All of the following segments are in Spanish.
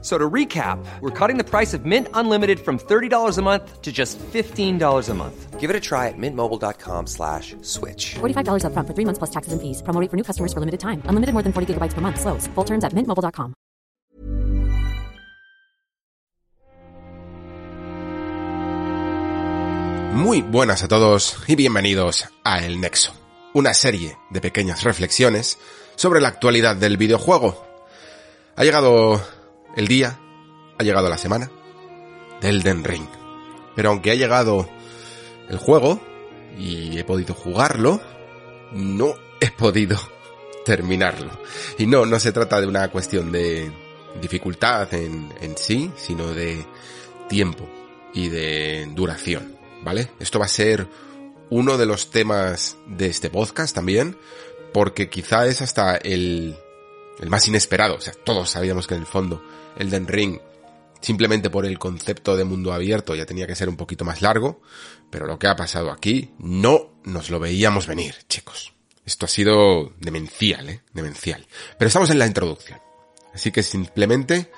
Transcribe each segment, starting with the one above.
So to recap, we're cutting the price of Mint Unlimited from $30 a month to just $15 a month. Give it a try at mintmobile.com slash switch. $45 upfront for three months plus taxes and fees. Promo rate for new customers for limited time. Unlimited more than 40 gigabytes per month. Slows. Full terms at mintmobile.com. Muy buenas a todos y bienvenidos a El Nexo, una serie de pequeñas reflexiones sobre la actualidad del videojuego. Ha llegado el día, ha llegado la semana del Den Ring. Pero aunque ha llegado el juego y he podido jugarlo, no he podido terminarlo. Y no, no se trata de una cuestión de dificultad en, en sí, sino de tiempo y de duración, ¿vale? Esto va a ser uno de los temas de este podcast también, porque quizá es hasta el, el más inesperado. O sea, todos sabíamos que en el fondo el Den Ring, simplemente por el concepto de mundo abierto, ya tenía que ser un poquito más largo, pero lo que ha pasado aquí no nos lo veíamos venir, chicos. Esto ha sido demencial, ¿eh? Demencial. Pero estamos en la introducción. Así que simplemente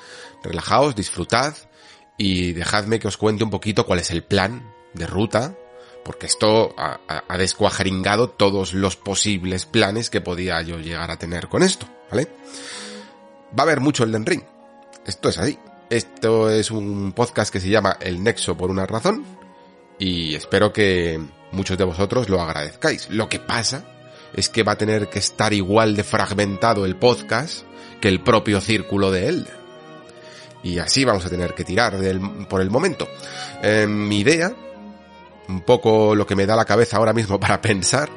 relajaos, disfrutad y dejadme que os cuente un poquito cuál es el plan de ruta, porque esto ha, ha, descuajeringado todos los posibles planes que podía yo llegar a tener con esto, ¿vale? Va a haber mucho el Ring. Esto es así. Esto es un podcast que se llama El Nexo por una razón y espero que muchos de vosotros lo agradezcáis. Lo que pasa es que va a tener que estar igual de fragmentado el podcast que el propio círculo de Elder. Y así vamos a tener que tirar del, por el momento. Eh, mi idea, un poco lo que me da la cabeza ahora mismo para pensar,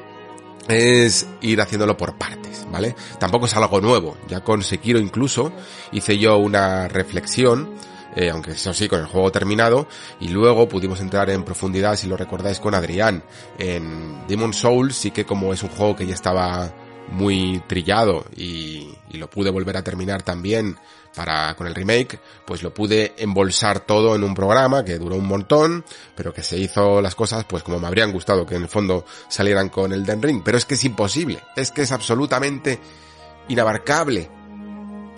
es ir haciéndolo por partes, ¿vale? Tampoco es algo nuevo. Ya con Sekiro incluso hice yo una reflexión eh, aunque eso sí, con el juego terminado, y luego pudimos entrar en profundidad, si lo recordáis, con Adrián. En Demon Souls sí que como es un juego que ya estaba muy trillado y, y, lo pude volver a terminar también para con el remake, pues lo pude embolsar todo en un programa que duró un montón, pero que se hizo las cosas pues como me habrían gustado que en el fondo salieran con el Den Ring, pero es que es imposible, es que es absolutamente inabarcable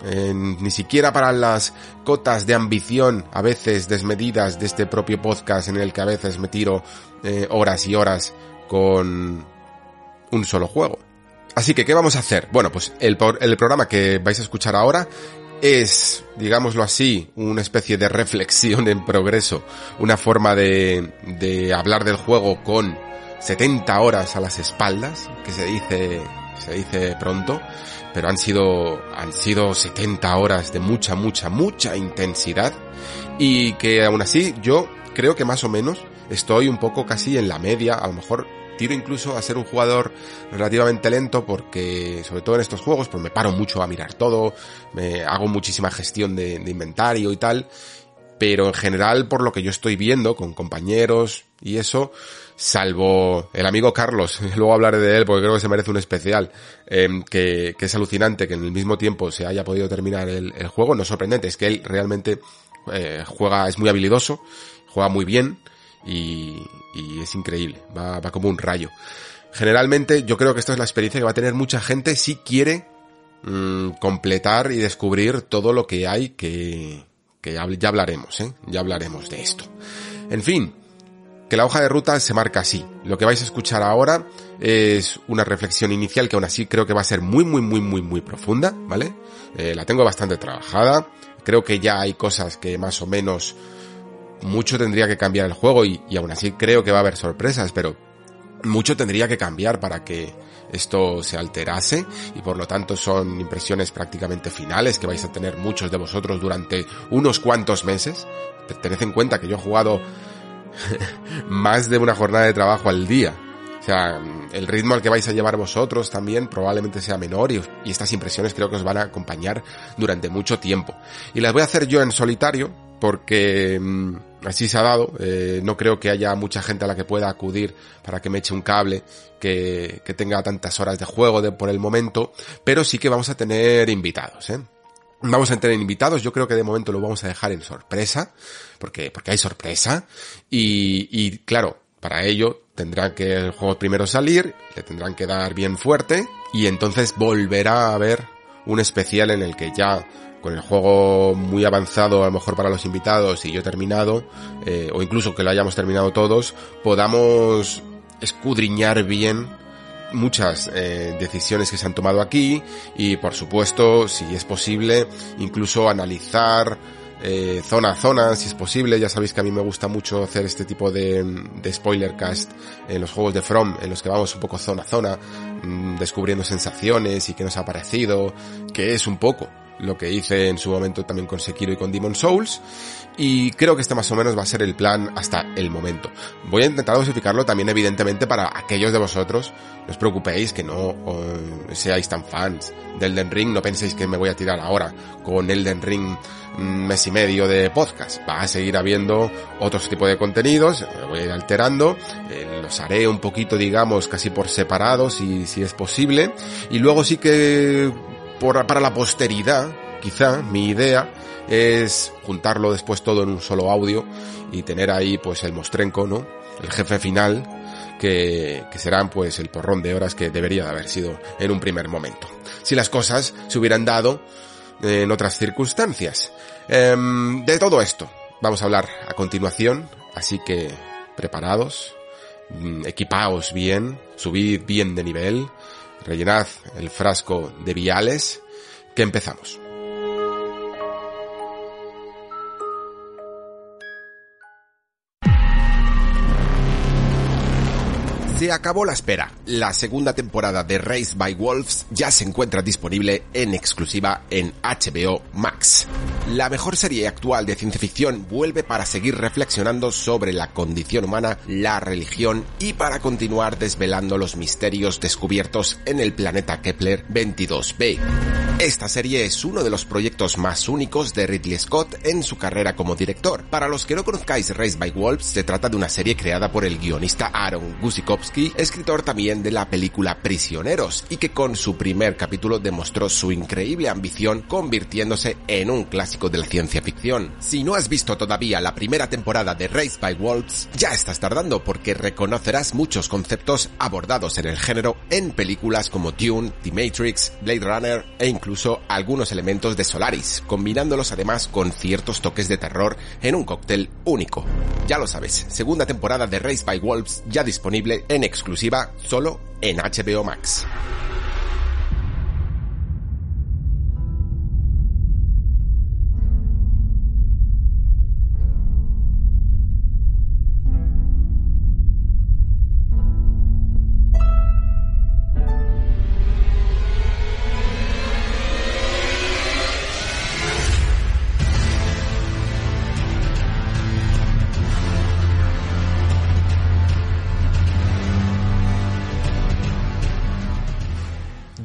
ni siquiera para las cotas de ambición a veces desmedidas de este propio podcast en el que a veces me tiro eh, horas y horas con un solo juego. Así que, ¿qué vamos a hacer? Bueno, pues el, el programa que vais a escuchar ahora es, digámoslo así, una especie de reflexión en progreso, una forma de, de hablar del juego con 70 horas a las espaldas, que se dice, se dice pronto, pero han sido, han sido 70 horas de mucha, mucha, mucha intensidad y que aún así yo creo que más o menos estoy un poco casi en la media, a lo mejor tiro incluso a ser un jugador relativamente lento porque sobre todo en estos juegos pues me paro mucho a mirar todo, me hago muchísima gestión de, inventario y tal, pero en general por lo que yo estoy viendo con compañeros y eso, salvo el amigo Carlos, luego hablaré de él porque creo que se merece un especial, eh, que, es alucinante que en el mismo tiempo se haya podido terminar el, el juego, no es sorprendente, es que él realmente eh, juega, es muy habilidoso, juega muy bien y, y es increíble, va, va como un rayo. Generalmente yo creo que esto es la experiencia que va a tener mucha gente si quiere mmm, completar y descubrir todo lo que hay que, que ya, ya hablaremos, ¿eh? ya hablaremos de esto. En fin, que la hoja de ruta se marca así. Lo que vais a escuchar ahora es una reflexión inicial que aún así creo que va a ser muy, muy, muy, muy, muy profunda, ¿vale? Eh, la tengo bastante trabajada. Creo que ya hay cosas que más o menos mucho tendría que cambiar el juego y, aún así creo que va a haber sorpresas, pero mucho tendría que cambiar para que esto se alterase y por lo tanto son impresiones prácticamente finales que vais a tener muchos de vosotros durante unos cuantos meses. Tened en cuenta que yo he jugado más de una jornada de trabajo al día. O sea, el ritmo al que vais a llevar vosotros también probablemente sea menor y, estas impresiones creo que os van a acompañar durante mucho tiempo. Y las voy a hacer yo en solitario porque mmm, así se ha dado. Eh, no creo que haya mucha gente a la que pueda acudir para que me eche un cable que, que tenga tantas horas de juego de, por el momento, pero sí que vamos a tener invitados. ¿eh? Vamos a tener invitados, yo creo que de momento lo vamos a dejar en sorpresa, porque, porque hay sorpresa, y, y claro, para ello tendrá que el juego primero salir, le tendrán que dar bien fuerte, y entonces volverá a haber un especial en el que ya con el juego muy avanzado a lo mejor para los invitados y yo terminado, eh, o incluso que lo hayamos terminado todos, podamos escudriñar bien muchas eh, decisiones que se han tomado aquí y por supuesto, si es posible, incluso analizar eh, zona a zona, si es posible. Ya sabéis que a mí me gusta mucho hacer este tipo de, de spoiler cast en los juegos de From, en los que vamos un poco zona a zona, mmm, descubriendo sensaciones y qué nos ha parecido, que es un poco lo que hice en su momento también con Sekiro y con Demon Souls y creo que este más o menos va a ser el plan hasta el momento. Voy a intentar dosificarlo también evidentemente para aquellos de vosotros, no os preocupéis que no uh, seáis tan fans de Elden Ring, no penséis que me voy a tirar ahora con Elden Ring un mes y medio de podcast, va a seguir habiendo otros tipos de contenidos, voy a ir alterando, eh, los haré un poquito digamos casi por separado si, si es posible y luego sí que por, para la posteridad, quizá mi idea es juntarlo después todo en un solo audio y tener ahí pues el mostrenco, ¿no? El jefe final que, que serán pues el porrón de horas que debería de haber sido en un primer momento. Si las cosas se hubieran dado en otras circunstancias. Eh, de todo esto vamos a hablar a continuación, así que preparados, equipaos bien, subid bien de nivel, rellenad el frasco de viales, que empezamos. Se acabó la espera. La segunda temporada de Race by Wolves ya se encuentra disponible en exclusiva en HBO Max. La mejor serie actual de ciencia ficción vuelve para seguir reflexionando sobre la condición humana, la religión y para continuar desvelando los misterios descubiertos en el planeta Kepler 22b. Esta serie es uno de los proyectos más únicos de Ridley Scott en su carrera como director. Para los que no conozcáis Race by Wolves, se trata de una serie creada por el guionista Aaron Escritor también de la película Prisioneros, y que con su primer capítulo demostró su increíble ambición convirtiéndose en un clásico de la ciencia ficción. Si no has visto todavía la primera temporada de Race by Wolves, ya estás tardando porque reconocerás muchos conceptos abordados en el género en películas como Dune, The Matrix, Blade Runner e incluso algunos elementos de Solaris, combinándolos además con ciertos toques de terror en un cóctel único. Ya lo sabes, segunda temporada de Race by Wolves ya disponible en exclusiva solo en HBO Max.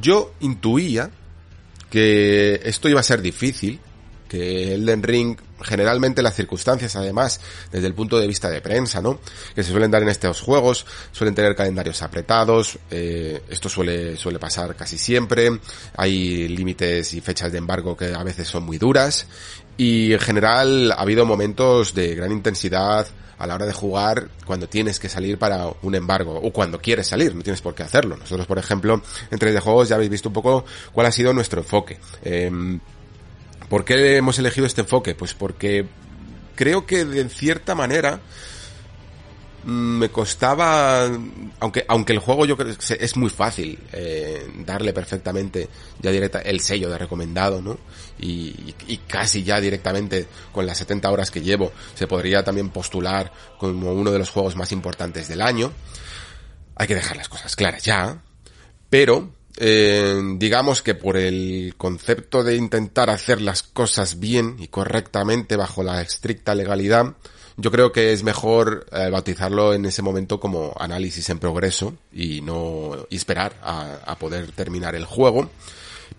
Yo intuía que esto iba a ser difícil, que Elden Ring, generalmente las circunstancias además, desde el punto de vista de prensa, ¿no? Que se suelen dar en estos juegos, suelen tener calendarios apretados, eh, esto suele, suele pasar casi siempre, hay límites y fechas de embargo que a veces son muy duras, y en general ha habido momentos de gran intensidad, a la hora de jugar cuando tienes que salir para un embargo o cuando quieres salir, no tienes por qué hacerlo. Nosotros, por ejemplo, en 3D Juegos ya habéis visto un poco cuál ha sido nuestro enfoque. Eh, ¿Por qué hemos elegido este enfoque? Pues porque creo que de cierta manera me costaba, aunque, aunque el juego yo creo que es muy fácil eh, darle perfectamente ya directa el sello de recomendado, ¿no? Y, y, casi ya directamente con las 70 horas que llevo se podría también postular como uno de los juegos más importantes del año. Hay que dejar las cosas claras ya, pero eh, digamos que por el concepto de intentar hacer las cosas bien y correctamente bajo la estricta legalidad, yo creo que es mejor eh, bautizarlo en ese momento como análisis en progreso y no esperar a, a, poder terminar el juego.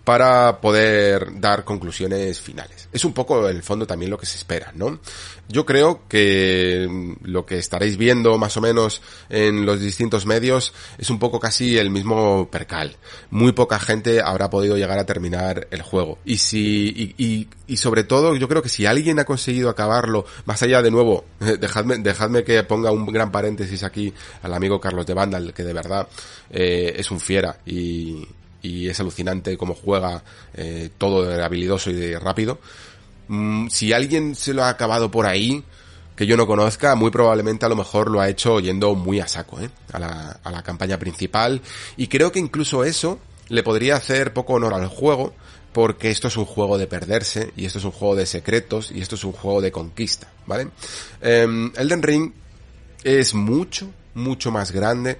Para poder dar conclusiones finales. Es un poco el fondo también lo que se espera, ¿no? Yo creo que lo que estaréis viendo más o menos en los distintos medios es un poco casi el mismo percal. Muy poca gente habrá podido llegar a terminar el juego. Y si, y, y, sobre todo, yo creo que si alguien ha conseguido acabarlo, más allá de nuevo, dejadme, dejadme que ponga un gran paréntesis aquí al amigo Carlos de Vandal, que de verdad eh, es un fiera y, y es alucinante cómo juega eh, todo de habilidoso y de rápido. Mm, si alguien se lo ha acabado por ahí, que yo no conozca, muy probablemente a lo mejor lo ha hecho yendo muy a saco, ¿eh? a, la, a la campaña principal. Y creo que incluso eso le podría hacer poco honor al juego, porque esto es un juego de perderse, y esto es un juego de secretos, y esto es un juego de conquista, ¿vale? Eh, Elden Ring es mucho, mucho más grande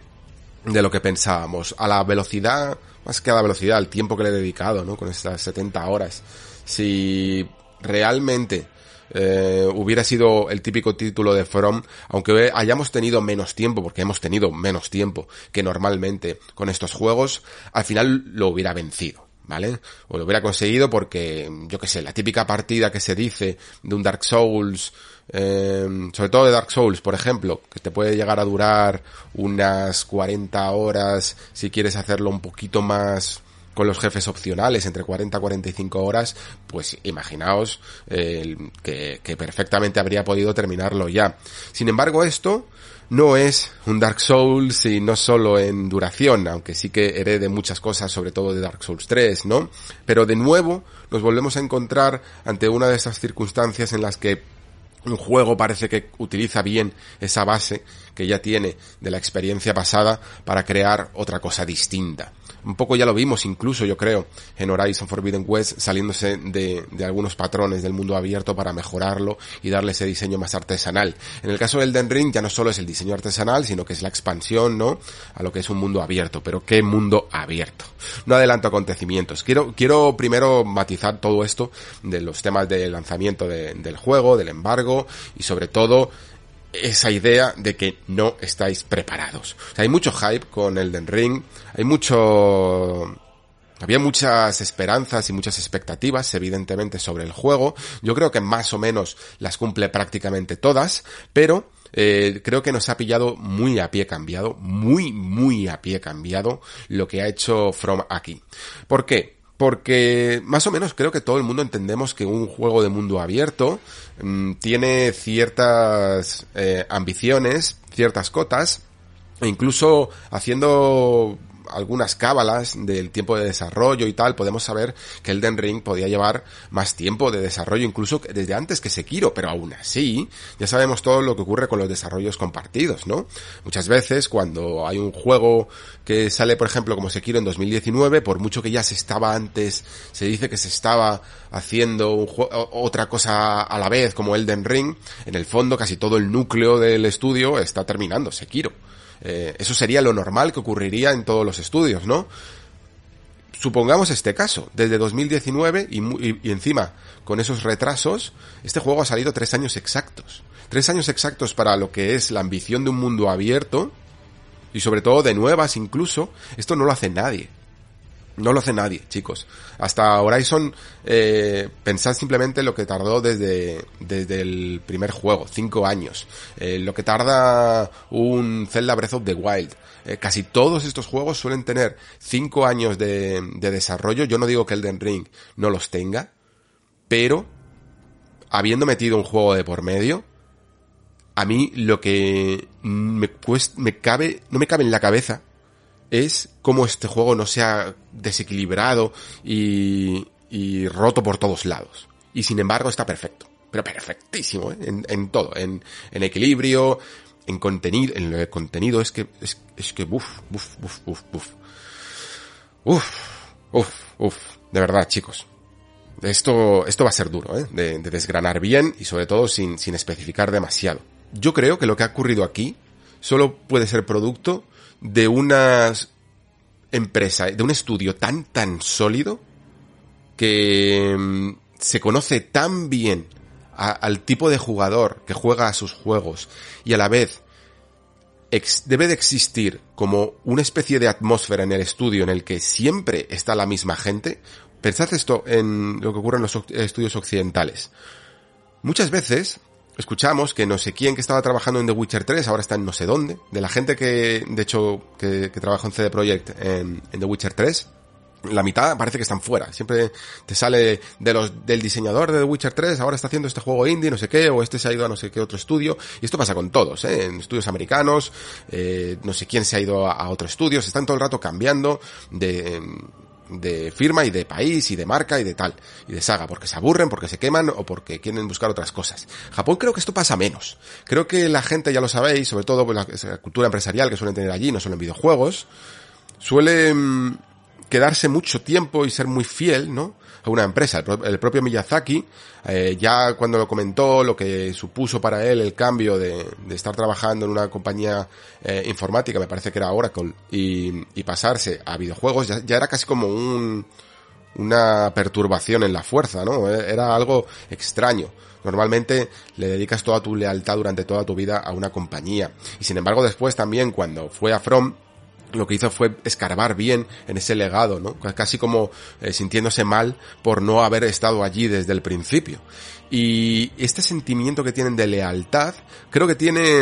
de lo que pensábamos. A la velocidad más que a la velocidad, al tiempo que le he dedicado, ¿no? Con estas 70 horas. Si realmente eh, hubiera sido el típico título de From, aunque hayamos tenido menos tiempo, porque hemos tenido menos tiempo que normalmente con estos juegos, al final lo hubiera vencido. ¿Vale? O lo hubiera conseguido porque, yo que sé, la típica partida que se dice de un Dark Souls, eh, sobre todo de Dark Souls, por ejemplo, que te puede llegar a durar unas 40 horas si quieres hacerlo un poquito más con los jefes opcionales entre 40 y 45 horas, pues imaginaos que, que perfectamente habría podido terminarlo ya. Sin embargo, esto no es un Dark Souls y no solo en duración, aunque sí que herede muchas cosas, sobre todo de Dark Souls 3, ¿no? Pero de nuevo nos volvemos a encontrar ante una de esas circunstancias en las que un juego parece que utiliza bien esa base que ya tiene de la experiencia pasada para crear otra cosa distinta. Un poco ya lo vimos incluso, yo creo, en Horizon Forbidden West saliéndose de, de algunos patrones del mundo abierto para mejorarlo y darle ese diseño más artesanal. En el caso del Elden Ring ya no solo es el diseño artesanal, sino que es la expansión, ¿no? A lo que es un mundo abierto. Pero ¿qué mundo abierto? No adelanto acontecimientos. Quiero, quiero primero matizar todo esto de los temas de lanzamiento de, del juego, del embargo y sobre todo esa idea de que no estáis preparados. Hay mucho hype con Elden Ring, hay mucho... Había muchas esperanzas y muchas expectativas, evidentemente, sobre el juego. Yo creo que más o menos las cumple prácticamente todas, pero eh, creo que nos ha pillado muy a pie cambiado, muy, muy a pie cambiado lo que ha hecho From aquí. ¿Por qué? Porque más o menos creo que todo el mundo entendemos que un juego de mundo abierto mmm, tiene ciertas eh, ambiciones, ciertas cotas, e incluso haciendo algunas cábalas del tiempo de desarrollo y tal, podemos saber que Elden Ring podía llevar más tiempo de desarrollo, incluso desde antes que Sekiro, pero aún así, ya sabemos todo lo que ocurre con los desarrollos compartidos, ¿no? Muchas veces cuando hay un juego que sale, por ejemplo, como Sekiro en 2019, por mucho que ya se estaba antes, se dice que se estaba haciendo un otra cosa a la vez, como Elden Ring, en el fondo casi todo el núcleo del estudio está terminando, Sekiro. Eh, eso sería lo normal que ocurriría en todos los estudios, ¿no? Supongamos este caso, desde 2019 y, y, y, encima con esos retrasos, este juego ha salido tres años exactos. Tres años exactos para lo que es la ambición de un mundo abierto y sobre todo de nuevas incluso, esto no lo hace nadie. No lo hace nadie, chicos. Hasta Horizon, eh, pensad simplemente lo que tardó desde, desde el primer juego, cinco años. Eh, lo que tarda un Zelda Breath of the Wild. Eh, casi todos estos juegos suelen tener cinco años de, de desarrollo. Yo no digo que Elden Ring no los tenga, pero habiendo metido un juego de por medio, a mí lo que me, cuesta, me cabe, no me cabe en la cabeza es cómo este juego no se ha desequilibrado y, y roto por todos lados. Y sin embargo está perfecto. Pero perfectísimo, ¿eh? en, en, todo. En, en, equilibrio, en contenido. En el contenido es que, es, es que, buf, buf, buf, buf, buf. Uf, uf, uf. De verdad, chicos. Esto, esto va a ser duro, ¿eh? De, de desgranar bien y sobre todo sin, sin especificar demasiado. Yo creo que lo que ha ocurrido aquí solo puede ser producto de una empresa, de un estudio tan, tan sólido que mm, se conoce tan bien al tipo de jugador que juega a sus juegos y a la vez debe de existir como una especie de atmósfera en el estudio en el que siempre está la misma gente. Pensad esto en lo que ocurre en los estudios occidentales. Muchas veces escuchamos que no sé quién que estaba trabajando en The Witcher 3 ahora está en no sé dónde. De la gente que, de hecho, que, trabajó en CD Projekt en, The Witcher 3, la mitad parece que están fuera. Siempre te sale de los, del diseñador de The Witcher 3, ahora está haciendo este juego indie, no sé qué, o este se ha ido a no sé qué otro estudio. Y esto pasa con todos, ¿eh? En estudios americanos, eh, no sé quién se ha ido a, a otro estudio, se están todo el rato cambiando de, de firma y de país y de marca y de tal, y de saga, porque se aburren, porque se queman o porque quieren buscar otras cosas. Japón creo que esto pasa menos. Creo que la gente, ya lo sabéis, sobre todo pues, la, la cultura empresarial que suelen tener allí, no solo en videojuegos, suele quedarse mucho tiempo y ser muy fiel, ¿no? A una empresa. El, el propio Miyazaki, eh, ya cuando lo comentó, lo que supuso para él el cambio de, estar trabajando en una compañía eh, informática, me parece que era Oracle, y, y pasarse a videojuegos, ya, ya, era casi como un, una perturbación en la fuerza, ¿no? Era algo extraño. Normalmente le dedicas toda tu lealtad durante toda tu vida a una compañía. Y sin embargo después también cuando fue a From, lo que hizo fue escarbar bien en ese legado, ¿no? Casi como eh, sintiéndose mal por no haber estado allí desde el principio. Y este sentimiento que tienen de lealtad, creo que tiene,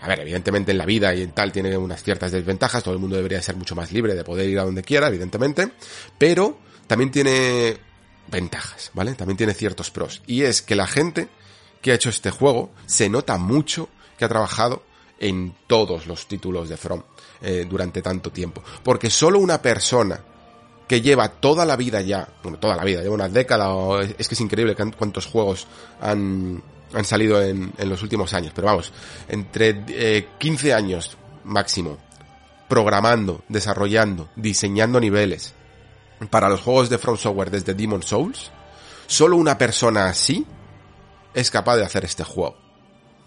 a ver, evidentemente en la vida y en tal tiene unas ciertas desventajas, todo el mundo debería ser mucho más libre de poder ir a donde quiera, evidentemente, pero también tiene ventajas, ¿vale? También tiene ciertos pros. Y es que la gente que ha hecho este juego se nota mucho que ha trabajado en todos los títulos de From eh, durante tanto tiempo. Porque solo una persona que lleva toda la vida ya, bueno, toda la vida, lleva una década, o es, que es increíble cuántos juegos han, han salido en, en, los últimos años, pero vamos, entre eh, 15 años máximo, programando, desarrollando, diseñando niveles para los juegos de From Software desde Demon Souls, solo una persona así es capaz de hacer este juego.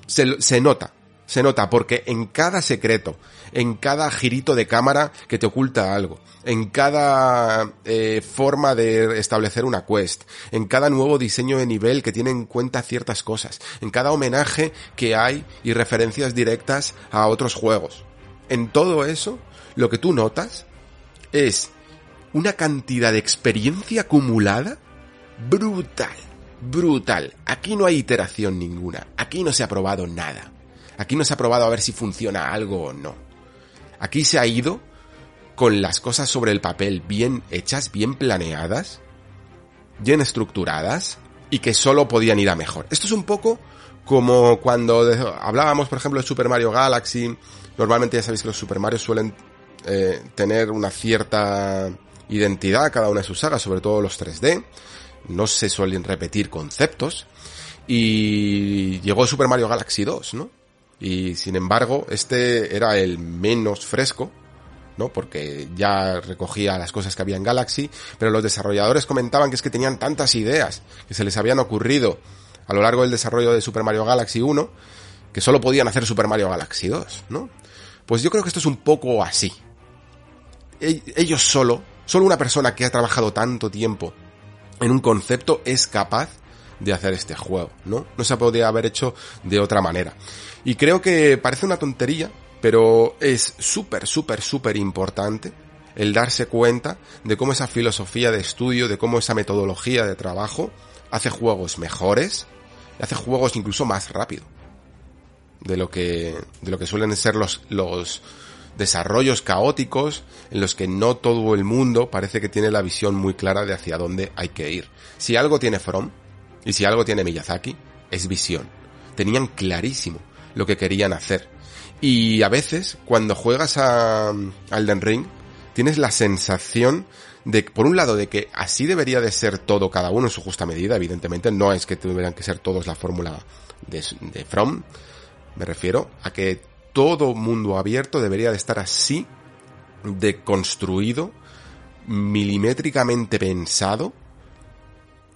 Se, se nota, se nota porque en cada secreto, en cada girito de cámara que te oculta algo, en cada eh, forma de establecer una quest, en cada nuevo diseño de nivel que tiene en cuenta ciertas cosas, en cada homenaje que hay y referencias directas a otros juegos. En todo eso, lo que tú notas es una cantidad de experiencia acumulada brutal, brutal. Aquí no hay iteración ninguna, aquí no se ha probado nada. Aquí no se ha probado a ver si funciona algo o no. Aquí se ha ido con las cosas sobre el papel bien hechas, bien planeadas, bien estructuradas y que solo podían ir a mejor. Esto es un poco como cuando hablábamos, por ejemplo, de Super Mario Galaxy. Normalmente ya sabéis que los Super Mario suelen eh, tener una cierta identidad cada una de sus sagas, sobre todo los 3D. No se suelen repetir conceptos. Y llegó Super Mario Galaxy 2, ¿no? Y sin embargo, este era el menos fresco, ¿no? Porque ya recogía las cosas que había en Galaxy, pero los desarrolladores comentaban que es que tenían tantas ideas que se les habían ocurrido a lo largo del desarrollo de Super Mario Galaxy 1 que solo podían hacer Super Mario Galaxy 2, ¿no? Pues yo creo que esto es un poco así. Ellos solo, solo una persona que ha trabajado tanto tiempo en un concepto es capaz de hacer este juego, ¿no? No se podría haber hecho de otra manera. Y creo que parece una tontería, pero es súper, súper, súper importante el darse cuenta de cómo esa filosofía de estudio, de cómo esa metodología de trabajo hace juegos mejores, hace juegos incluso más rápido de lo que, de lo que suelen ser los, los desarrollos caóticos en los que no todo el mundo parece que tiene la visión muy clara de hacia dónde hay que ir. Si algo tiene From, y si algo tiene Miyazaki, es visión. Tenían clarísimo lo que querían hacer. Y a veces, cuando juegas a Alden Ring, tienes la sensación de, por un lado, de que así debería de ser todo cada uno en su justa medida, evidentemente, no es que tuvieran que ser todos la fórmula de, de From, me refiero a que todo mundo abierto debería de estar así de construido, milimétricamente pensado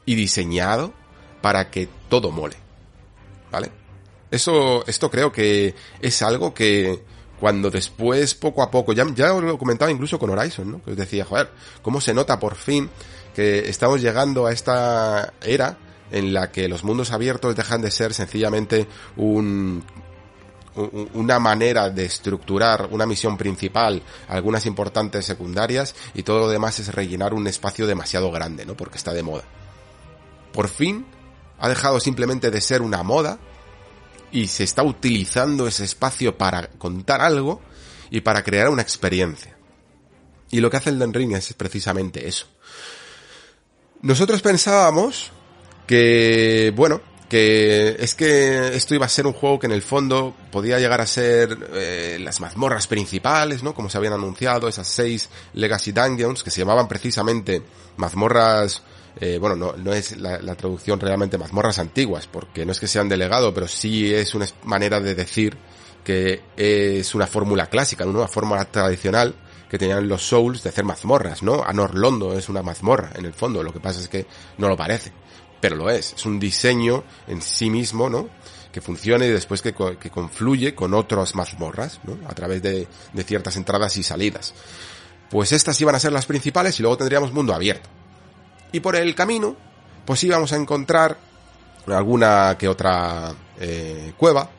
y diseñado para que todo mole. ¿Vale? Eso, esto creo que es algo que cuando después, poco a poco, ya, ya lo comentaba incluso con Horizon, ¿no? Que os decía, joder, cómo se nota por fin que estamos llegando a esta era en la que los mundos abiertos dejan de ser sencillamente un, una manera de estructurar una misión principal, algunas importantes secundarias y todo lo demás es rellenar un espacio demasiado grande, ¿no? Porque está de moda. Por fin ha dejado simplemente de ser una moda y se está utilizando ese espacio para contar algo y para crear una experiencia. Y lo que hace el Den Ring es precisamente eso. Nosotros pensábamos que, bueno, que es que esto iba a ser un juego que en el fondo podía llegar a ser eh, las mazmorras principales, ¿no? Como se habían anunciado, esas seis Legacy Dungeons, que se llamaban precisamente mazmorras, eh, bueno, no, no es la, traducción realmente mazmorras antiguas, porque no es que sean delegado, pero sí es una manera de decir que es una fórmula clásica, una fórmula tradicional que tenían los Souls de hacer mazmorras, ¿no? Anor Londo es una mazmorra, en el fondo, lo que pasa es que no lo parece pero lo es. Es un diseño en sí mismo, ¿no? Que funcione y después que, que confluye con otras mazmorras, ¿no? A través de, de ciertas entradas y salidas. Pues estas iban a ser las principales y luego tendríamos mundo abierto. Y por el camino, pues íbamos a encontrar alguna que otra eh, cueva,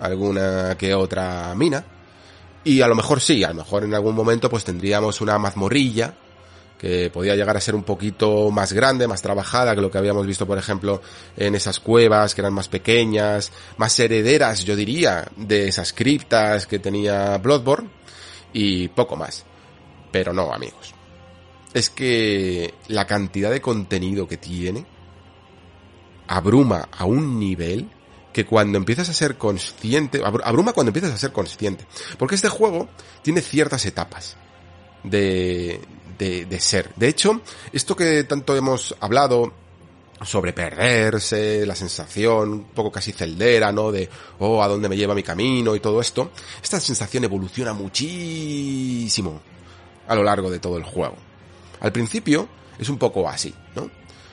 alguna que otra mina, y a lo mejor sí, a lo mejor en algún momento pues tendríamos una mazmorrilla que podía llegar a ser un poquito más grande, más trabajada que lo que habíamos visto, por ejemplo, en esas cuevas que eran más pequeñas, más herederas, yo diría, de esas criptas que tenía Bloodborne y poco más. Pero no, amigos. Es que la cantidad de contenido que tiene abruma a un nivel que cuando empiezas a ser consciente, abruma cuando empiezas a ser consciente. Porque este juego tiene ciertas etapas de, de, ser. De hecho, esto que tanto hemos hablado sobre perderse, la sensación un poco casi celdera, ¿no? De, oh, a dónde me lleva mi camino y todo esto. Esta sensación evoluciona muchísimo a lo largo de todo el juego. Al principio es un poco así, ¿no?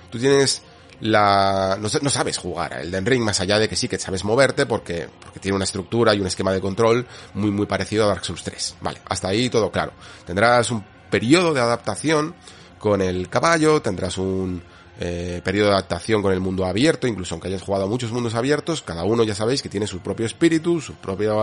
Tú tienes la... No, no sabes jugar el Den Ring más allá de que sí que sabes moverte porque, porque tiene una estructura y un esquema de control muy muy parecido a Dark Souls 3. Vale, hasta ahí todo claro. Tendrás un periodo de adaptación con el caballo, tendrás un eh, periodo de adaptación con el mundo abierto, incluso aunque hayas jugado muchos mundos abiertos, cada uno ya sabéis que tiene su propio espíritu, su propia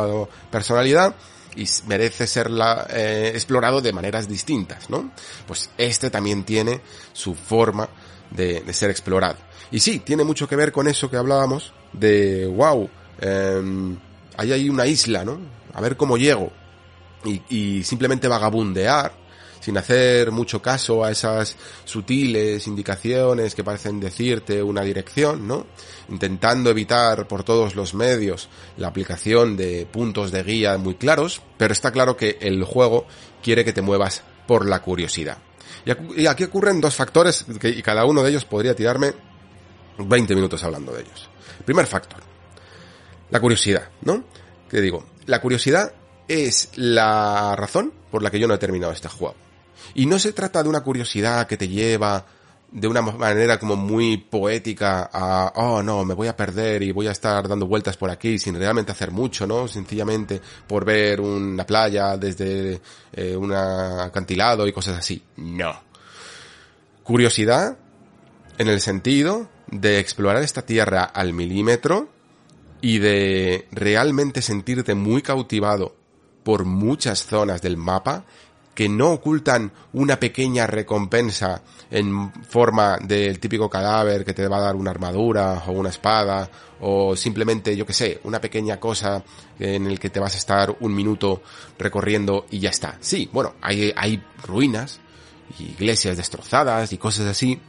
personalidad y merece ser la, eh, explorado de maneras distintas, ¿no? Pues este también tiene su forma de, ser explorado. Y sí, tiene mucho que ver con eso que hablábamos de, wow, eh, hay ahí una isla, ¿no? A ver cómo llego. Y, y simplemente vagabundear sin hacer mucho caso a esas sutiles indicaciones que parecen decirte una dirección, ¿no? Intentando evitar por todos los medios la aplicación de puntos de guía muy claros, pero está claro que el juego quiere que te muevas por la curiosidad. Y aquí ocurren dos factores y cada uno de ellos podría tirarme 20 minutos hablando de ellos. Primer factor, la curiosidad, ¿no? Que digo, la curiosidad es la razón por la que yo no he terminado este juego. Y no se trata de una curiosidad que te lleva de una manera como muy poética a, oh no, me voy a perder y voy a estar dando vueltas por aquí sin realmente hacer mucho, ¿no? Sencillamente por ver una playa desde eh, un acantilado y cosas así. No. Curiosidad en el sentido de explorar esta tierra al milímetro y de realmente sentirte muy cautivado por muchas zonas del mapa que no ocultan una pequeña recompensa en forma del típico cadáver que te va a dar una armadura o una espada o simplemente, yo que sé, una pequeña cosa en el que te vas a estar un minuto recorriendo y ya está. Sí, bueno, hay, hay ruinas, iglesias destrozadas y cosas así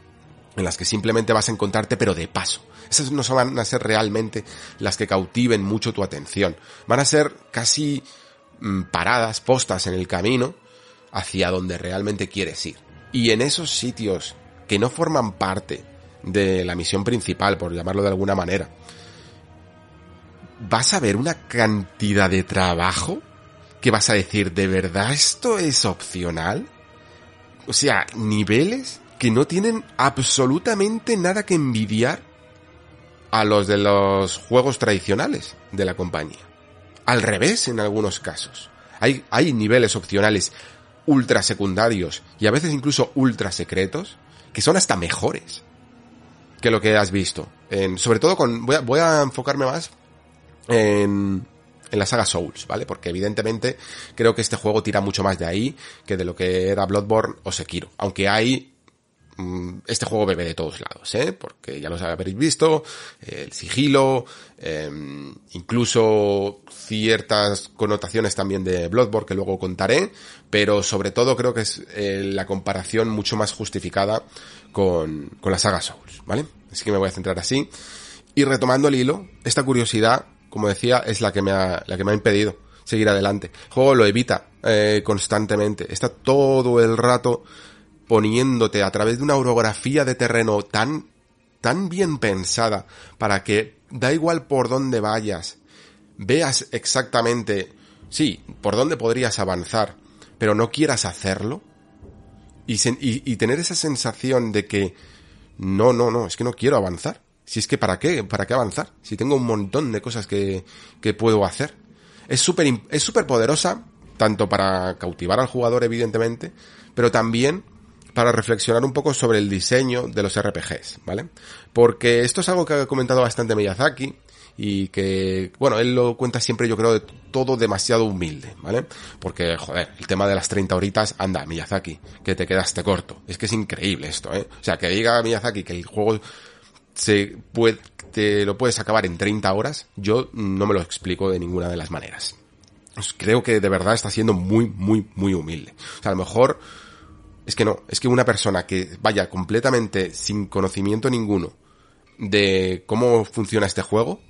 en las que simplemente vas a encontrarte pero de paso. Esas no van a ser realmente las que cautiven mucho tu atención. Van a ser casi mm, paradas, postas en el camino, hacia donde realmente quieres ir. Y en esos sitios que no forman parte de la misión principal, por llamarlo de alguna manera, vas a ver una cantidad de trabajo que vas a decir, ¿de verdad esto es opcional? O sea, niveles que no tienen absolutamente nada que envidiar a los de los juegos tradicionales de la compañía. Al revés en algunos casos. Hay, hay niveles opcionales ultra secundarios y a veces incluso ultra secretos que son hasta mejores que lo que has visto. En, sobre todo con, voy a, enfocarme más en, en la saga Souls, ¿vale? Porque evidentemente creo que este juego tira mucho más de ahí que de lo que era Bloodborne o Sekiro. Aunque hay este juego bebe de todos lados, ¿eh? Porque ya lo habréis visto, el sigilo, em, incluso ciertas connotaciones también de Bloodborne que luego contaré, pero sobre todo creo que es eh, la comparación mucho más justificada con, con la saga Souls, ¿vale? Así que me voy a centrar así. Y retomando el hilo, esta curiosidad como decía, es la que me ha, la que me ha impedido seguir adelante. El juego lo evita eh, constantemente. Está todo el rato poniéndote a través de una orografía de terreno tan, tan bien pensada para que da igual por dónde vayas, veas exactamente, sí, por dónde podrías avanzar, pero no quieras hacerlo. Y, tener esa sensación de que no, no, no, es que no quiero avanzar. Si es que para qué, para qué avanzar, si tengo un montón de cosas que, que puedo hacer. Es súper es súper poderosa, tanto para cautivar al jugador, evidentemente, pero también para reflexionar un poco sobre el diseño de los RPGs, ¿vale? Porque esto es algo que ha comentado bastante Miyazaki y que, bueno, él lo cuenta siempre, yo creo, de todo demasiado humilde, ¿vale? Porque, joder, el tema de las 30 horitas, anda, Miyazaki, que te quedaste corto. Es que es increíble esto, ¿eh? O sea, que diga Miyazaki que el juego se puede, te lo puedes acabar en 30 horas, yo no me lo explico de ninguna de las maneras. Pues creo que de verdad está siendo muy, muy, muy humilde. O sea, a lo mejor es que no, es que una persona que vaya completamente sin conocimiento ninguno de cómo funciona este juego,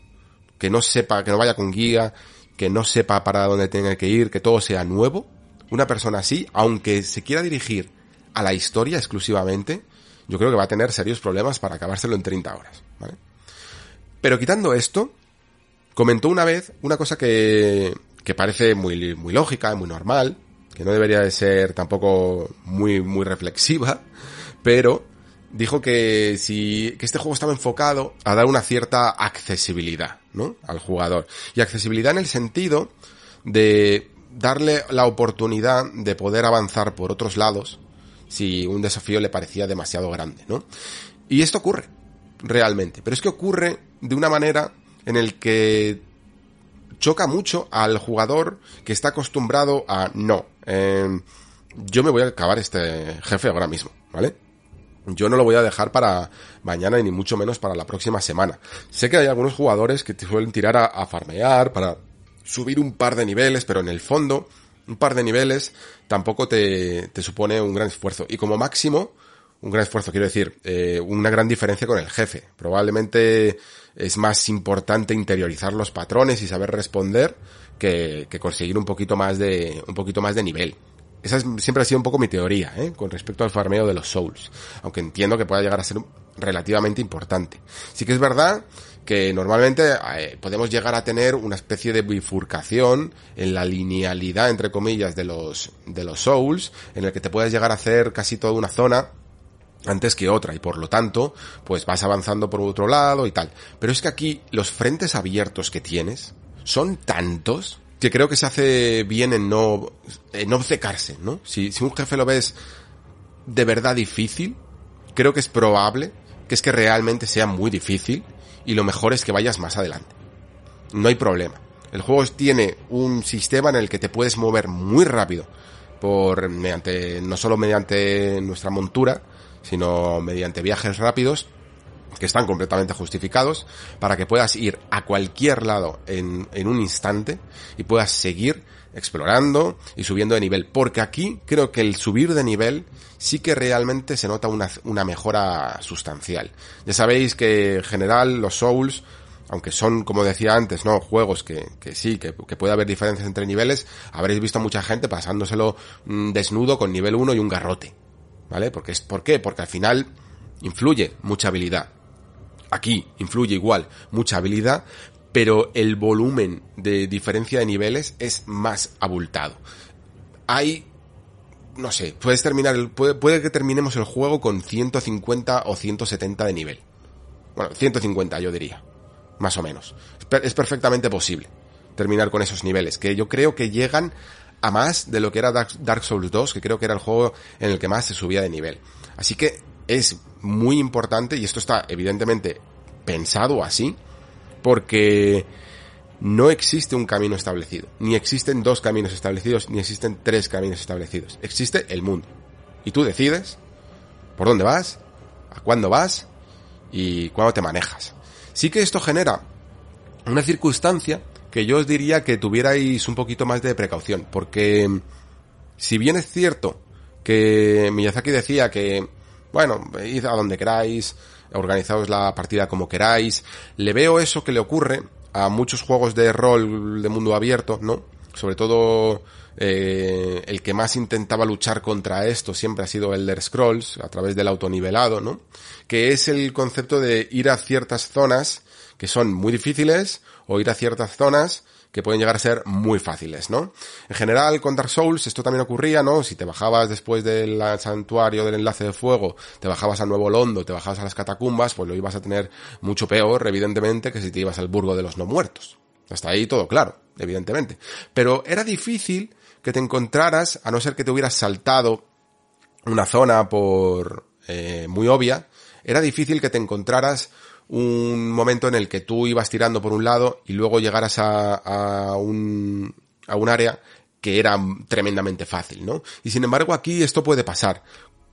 que no sepa, que no vaya con guía, que no sepa para dónde tenga que ir, que todo sea nuevo, una persona así, aunque se quiera dirigir a la historia exclusivamente, yo creo que va a tener serios problemas para acabárselo en 30 horas, ¿vale? Pero quitando esto, comentó una vez una cosa que, que parece muy, muy lógica, muy normal, que no debería de ser tampoco muy, muy reflexiva, pero dijo que si, que este juego estaba enfocado a dar una cierta accesibilidad, ¿no? Al jugador. Y accesibilidad en el sentido de darle la oportunidad de poder avanzar por otros lados si un desafío le parecía demasiado grande, ¿no? Y esto ocurre, realmente. Pero es que ocurre de una manera en el que choca mucho al jugador que está acostumbrado a no. Em, yo me voy a acabar este jefe ahora mismo, ¿vale? Yo no lo voy a dejar para mañana y ni mucho menos para la próxima semana. Sé que hay algunos jugadores que te suelen tirar a, farmear para subir un par de niveles, pero en el fondo un par de niveles tampoco te, te supone un gran esfuerzo. Y como máximo, un gran esfuerzo, quiero decir, eh, una gran diferencia con el jefe. Probablemente es más importante interiorizar los patrones y saber responder que, que conseguir un poquito más de, un poquito más de nivel. Esa siempre ha sido un poco mi teoría, ¿eh? con respecto al farmeo de los souls. Aunque entiendo que pueda llegar a ser relativamente importante. Sí que es verdad que normalmente eh, podemos llegar a tener una especie de bifurcación en la linealidad, entre comillas, de los, de los souls, en el que te puedes llegar a hacer casi toda una zona antes que otra y por lo tanto pues vas avanzando por otro lado y tal. Pero es que aquí los frentes abiertos que tienes son tantos que creo que se hace bien en no, en obcecarse, ¿no? Si, si un jefe lo ves de verdad difícil, creo que es probable que es que realmente sea muy difícil y lo mejor es que vayas más adelante. No hay problema. El juego tiene un sistema en el que te puedes mover muy rápido por mediante no solo mediante nuestra montura, sino mediante viajes rápidos que están completamente justificados para que puedas ir a cualquier lado en, en un instante y puedas seguir explorando y subiendo de nivel. Porque aquí creo que el subir de nivel sí que realmente se nota una, una mejora sustancial. Ya sabéis que en general los Souls, aunque son, como decía antes, ¿no? Juegos que, que sí, que, puede haber diferencias entre niveles, habréis visto mucha gente pasándoselo mm, desnudo con nivel 1 y un garrote. ¿Vale? Porque es, ¿Por qué? Porque al final influye mucha habilidad. Aquí influye igual mucha habilidad, pero el volumen de diferencia de niveles es más abultado. Hay, no sé, puedes terminar, el, puede, puede que terminemos el juego con 150 o 170 de nivel. Bueno, 150 yo diría, más o menos. Es perfectamente posible terminar con esos niveles, que yo creo que llegan a más de lo que era Dark Souls 2, que creo que era el juego en el que más se subía de nivel. Así que es muy importante, y esto está evidentemente pensado así, porque no existe un camino establecido, ni existen dos caminos establecidos, ni existen tres caminos establecidos. Existe el mundo. Y tú decides por dónde vas, a cuándo vas y cuándo te manejas. Sí que esto genera una circunstancia que yo os diría que tuvierais un poquito más de precaución, porque si bien es cierto que Miyazaki decía que, bueno, id a donde queráis, organizaos la partida como queráis, le veo eso que le ocurre a muchos juegos de rol de mundo abierto, ¿no? Sobre todo eh, el que más intentaba luchar contra esto siempre ha sido Elder Scrolls, a través del autonivelado, ¿no? Que es el concepto de ir a ciertas zonas que son muy difíciles o ir a ciertas zonas que pueden llegar a ser muy fáciles, ¿no? En general, con Dark Souls esto también ocurría, ¿no? Si te bajabas después del santuario del enlace de fuego, te bajabas a Nuevo Londo, te bajabas a las catacumbas, pues lo ibas a tener mucho peor, evidentemente, que si te ibas al Burgo de los No Muertos. Hasta ahí todo claro, evidentemente. Pero era difícil que te encontraras, a no ser que te hubieras saltado una zona por eh, muy obvia, era difícil que te encontraras un momento en el que tú ibas tirando por un lado y luego llegaras a, un, a un área que era tremendamente fácil, ¿no? Y sin embargo aquí esto puede pasar.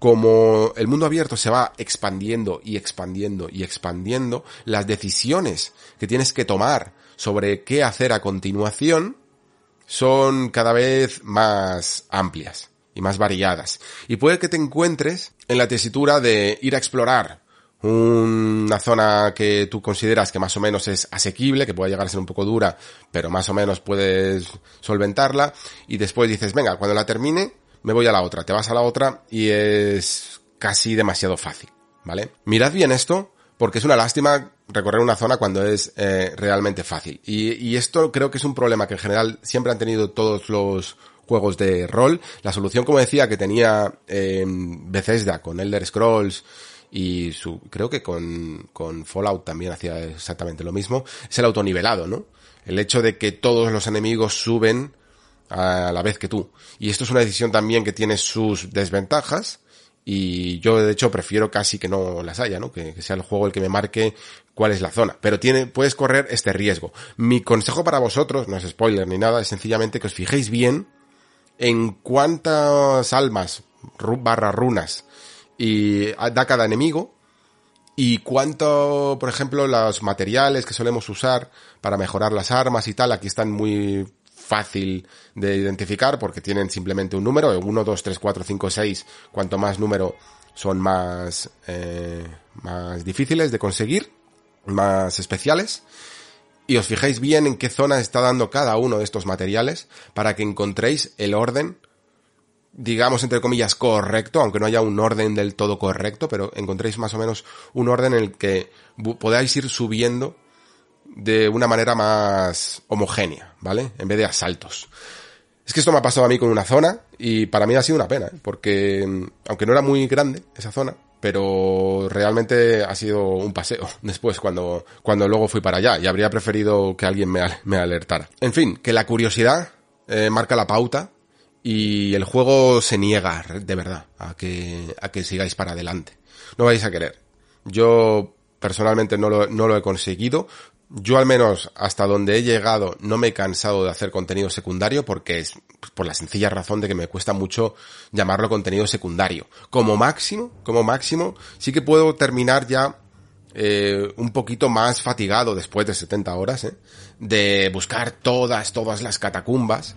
Como el mundo abierto se va expandiendo y expandiendo y expandiendo, las decisiones que tienes que tomar sobre qué hacer a continuación son cada vez más amplias y más variadas. Y puede que te encuentres en la tesitura de ir a explorar una zona que tú consideras que más o menos es asequible, que puede llegar a ser un poco dura, pero más o menos puedes solventarla, y después dices, venga, cuando la termine, me voy a la otra, te vas a la otra y es casi demasiado fácil, ¿vale? Mirad bien esto, porque es una lástima recorrer una zona cuando es eh, realmente fácil. Y, y, esto creo que es un problema que en general siempre han tenido todos los juegos de rol. La solución, como decía, que tenía eh, Bethesda con Elder Scrolls y su, creo que con, con Fallout también hacía exactamente lo mismo, es el autonivelado, ¿no? El hecho de que todos los enemigos suben a la vez que tú. Y esto es una decisión también que tiene sus desventajas, y yo de hecho prefiero casi que no las haya, ¿no? Que, sea el juego el que me marque cuál es la zona. Pero tiene, puedes correr este riesgo. Mi consejo para vosotros, no es spoiler ni nada, es sencillamente que os fijéis bien en cuántas almas barra runas y da cada enemigo y cuánto, por ejemplo, los materiales que solemos usar para mejorar las armas y tal, aquí están muy fácil de identificar porque tienen simplemente un número, 1, 2, 3, 4, 5, 6, cuanto más número son más, eh, más difíciles de conseguir, más especiales. Y os fijéis bien en qué zona está dando cada uno de estos materiales para que encontréis el orden, digamos entre comillas, correcto, aunque no haya un orden del todo correcto, pero encontréis más o menos un orden en el que podáis ir subiendo de una manera más homogénea, ¿vale? En vez de asaltos. Es que esto me ha pasado a mí con una zona y para mí ha sido una pena, ¿eh? porque mm, aunque no era muy grande esa zona, pero realmente ha sido un paseo después cuando, cuando luego fui para allá y habría preferido que alguien me, me alertara. En fin, que la curiosidad eh, marca la pauta y el juego se niega de verdad a que, a que sigáis para adelante. No vais a querer. Yo personalmente no lo, no lo he conseguido, yo al menos hasta donde he llegado no me he cansado de hacer contenido secundario porque es por la sencilla razón de que me cuesta mucho llamarlo contenido secundario. Como máximo, como máximo, sí que puedo terminar ya eh, un poquito más fatigado después de 70 horas, ¿eh? de buscar todas, todas las catacumbas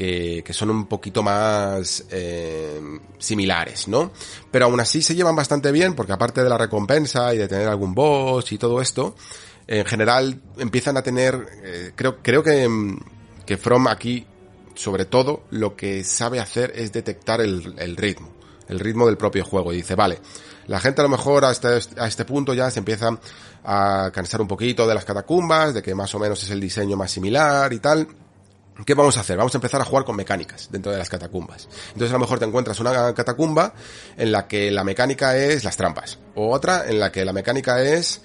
que, que son un poquito más eh, similares, ¿no? Pero aún así se llevan bastante bien porque aparte de la recompensa y de tener algún boss y todo esto, en general empiezan a tener, eh, creo, creo que, mm, que From aquí, sobre todo, lo que sabe hacer es detectar el, el ritmo, el ritmo del propio juego. Y dice, vale, la gente a lo mejor hasta a este punto ya se empieza a cansar un poquito de las catacumbas, de que más o menos es el diseño más similar y tal. ¿Qué vamos a hacer? Vamos a empezar a jugar con mecánicas dentro de las catacumbas. Entonces a lo mejor te encuentras una catacumba en la que la mecánica es las trampas. O otra en la que la mecánica es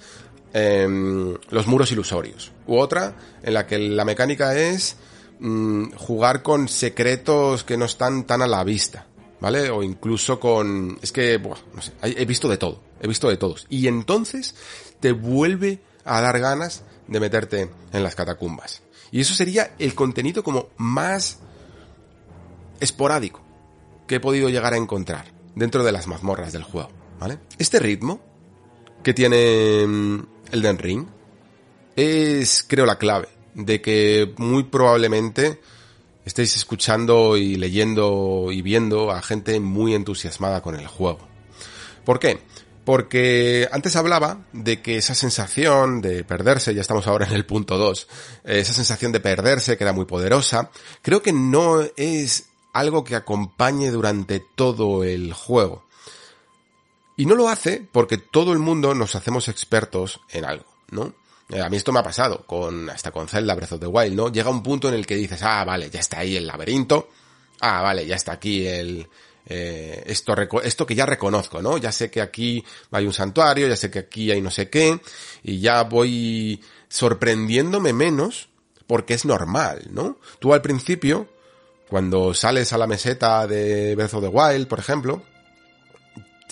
Em, los muros ilusorios. U otra en la que la mecánica es mm, jugar con secretos que no están tan a la vista. ¿Vale? O incluso con... Es que, no sé, he visto de todo. He visto de todos. Y entonces te vuelve a dar ganas de meterte en las catacumbas. Y eso sería el contenido como más esporádico que he podido llegar a encontrar dentro de las mazmorras del juego, ¿vale? Este ritmo que tiene mm, Elden Ring es, creo, la clave de que muy probablemente estéis escuchando y leyendo y viendo a gente muy entusiasmada con el juego. ¿Por qué? Porque antes hablaba de que esa sensación de perderse, ya estamos ahora en el punto 2, esa sensación de perderse que era muy poderosa, creo que no es algo que acompañe durante todo el juego. Y no lo hace porque todo el mundo nos hacemos expertos en algo, ¿no? Eh, a mí esto me ha pasado con, hasta con Zelda Breath of the Wild, ¿no? Llega un punto en el que dices, ah, vale, ya está ahí el laberinto, ah, vale, ya está aquí el, eh, esto, esto que ya reconozco, ¿no? Ya sé que aquí hay un santuario, ya sé que aquí hay no sé qué, y ya voy sorprendiéndome menos porque es normal, ¿no? Tú al principio cuando sales a la meseta de Breath of the Wild, por ejemplo,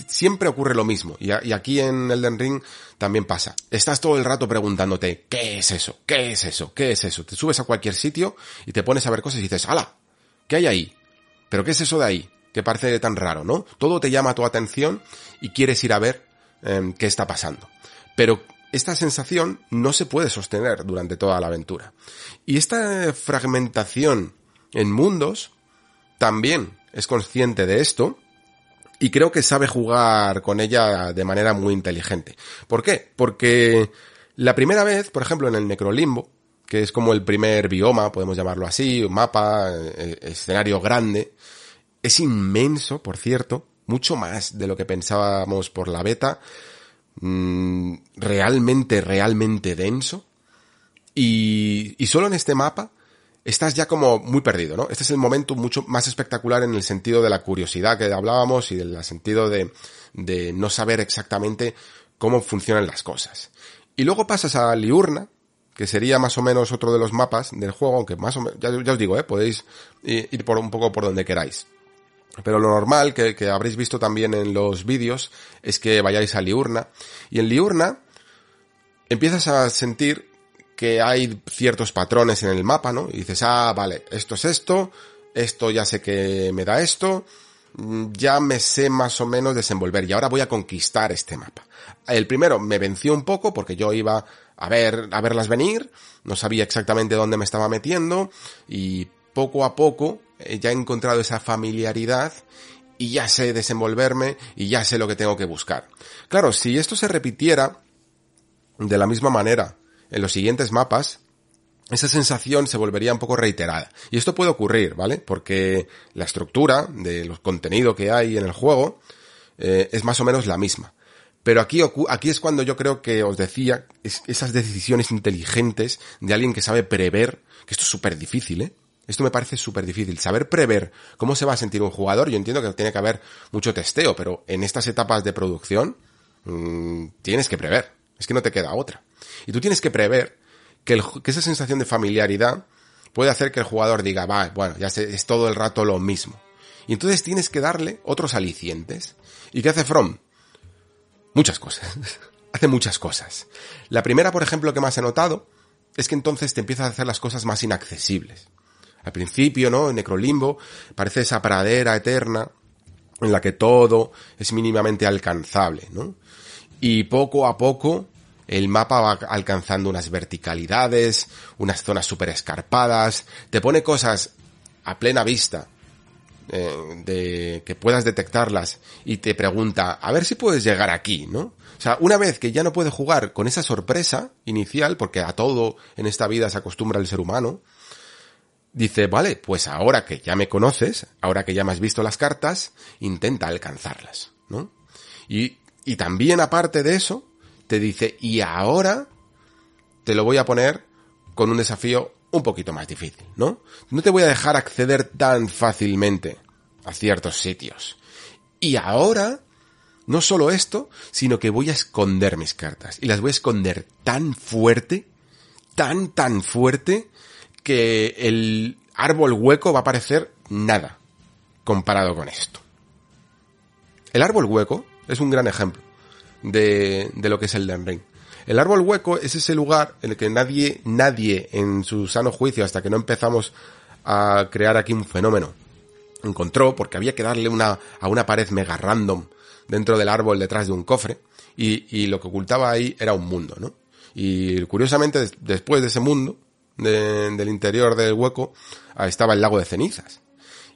siempre ocurre lo mismo. Y, aquí en Elden Ring también pasa. Estás todo el rato preguntándote, ¿qué es eso? ¿Qué es eso? ¿Qué es eso? Te subes a cualquier sitio y te pones a ver cosas y dices, ¡hala! ¿Qué hay ahí? ¿Pero qué es eso de ahí? Que parece tan raro, ¿no? Todo te llama tu atención y quieres ir a ver em, qué está pasando. Pero esta sensación no se puede sostener durante toda la aventura. Y esta fragmentación en mundos también es consciente de esto y creo que sabe jugar con ella de manera muy inteligente. ¿Por qué? Porque la primera vez, por ejemplo, en el Necrolimbo, que es como el primer bioma, podemos llamarlo así, mapa, eh, escenario grande, es inmenso, por cierto, mucho más de lo que pensábamos por la beta, mm, realmente, realmente denso, y, y solo en este mapa estás ya como muy perdido, ¿no? Este es el momento mucho más espectacular en el sentido de la curiosidad que hablábamos y del sentido de, de no saber exactamente cómo funcionan las cosas. Y luego pasas a Liurna, que sería más o menos otro de los mapas del juego, aunque más o menos, ya, os digo, ¿eh? podéis ir por un poco por donde queráis. Pero lo normal que, habréis visto también en los vídeos es que vayáis a Liurna. Y en Liurna empiezas a sentir que hay ciertos patrones en el mapa, ¿no? Y dices, ah, vale, esto es esto, esto ya sé que me da esto, mm, ya me sé más o menos desenvolver y ahora voy a conquistar este mapa. El primero me venció un poco porque yo iba a ver, a verlas venir, no sabía exactamente dónde me estaba metiendo y poco a poco eh, ya he encontrado esa familiaridad y ya sé desenvolverme y ya sé lo que tengo que buscar. Claro, si esto se repitiera de la misma manera en los siguientes mapas, esa sensación se volvería un poco reiterada. Y esto puede ocurrir, ¿vale? Porque la estructura de los contenido que hay en el juego eh, es más o menos la misma. Pero aquí, aquí es cuando yo creo que os decía esas decisiones inteligentes de alguien que sabe prever, que esto es súper difícil, ¿eh? Esto me parece súper difícil. Saber prever cómo se va a sentir un jugador, yo entiendo que tiene que haber mucho testeo, pero en estas etapas de producción mmm, tienes que prever. Es que no te queda otra. Y tú tienes que prever que, esa sensación de familiaridad puede hacer que el jugador diga, va, bueno, ya es todo el rato lo mismo. Y entonces tienes que darle otros alicientes. ¿Y qué hace From? Muchas cosas. hace muchas cosas. La primera, por ejemplo, que más he notado, es que entonces te empiezas a hacer las cosas más inaccesibles. Al principio, ¿no? En Necrolimbo parece esa pradera eterna en la que todo es mínimamente alcanzable, ¿no? Y poco a poco el mapa va alcanzando unas verticalidades, unas zonas súper escarpadas, te pone cosas a plena vista eh, de que puedas detectarlas y te pregunta a ver si puedes llegar aquí, ¿no? O sea, una vez que ya no puede jugar con esa sorpresa inicial, porque a todo en esta vida se acostumbra el ser humano, dice, vale, pues ahora que ya me conoces, ahora que ya me has visto las cartas, intenta alcanzarlas, ¿no? Y, y también aparte de eso, te dice, y ahora te lo voy a poner con un desafío un poquito más difícil, ¿no? No te voy a dejar acceder tan fácilmente a ciertos sitios. Y ahora, no solo esto, sino que voy a esconder mis cartas. Y las voy a esconder tan fuerte, tan, tan fuerte, que el árbol hueco va a parecer nada comparado con esto. El árbol hueco es un gran ejemplo de, de lo que es el Ring. El árbol hueco es ese lugar en el que nadie, nadie en su sano juicio, hasta que no empezamos a crear aquí un fenómeno, encontró, porque había que darle una, a una pared mega random dentro del árbol detrás de un cofre, y, y lo que ocultaba ahí era un mundo, ¿no? Y curiosamente, después de ese mundo, del interior del hueco, estaba el lago de cenizas.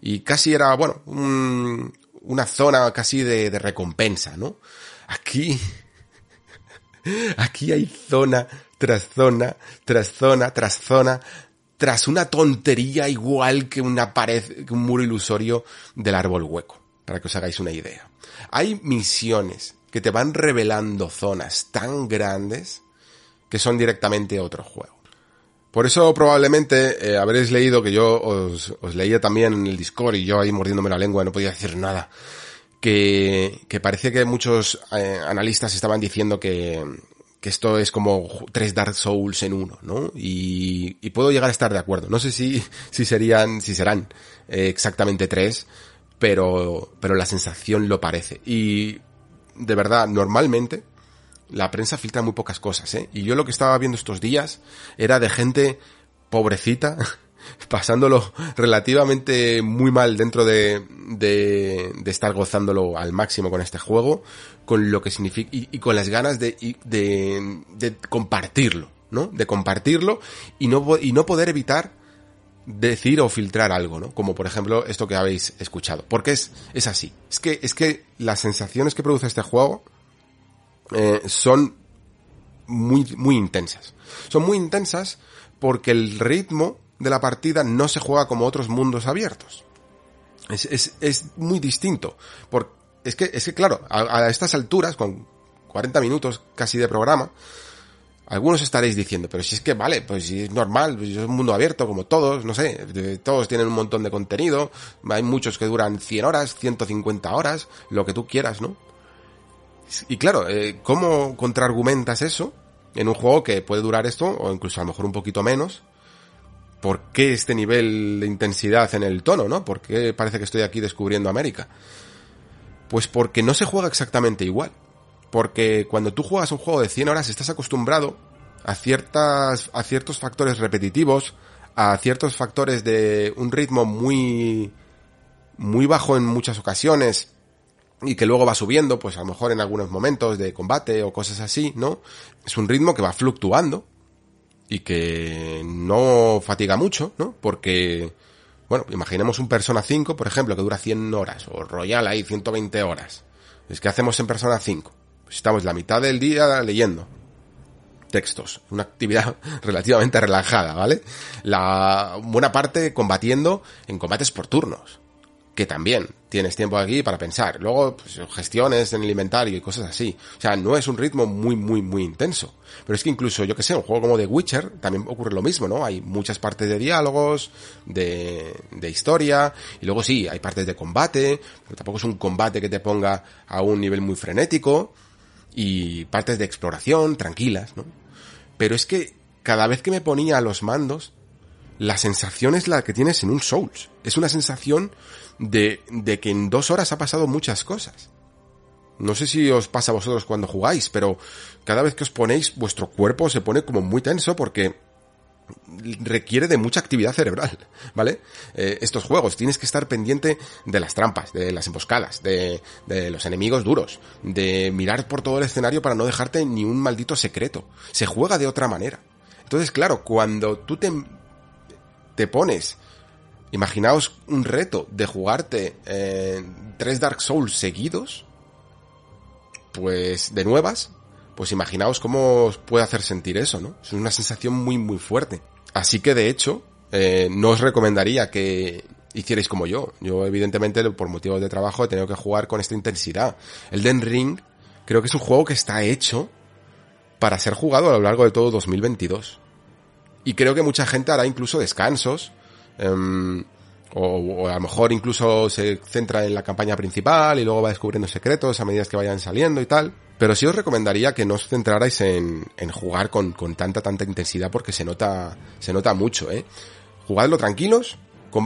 Y casi era, bueno, una zona casi de, de recompensa, ¿no? Aquí, aquí hay zona tras zona, tras zona, tras zona, tras una tontería igual que una pared, que un muro ilusorio del árbol hueco, para que os hagáis una idea. Hay misiones que te van revelando zonas tan grandes que son directamente otro juego. Por eso probablemente eh, habréis leído que yo os, leía también en el Discord y yo ahí mordiéndome la lengua no podía decir nada. Que, que parece que muchos eh, analistas estaban diciendo que, que esto es como tres Dark Souls en uno, ¿no? Y, y puedo llegar a estar de acuerdo. No sé si, si serían, si serán eh, exactamente tres, pero, pero la sensación lo parece. Y de verdad, normalmente, la prensa filtra muy pocas cosas, ¿eh? Y yo lo que estaba viendo estos días era de gente pobrecita, pasándolo relativamente muy mal dentro de, de, de, estar gozándolo al máximo con este juego, con lo que significa, y, con las ganas de, de, de, compartirlo, ¿no? De compartirlo y no, y no poder evitar decir o filtrar algo, ¿no? Como por ejemplo esto que habéis escuchado. Porque es, es así. Es que, es que las sensaciones que produce este juego, eh, son muy, muy intensas. Son muy intensas porque el ritmo de la partida no se juega como otros mundos abiertos. Es, es, es muy distinto. Porque es que, es que claro, a, estas alturas, con 40 minutos casi de programa, algunos estaréis diciendo, pero si es que vale, pues si es normal, pues es un mundo abierto como todos, no sé, todos tienen un montón de contenido, hay muchos que duran 100 horas, 150 horas, lo que tú quieras, ¿no? Y claro, eh, ¿cómo contraargumentas eso en un juego que puede durar esto, o incluso a lo mejor un poquito menos? ¿Por qué este nivel de intensidad en el tono, no? ¿Por qué parece que estoy aquí descubriendo América? Pues porque no se juega exactamente igual. Porque cuando tú juegas un juego de 100 horas estás acostumbrado a ciertas, a ciertos factores repetitivos, a ciertos factores de un ritmo muy, muy bajo en muchas ocasiones, y que luego va subiendo, pues a lo mejor en algunos momentos de combate o cosas así, ¿no? Es un ritmo que va fluctuando y que no fatiga mucho, ¿no? Porque, bueno, imaginemos un Persona 5, por ejemplo, que dura 100 horas, o Royal ahí 120 horas. Es que hacemos en Persona 5. Pues estamos la mitad del día leyendo textos, una actividad relativamente relajada, ¿vale? La buena parte combatiendo en combates por turnos que también tienes tiempo aquí para pensar. Luego, pues, gestiones en el inventario y cosas así. O sea, no es un ritmo muy, muy, muy intenso. Pero es que incluso, yo que sé, un juego como The Witcher también ocurre lo mismo, ¿no? Hay muchas partes de diálogos, de, de historia, y luego sí, hay partes de combate, pero tampoco es un combate que te ponga a un nivel muy frenético, y partes de exploración, tranquilas, ¿no? Pero es que cada vez que me ponía a los mandos, la sensación es la que tienes en un Souls. Es una sensación de, de que en dos horas ha pasado muchas cosas. No sé si os pasa a vosotros cuando jugáis, pero cada vez que os ponéis, vuestro cuerpo se pone como muy tenso porque requiere de mucha actividad cerebral, ¿vale? Eh, estos juegos, tienes que estar pendiente de las trampas, de las emboscadas, de, de, los enemigos duros, de mirar por todo el escenario para no dejarte ni un maldito secreto. Se juega de otra manera. Entonces, claro, cuando tú te, te pones Imaginaos un reto de jugarte eh, tres Dark Souls seguidos, pues de nuevas, pues imaginaos cómo os puede hacer sentir eso, ¿no? Es una sensación muy muy fuerte. Así que de hecho, eh, no os recomendaría que hicierais como yo. Yo evidentemente por motivos de trabajo he tenido que jugar con esta intensidad. El Den Ring creo que es un juego que está hecho para ser jugado a lo largo de todo 2022. Y creo que mucha gente hará incluso descansos Um, o, o, a lo mejor incluso se centra en la campaña principal y luego va descubriendo secretos a medida que vayan saliendo y tal. Pero sí os recomendaría que no os centrarais en, en jugar con, con, tanta, tanta intensidad porque se nota, se nota mucho, eh. Jugadlo tranquilos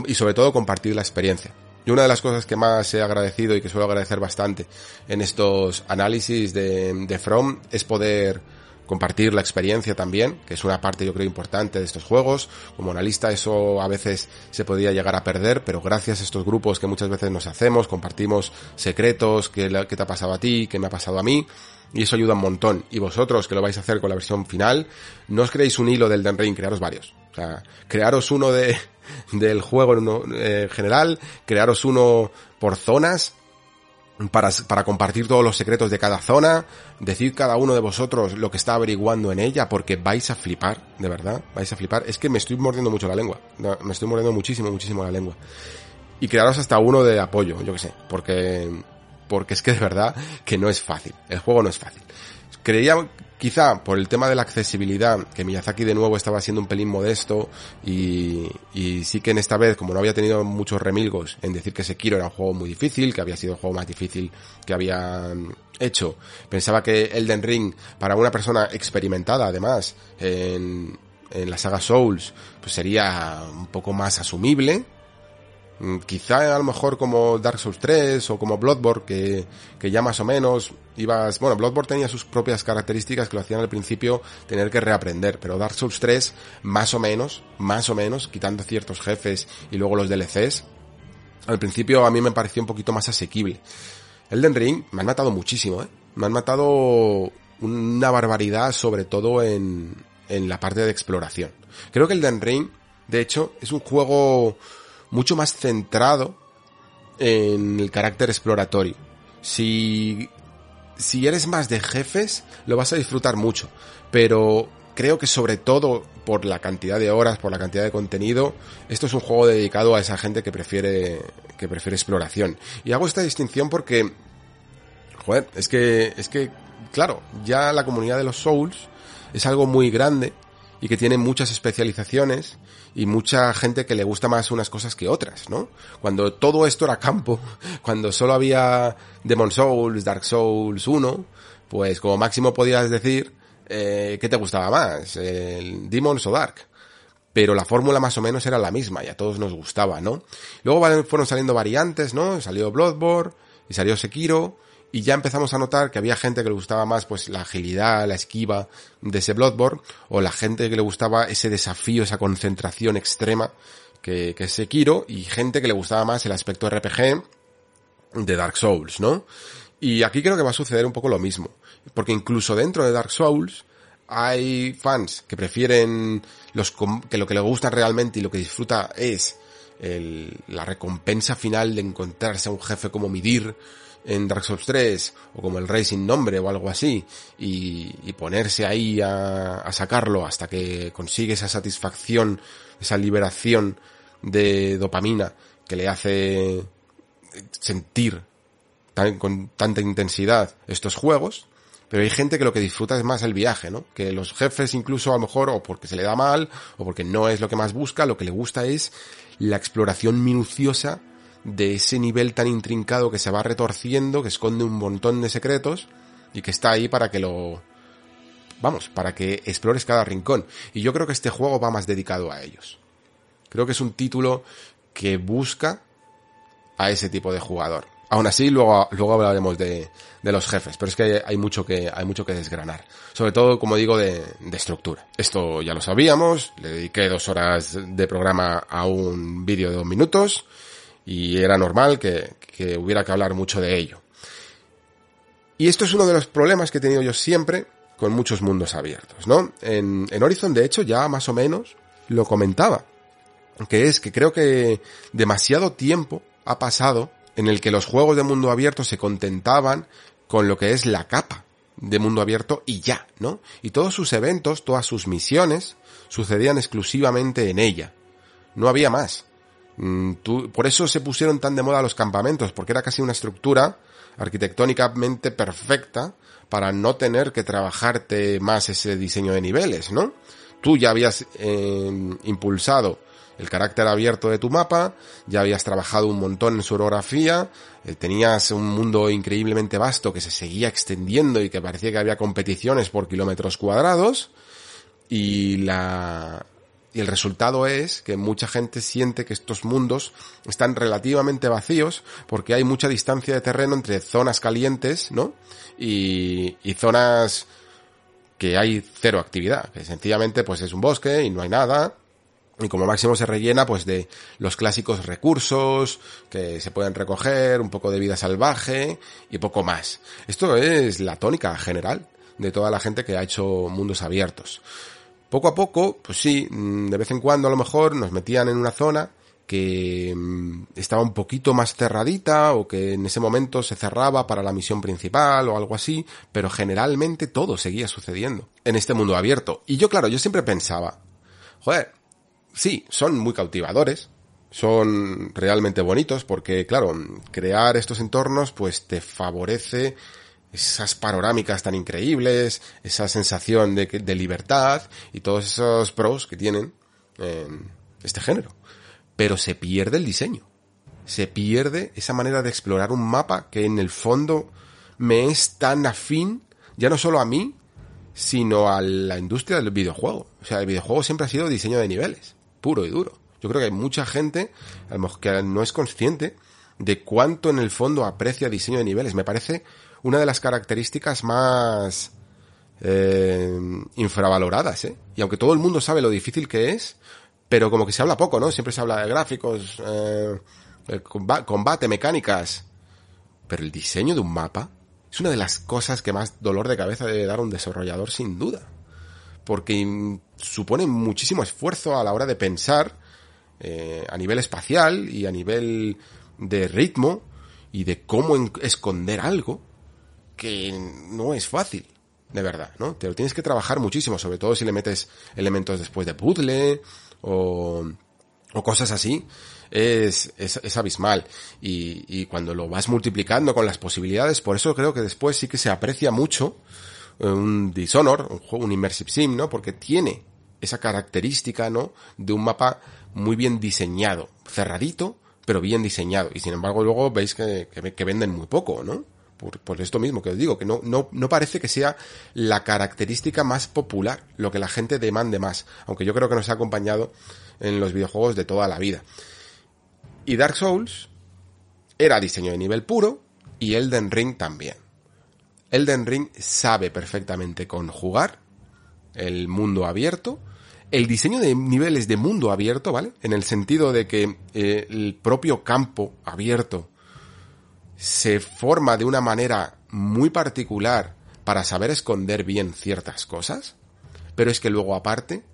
y sobre todo compartir la experiencia. Y una de las cosas que más he agradecido y que suelo agradecer bastante en estos análisis de, de From es poder compartir la experiencia también, que es una parte yo creo importante de estos juegos. Como analista eso a veces se podría llegar a perder, pero gracias a estos grupos que muchas veces nos hacemos, compartimos secretos, qué, te ha pasado a ti, qué me ha pasado a mí, y eso ayuda un montón. Y vosotros que lo vais a hacer con la versión final, no os creéis un hilo del Den Ring, crearos varios. O sea, crearos uno de, del juego en eh, general, crearos uno por zonas, para, para compartir todos los secretos de cada zona, decid cada uno de vosotros lo que está averiguando en ella, porque vais a flipar, de verdad, vais a flipar. Es que me estoy mordiendo mucho la lengua, me estoy mordiendo muchísimo, muchísimo la lengua. Y crearos hasta uno de apoyo, yo que sé, porque, porque es que de verdad que no es fácil, el juego no es fácil. Creía Quizá por el tema de la accesibilidad, que Miyazaki de nuevo estaba siendo un pelín modesto y, sí que en esta vez, como no había tenido muchos remilgos en decir que Sekiro era un juego muy difícil, que había sido el juego más difícil que había hecho, pensaba que Elden Ring, para una persona experimentada además en, en la saga Souls, pues sería un poco más asumible, quizá a lo mejor como Dark Souls 3 o como Bloodborne, que, que ya más o menos ibas... Bueno, Bloodborne tenía sus propias características que lo hacían al principio tener que reaprender, pero Dark Souls 3 más o menos, más o menos, quitando ciertos jefes y luego los DLCs, al principio a mí me pareció un poquito más asequible. Elden Ring me han matado muchísimo, ¿eh? Me han matado una barbaridad, sobre todo en, en la parte de exploración. Creo que Elden Ring, de hecho, es un juego mucho más centrado en el carácter exploratorio. Si, si eres más de jefes, lo vas a disfrutar mucho. Pero creo que sobre todo por la cantidad de horas, por la cantidad de contenido, esto es un juego dedicado a esa gente que prefiere, que prefiere exploración. Y hago esta distinción porque, joder, es que, es que, claro, ya la comunidad de los Souls es algo muy grande y que tiene muchas especializaciones y mucha gente que le gusta más unas cosas que otras, ¿no? Cuando todo esto era campo, cuando solo había Demon Souls, Dark Souls 1, pues como máximo podías decir eh, qué te gustaba más, el Demons o Dark. Pero la fórmula más o menos era la misma y a todos nos gustaba, ¿no? Luego fueron saliendo variantes, ¿no? Salió Bloodborne y salió Sekiro y ya empezamos a notar que había gente que le gustaba más pues la agilidad, la esquiva de ese Bloodborne, o la gente que le gustaba ese desafío, esa concentración extrema que, que es Sekiro, y gente que le gustaba más el aspecto RPG de Dark Souls, ¿no? Y aquí creo que va a suceder un poco lo mismo, porque incluso dentro de Dark Souls hay fans que prefieren los que lo que le gusta realmente y lo que disfruta es el, la recompensa final de encontrarse a un jefe como Midir, en Dark Souls 3 o como el Rey sin nombre o algo así y, ponerse ahí a, a, sacarlo hasta que consigue esa satisfacción, esa liberación de dopamina que le hace sentir con tanta intensidad estos juegos, pero hay gente que lo que disfruta es más el viaje, ¿no? Que los jefes incluso a lo mejor o porque se le da mal o porque no es lo que más busca, lo que le gusta es la exploración minuciosa de ese nivel tan intrincado que se va retorciendo, que esconde un montón de secretos y que está ahí para que lo... Vamos, para que explores cada rincón. Y yo creo que este juego va más dedicado a ellos. Creo que es un título que busca a ese tipo de jugador. Aún así, luego, luego hablaremos de, de los jefes, pero es que hay, mucho que, hay mucho que desgranar. Sobre todo, como digo, de, de estructura. Esto ya lo sabíamos, le dediqué dos horas de programa a un vídeo de dos minutos y era normal que, que hubiera que hablar mucho de ello. Y esto es uno de los problemas que he tenido yo siempre con muchos mundos abiertos, ¿no? En, en Horizon, de hecho, ya más o menos lo comentaba. Que es que creo que demasiado tiempo ha pasado en el que los juegos de mundo abierto se contentaban con lo que es la capa de mundo abierto y ya, ¿no? Y todos sus eventos, todas sus misiones, sucedían exclusivamente en ella. No había más. Mm, por eso se pusieron tan de moda los campamentos, porque era casi una estructura arquitectónicamente perfecta para no tener que trabajarte más ese diseño de niveles, ¿no? Tú ya habías eh, impulsado el carácter abierto de tu mapa, ya habías trabajado un montón en su orografía, eh, tenías un mundo increíblemente vasto que se seguía extendiendo y que parecía que había competiciones por kilómetros cuadrados, y la, y el resultado es que mucha gente siente que estos mundos están relativamente vacíos porque hay mucha distancia de terreno entre zonas calientes, ¿no? Y, y zonas que hay cero actividad, que sencillamente pues es un bosque y no hay nada, y como máximo se rellena pues de los clásicos recursos que se pueden recoger, un poco de vida salvaje y poco más. Esto es la tónica general de toda la gente que ha hecho mundos abiertos. Poco a poco, pues sí, mm, de vez en cuando a lo mejor nos metían en una zona que mm, estaba un poquito más cerradita o que en ese momento se cerraba para la misión principal o algo así, pero generalmente todo seguía sucediendo en este mundo abierto. Y yo, claro, yo siempre pensaba, joder, sí, son muy cautivadores, son realmente bonitos porque, claro, crear estos entornos pues te favorece esas panorámicas tan increíbles, esa sensación de, de libertad y todos esos pros que tienen en este género. Pero se pierde el diseño. Se pierde esa manera de explorar un mapa que en el fondo me es tan afín, ya no solo a mí, sino a la industria del videojuego. O sea, el videojuego siempre ha sido diseño de niveles puro y duro. Yo creo que hay mucha gente que no es consciente de cuánto en el fondo aprecia diseño de niveles. Me parece una de las características más eh, infravaloradas, ¿eh? Y aunque todo el mundo sabe lo difícil que es, pero como que se habla poco, ¿no? Siempre se habla de gráficos, eh, combate, mecánicas. Pero el diseño de un mapa es una de las cosas que más dolor de cabeza debe dar un desarrollador, sin duda porque supone muchísimo esfuerzo a la hora de pensar eh, a nivel espacial y a nivel de ritmo y de cómo esconder algo que no es fácil, de verdad, ¿no? Te lo tienes que trabajar muchísimo, sobre todo si le metes elementos después de puzzle o, o cosas así, es, es, es abismal. Y, y cuando lo vas multiplicando con las posibilidades, por eso creo que después sí que se aprecia mucho un Dishonor, un juego, un Immersive Sim, ¿no? Porque tiene esa característica, ¿no? De un mapa muy bien diseñado, cerradito, pero bien diseñado. Y sin embargo luego veis que, que, venden muy poco, ¿no? Por, esto mismo que os digo, que no, no, no parece que sea la característica más popular, lo que la gente demande más, aunque yo creo que nos ha acompañado en los videojuegos de toda la vida. Y Dark Souls era diseño de nivel puro y Elden Ring también. Elden Ring sabe perfectamente conjugar el mundo abierto, el diseño de niveles de mundo abierto, ¿vale? En el sentido de que eh, el propio campo abierto se forma de una manera muy particular para saber esconder bien ciertas cosas, pero es que luego aparte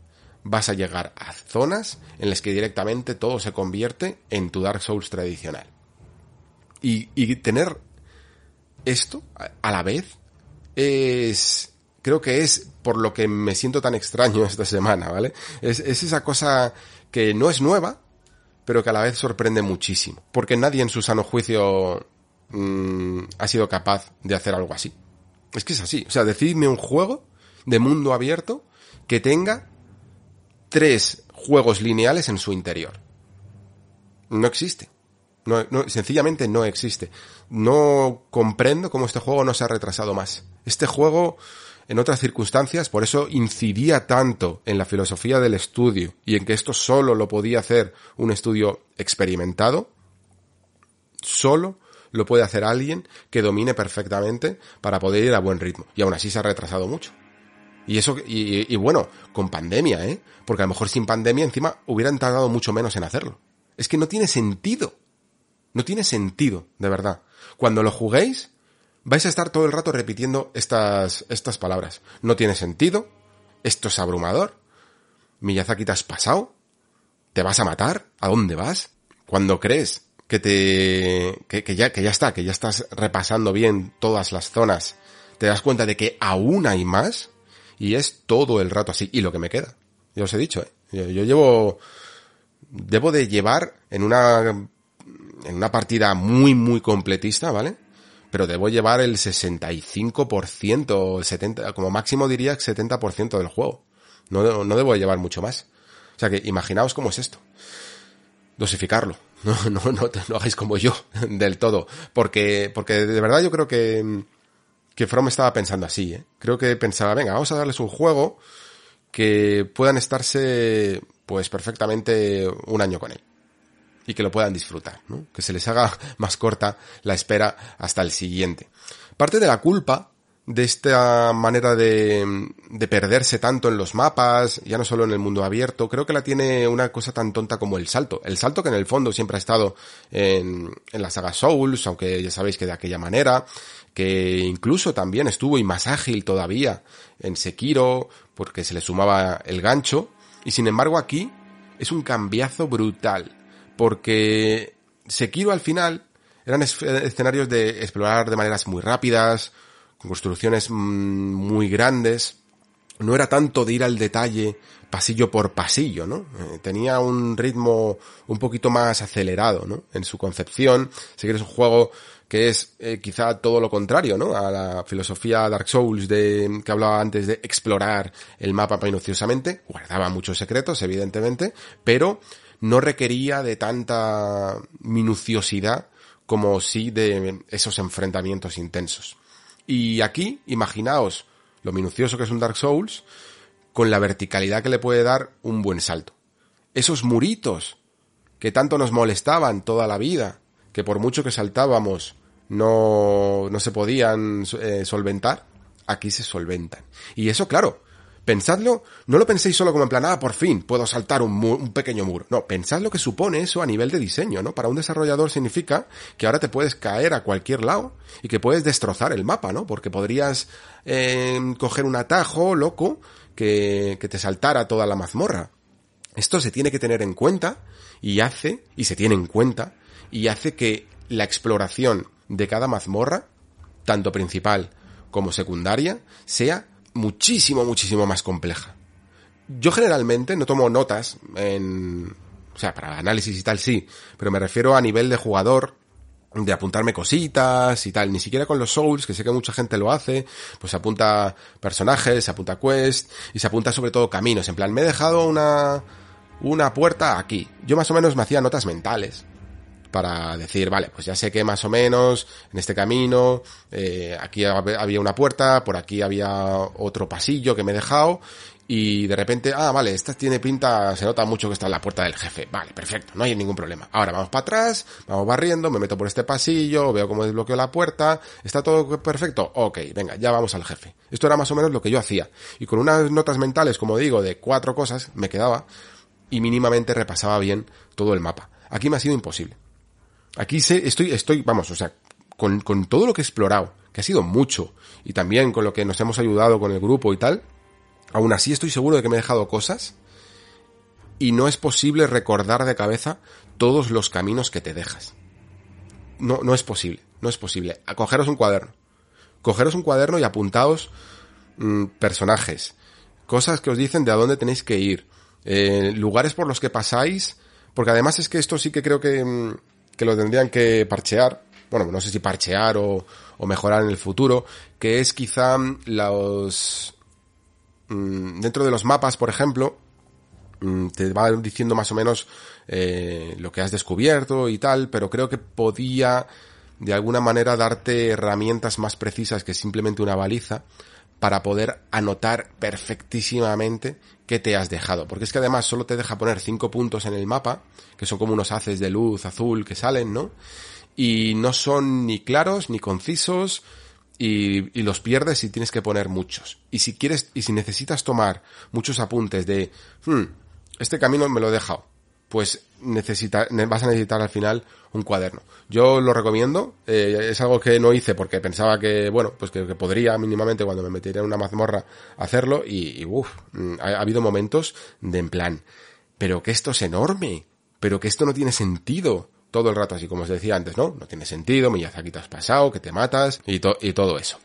vas a llegar a zonas en las que directamente todo se convierte en tu Dark Souls tradicional. Y, y tener esto a la vez es, creo que es por lo que me siento tan extraño esta semana, ¿vale? Es, esa cosa que no es nueva, pero que a la vez sorprende muchísimo. Porque nadie en su sano juicio mm, ha sido capaz de hacer algo así. Es que es así. O sea, decidme un juego de mundo abierto que tenga tres juegos lineales en su interior. No existe. No, sencillamente no existe. No comprendo cómo este juego no se ha retrasado más. Este juego, en otras circunstancias, por eso incidía tanto en la filosofía del estudio y en que esto solo lo podía hacer un estudio experimentado, solo lo puede hacer alguien que domine perfectamente para poder ir a buen ritmo. Y aún así se ha retrasado mucho. Y eso, y, y bueno, con pandemia, ¿eh? Porque a lo mejor sin pandemia encima hubieran tardado mucho menos en hacerlo. Es que no tiene sentido no tiene sentido, de verdad. Cuando lo juguéis, vais a estar todo el rato repitiendo estas, estas palabras. No tiene sentido, esto es abrumador, Miyazaki te has pasado, te vas a matar, ¿a dónde vas? Cuando crees que te, que, ya, que ya está, que ya estás repasando bien todas las zonas, te das cuenta de que aún hay más, y es todo el rato así, y lo que me queda. Ya os he dicho, ¿eh? yo, llevo, debo de llevar en una en una partida muy, muy completista, ¿vale? Pero debo llevar el 65%, 70, como máximo diría 70% del juego. No, no debo llevar mucho más. O sea que imaginaos cómo es esto. Dosificarlo. No, no, no, no hagáis como yo, del todo. Porque, porque de verdad yo creo que, que From estaba pensando así, ¿eh? Creo que pensaba, venga, vamos a darles un juego que puedan estarse, pues perfectamente un año con él y que lo puedan disfrutar, ¿no? Que se les haga más corta la espera hasta el siguiente. Parte de la culpa de esta manera de, de perderse tanto en los mapas, ya no solo en el mundo abierto, creo que la tiene una cosa tan tonta como el salto. El salto que en el fondo siempre ha estado en, en la saga Souls, aunque ya sabéis que de aquella manera, que incluso también estuvo y más ágil todavía en Sekiro, porque se le sumaba el gancho, y sin embargo aquí es un cambiazo brutal, porque Sekiro al final eran escenarios de explorar de maneras muy rápidas, construcciones mm, muy grandes. No era tanto de ir al detalle pasillo por pasillo, ¿no? Eh, tenía un ritmo un poquito más acelerado, ¿no? En su concepción. Si quieres un juego que es eh, quizá todo lo contrario, ¿no? A la filosofía Dark Souls de que hablaba antes de explorar el mapa minuciosamente, guardaba muchos secretos, evidentemente, pero no requería de tanta minuciosidad como sí de esos enfrentamientos intensos. Y aquí, imaginaos lo minucioso que es un Dark Souls, con la verticalidad que le puede dar un buen salto. Esos muritos que tanto nos molestaban toda la vida, que por mucho que saltábamos no, no se podían eh, solventar, aquí se solventan. Y eso, claro, Pensadlo, no lo penséis solo como en plan, ah, por fin puedo saltar un, un, pequeño muro. No, pensad lo que supone eso a nivel de diseño, ¿no? Para un desarrollador significa que ahora te puedes caer a cualquier lado y que puedes destrozar el mapa, ¿no? Porque podrías eh, coger un atajo loco que, que te saltara toda la mazmorra. Esto se tiene que tener en cuenta y hace, y se tiene en cuenta, y hace que la exploración de cada mazmorra, tanto principal como secundaria, sea muchísimo, muchísimo más compleja. Yo generalmente no tomo notas en, o sea, para análisis y tal sí, pero me refiero a nivel de jugador, de apuntarme cositas y tal, ni siquiera con los Souls, que sé que mucha gente lo hace, pues se apunta personajes, se apunta quest y se apunta sobre todo caminos, en plan, me he dejado una, una puerta aquí. Yo más o menos me hacía notas mentales, para decir, vale, pues ya sé que más o menos en este camino, eh, aquí había una puerta, por aquí había otro pasillo que me he dejado, y de repente, ah, vale, esta tiene pinta, se nota mucho que está en la puerta del jefe. Vale, perfecto, no hay ningún problema. Ahora vamos para atrás, vamos barriendo, me meto por este pasillo, veo cómo desbloqueo la puerta, está todo perfecto. Ok, venga, ya vamos al jefe. Esto era más o menos lo que yo hacía. Y con unas notas mentales, como digo, de cuatro cosas, me quedaba y mínimamente repasaba bien todo el mapa. Aquí me ha sido imposible. Aquí sé, estoy, estoy, vamos, o sea, con, con todo lo que he explorado, que ha sido mucho, y también con lo que nos hemos ayudado con el grupo y tal, aún así estoy seguro de que me he dejado cosas y no es posible recordar de cabeza todos los caminos que te dejas. No, no es posible, no es posible. Cogeros un cuaderno. Cogeros un cuaderno y apuntaos mmm, personajes, cosas que os dicen de a dónde tenéis que ir, eh, lugares por los que pasáis, porque además es que esto sí que creo que, mmm, que lo tendrían que parchear, bueno, no sé si parchear o, o mejorar en el futuro, que es quizá los... Mmm, dentro de los mapas, por ejemplo, mmm, te va diciendo más o menos eh, lo que has descubierto y tal, pero creo que podía de alguna manera darte herramientas más precisas que simplemente una baliza para poder anotar perfectísimamente qué te has dejado. Porque es que además solo te deja poner cinco puntos en el mapa, que son como unos haces de luz azul que salen, ¿no? Y no son ni claros ni concisos y, y, los pierdes si tienes que poner muchos. Y si quieres, y si necesitas tomar muchos apuntes de, hmm, este camino me lo he dejado, pues necesita, vas a necesitar al final un cuaderno. Yo lo recomiendo, eh, es algo que no hice porque pensaba que, bueno, pues que, podría mínimamente cuando me metiera en una mazmorra hacerlo y, y uff, mm, ha, ha, habido momentos de en plan, pero que esto es enorme, pero que esto no tiene sentido. Todo el rato así como os decía antes, ¿no? No tiene sentido, Miyazaki te has pasado, que te matas y todo eso.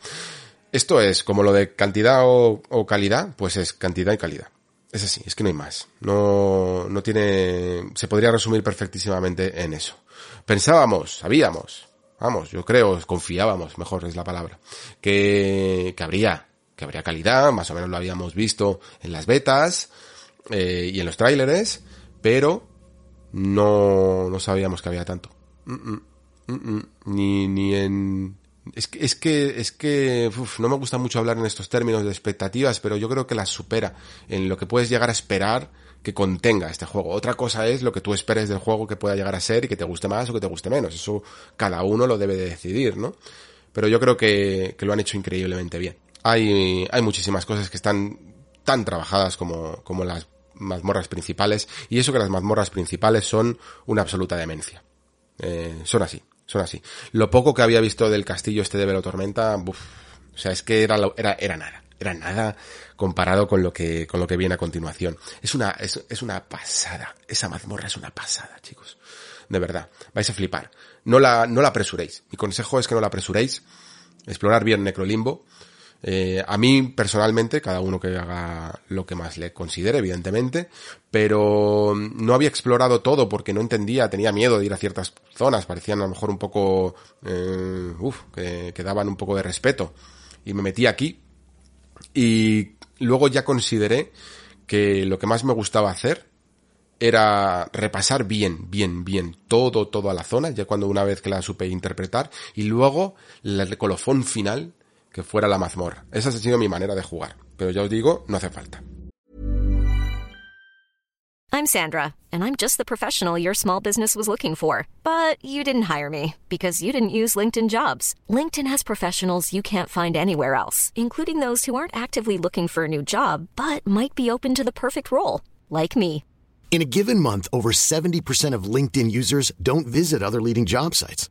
Esto es como lo de cantidad o, o calidad, pues es cantidad y calidad. Es así, es que no hay más. No, no tiene, se podría resumir perfectísimamente en eso. Pensábamos, sabíamos, vamos, yo creo, confiábamos, mejor es la palabra, que, que habría, que habría calidad, más o menos lo habíamos visto en las betas, eh, y en los tráileres, pero no, no sabíamos que había tanto. Mm -mm, mm ni, ni en, es que, es que, es que no me gusta mucho hablar en estos términos de expectativas, pero yo creo que las supera en lo que puedes llegar a esperar que contenga este juego. Otra cosa es lo que tú esperes del juego que pueda llegar a ser y que te guste más o que te guste menos. Eso cada uno lo debe de decidir, ¿no? pero yo creo que, que lo han hecho increíblemente bien. Hay, hay muchísimas cosas que están tan trabajadas como, como las mazmorras principales, y eso que las mazmorras principales son una absoluta demencia. Eh, son así, son así. Lo poco que había visto del castillo este de Velo Tormenta, o sea, es que era, era, era nada, era nada comparado con lo que, con lo que viene a continuación. Es una, es, es una pasada, esa mazmorra es una pasada, chicos. De verdad, vais a flipar. No la, no la apresuréis. Mi consejo es que no la apresuréis. Explorar bien Necrolimbo eh, a mí personalmente, cada uno que haga lo que más le considere, evidentemente, pero no había explorado todo porque no entendía, tenía miedo de ir a ciertas zonas, parecían a lo mejor un poco, eh, uff, que, daban un poco de respeto. Y me metí aquí y luego ya consideré que lo que más me gustaba hacer era repasar bien, bien, bien todo, toda la zona, ya cuando una vez que la supe interpretar, y luego el colofón final que fuera la mazmorra. Esa ha sido mi manera de jugar. Pero ya os digo, no hace falta. I'm Sandra, and I'm just the professional your small business was looking for. But you didn't hire me because you didn't use LinkedIn jobs. LinkedIn has professionals you can't find anywhere else, including those who aren't actively looking for a new job, but might be open to the perfect role, like me. In a given month, over 70% of LinkedIn users don't visit other leading job sites.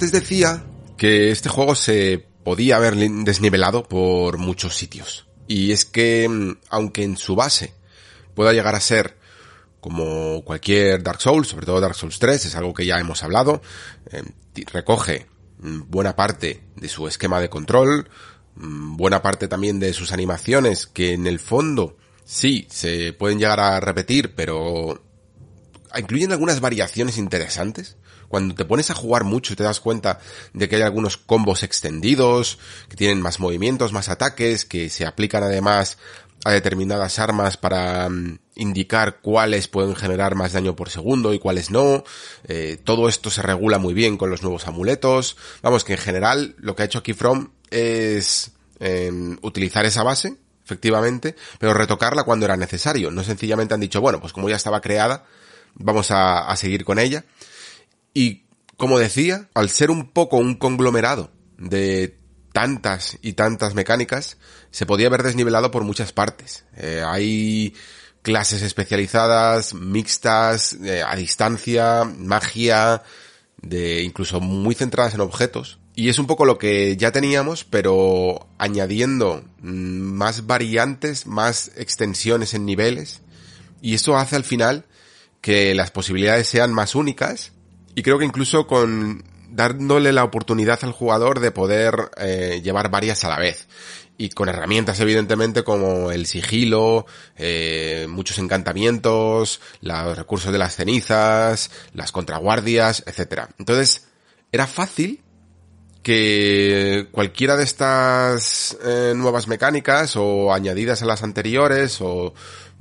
Antes decía que este juego se podía haber desnivelado por muchos sitios. Y es que, mm, aunque en su base pueda llegar a ser como cualquier Dark Souls, sobre todo Dark Souls 3, es algo que ya hemos hablado, eh, recoge mm, buena parte de su esquema de control, mm, buena parte también de sus animaciones, que en el fondo sí se pueden llegar a repetir, pero incluyen algunas variaciones interesantes cuando te pones a jugar mucho te das cuenta de que hay algunos combos extendidos, que tienen más movimientos, más ataques, que se aplican además a determinadas armas para mm, indicar cuáles pueden generar más daño por segundo y cuáles no. Eh, todo esto se regula muy bien con los nuevos amuletos. Vamos, que en general lo que ha hecho aquí From es em, utilizar esa base, efectivamente, pero retocarla cuando era necesario. No sencillamente han dicho, bueno, pues como ya estaba creada, vamos a seguir con ella. Y, como decía, al ser un poco un conglomerado de tantas y tantas mecánicas, se podía haber desnivelado por muchas partes. Eh, hay clases especializadas, mixtas, eh, a distancia, magia, de incluso muy centradas en objetos. Y es un poco lo que ya teníamos, pero añadiendo mm, más variantes, más extensiones en niveles. Y eso hace al final que las posibilidades sean más únicas y creo que incluso con dándole la oportunidad al jugador de poder eh, llevar varias a la vez. Y con herramientas evidentemente como el sigilo, eh, muchos encantamientos, los recursos de las cenizas, las contraguardias, etc. Entonces, era fácil que cualquiera de estas eh, nuevas mecánicas o añadidas a las anteriores o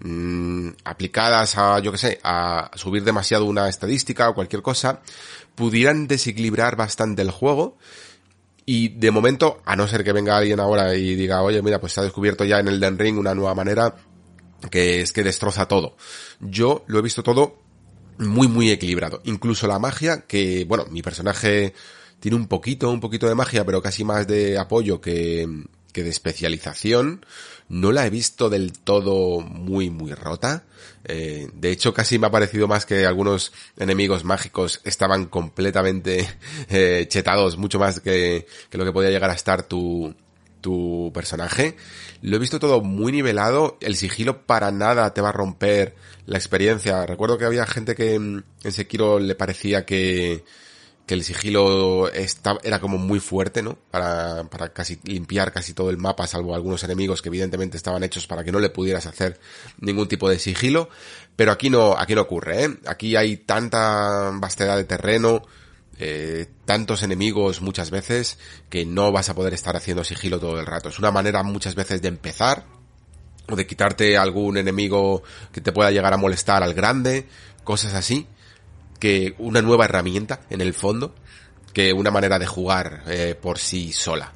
mmm, aplicadas a, yo que sé, a subir demasiado una estadística o cualquier cosa, pudieran desequilibrar bastante el juego. Y de momento, a no ser que venga alguien ahora y diga, oye, mira, pues se ha descubierto ya en el Den Ring una nueva manera que es que destroza todo. Yo lo he visto todo muy, muy equilibrado. Incluso la magia, que, bueno, mi personaje tiene un poquito, un poquito de magia, pero casi más de apoyo que, que de especialización. No la he visto del todo muy, muy rota. Eh, de hecho, casi me ha parecido más que algunos enemigos mágicos estaban completamente eh, chetados, mucho más que, que lo que podía llegar a estar tu, tu personaje. Lo he visto todo muy nivelado. El sigilo para nada te va a romper la experiencia. Recuerdo que había gente que en Sekiro le parecía que, que el sigilo era como muy fuerte, ¿no? Para, para casi limpiar casi todo el mapa, salvo algunos enemigos que evidentemente estaban hechos para que no le pudieras hacer ningún tipo de sigilo. Pero aquí no, aquí no ocurre, ¿eh? Aquí hay tanta vastedad de terreno, eh, tantos enemigos muchas veces que no vas a poder estar haciendo sigilo todo el rato. Es una manera muchas veces de empezar o de quitarte algún enemigo que te pueda llegar a molestar al grande, cosas así, que una nueva herramienta en el fondo que una manera de jugar eh, por sí sola.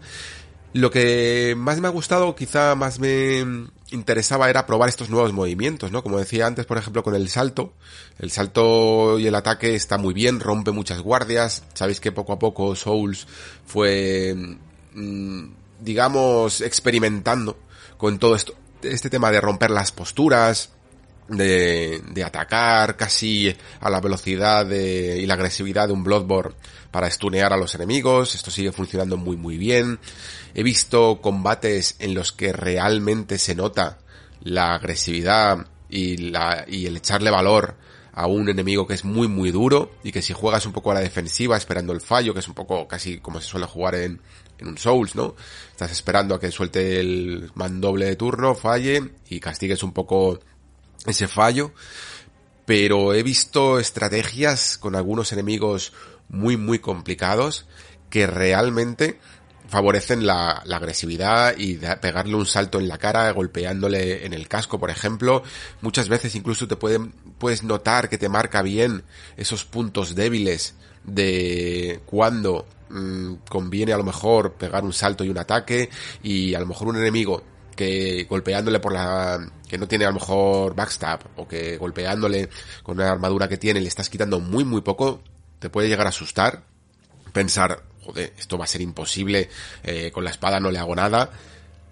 Lo que más me ha gustado, quizá más me interesaba era probar estos nuevos movimientos, ¿no? Como decía antes, por ejemplo, con el salto. El salto y el ataque está muy bien, rompe muchas guardias. Sabéis que poco a poco Souls fue, mm, digamos, experimentando con todo esto, este tema de romper las posturas, de, de atacar casi a la velocidad de, y la agresividad de un Bloodborne para stunear a los enemigos. Esto sigue funcionando muy muy bien. He visto combates en los que realmente se nota la agresividad y, la, y el echarle valor a un enemigo que es muy muy duro y que si juegas un poco a la defensiva esperando el fallo, que es un poco casi como se suele jugar en, en un Souls, ¿no? Estás esperando a que suelte el mandoble de turno, falle y castigues un poco ese fallo, pero he visto estrategias con algunos enemigos muy muy complicados que realmente favorecen la, agresividad y pegarle un salto en la cara golpeándole en el casco, por ejemplo. Muchas veces incluso te pueden, puedes notar que te marca bien esos puntos débiles de cuando mmm, conviene a lo mejor pegar un salto y un ataque y a lo mejor un enemigo que golpeándole por la que no tiene a lo mejor backstab o que golpeándole con una armadura que tiene le estás quitando muy muy poco te puede llegar a asustar pensar joder esto va a ser imposible eh, con la espada no le hago nada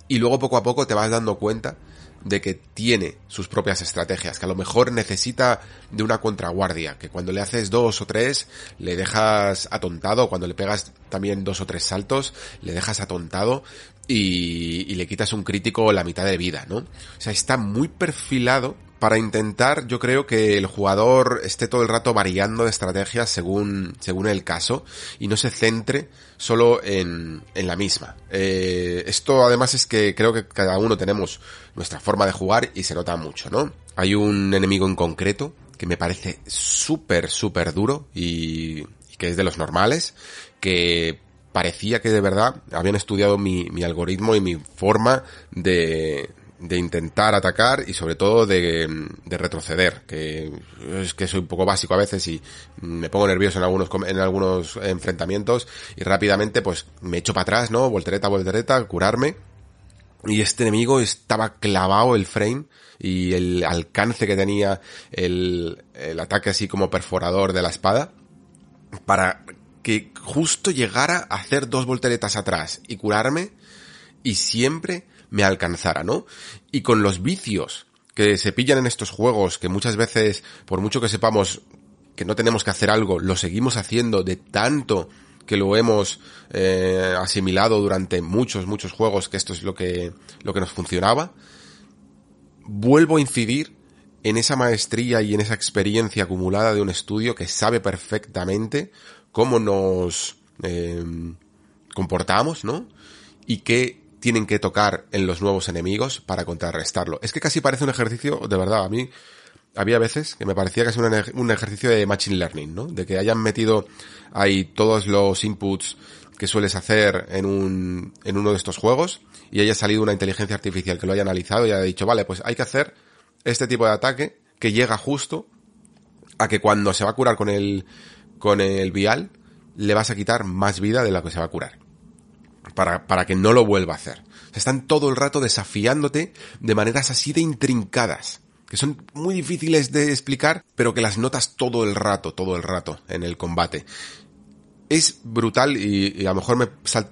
y luego poco a poco te vas dando cuenta de que tiene sus propias estrategias, que a lo mejor necesita de una contraguardia, que cuando le haces dos o tres le dejas atontado, cuando le pegas también dos o tres saltos le dejas atontado y, y le quitas un crítico la mitad de vida, ¿no? O sea, está muy perfilado para intentar, yo creo que el jugador esté todo el rato variando de estrategias según, según el caso y no se centre solo en, en la misma. Eh, esto además es que creo que cada uno tenemos nuestra forma de jugar y se nota mucho, ¿no? Hay un enemigo en concreto que me parece súper, súper duro y, y que es de los normales, que parecía que de verdad habían estudiado mi, mi algoritmo y mi forma de, de intentar atacar y sobre todo de, de, retroceder, que es que soy un poco básico a veces y me pongo nervioso en algunos en algunos enfrentamientos y rápidamente pues me echo para atrás, ¿no? Voltereta, voltereta, curarme. Y este enemigo estaba clavado el frame y el alcance que tenía el, el ataque así como perforador de la espada para que justo llegara a hacer dos volteretas atrás y curarme y siempre me alcanzara, ¿no? Y con los vicios que se pillan en estos juegos, que muchas veces, por mucho que sepamos que no tenemos que hacer algo, lo seguimos haciendo de tanto que lo hemos eh, asimilado durante muchos, muchos juegos, que esto es lo que, lo que nos funcionaba, vuelvo a incidir en esa maestría y en esa experiencia acumulada de un estudio que sabe perfectamente cómo nos eh, comportamos, ¿no? Y que tienen que tocar en los nuevos enemigos para contrarrestarlo. Es que casi parece un ejercicio, de verdad, a mí había veces que me parecía casi un ejercicio de machine learning, ¿no? De que hayan metido ahí todos los inputs que sueles hacer en un, en uno de estos juegos y haya salido una inteligencia artificial que lo haya analizado y haya dicho, vale, pues hay que hacer este tipo de ataque que llega justo a que cuando se va a curar con el, con el vial, le vas a quitar más vida de la que se va a curar. para, para que no lo vuelva a hacer. están todo el rato desafiándote de maneras así de intrincadas, que son muy difíciles de explicar, pero que las notas todo el rato, todo el rato en el combate. Es brutal y, a lo mejor me,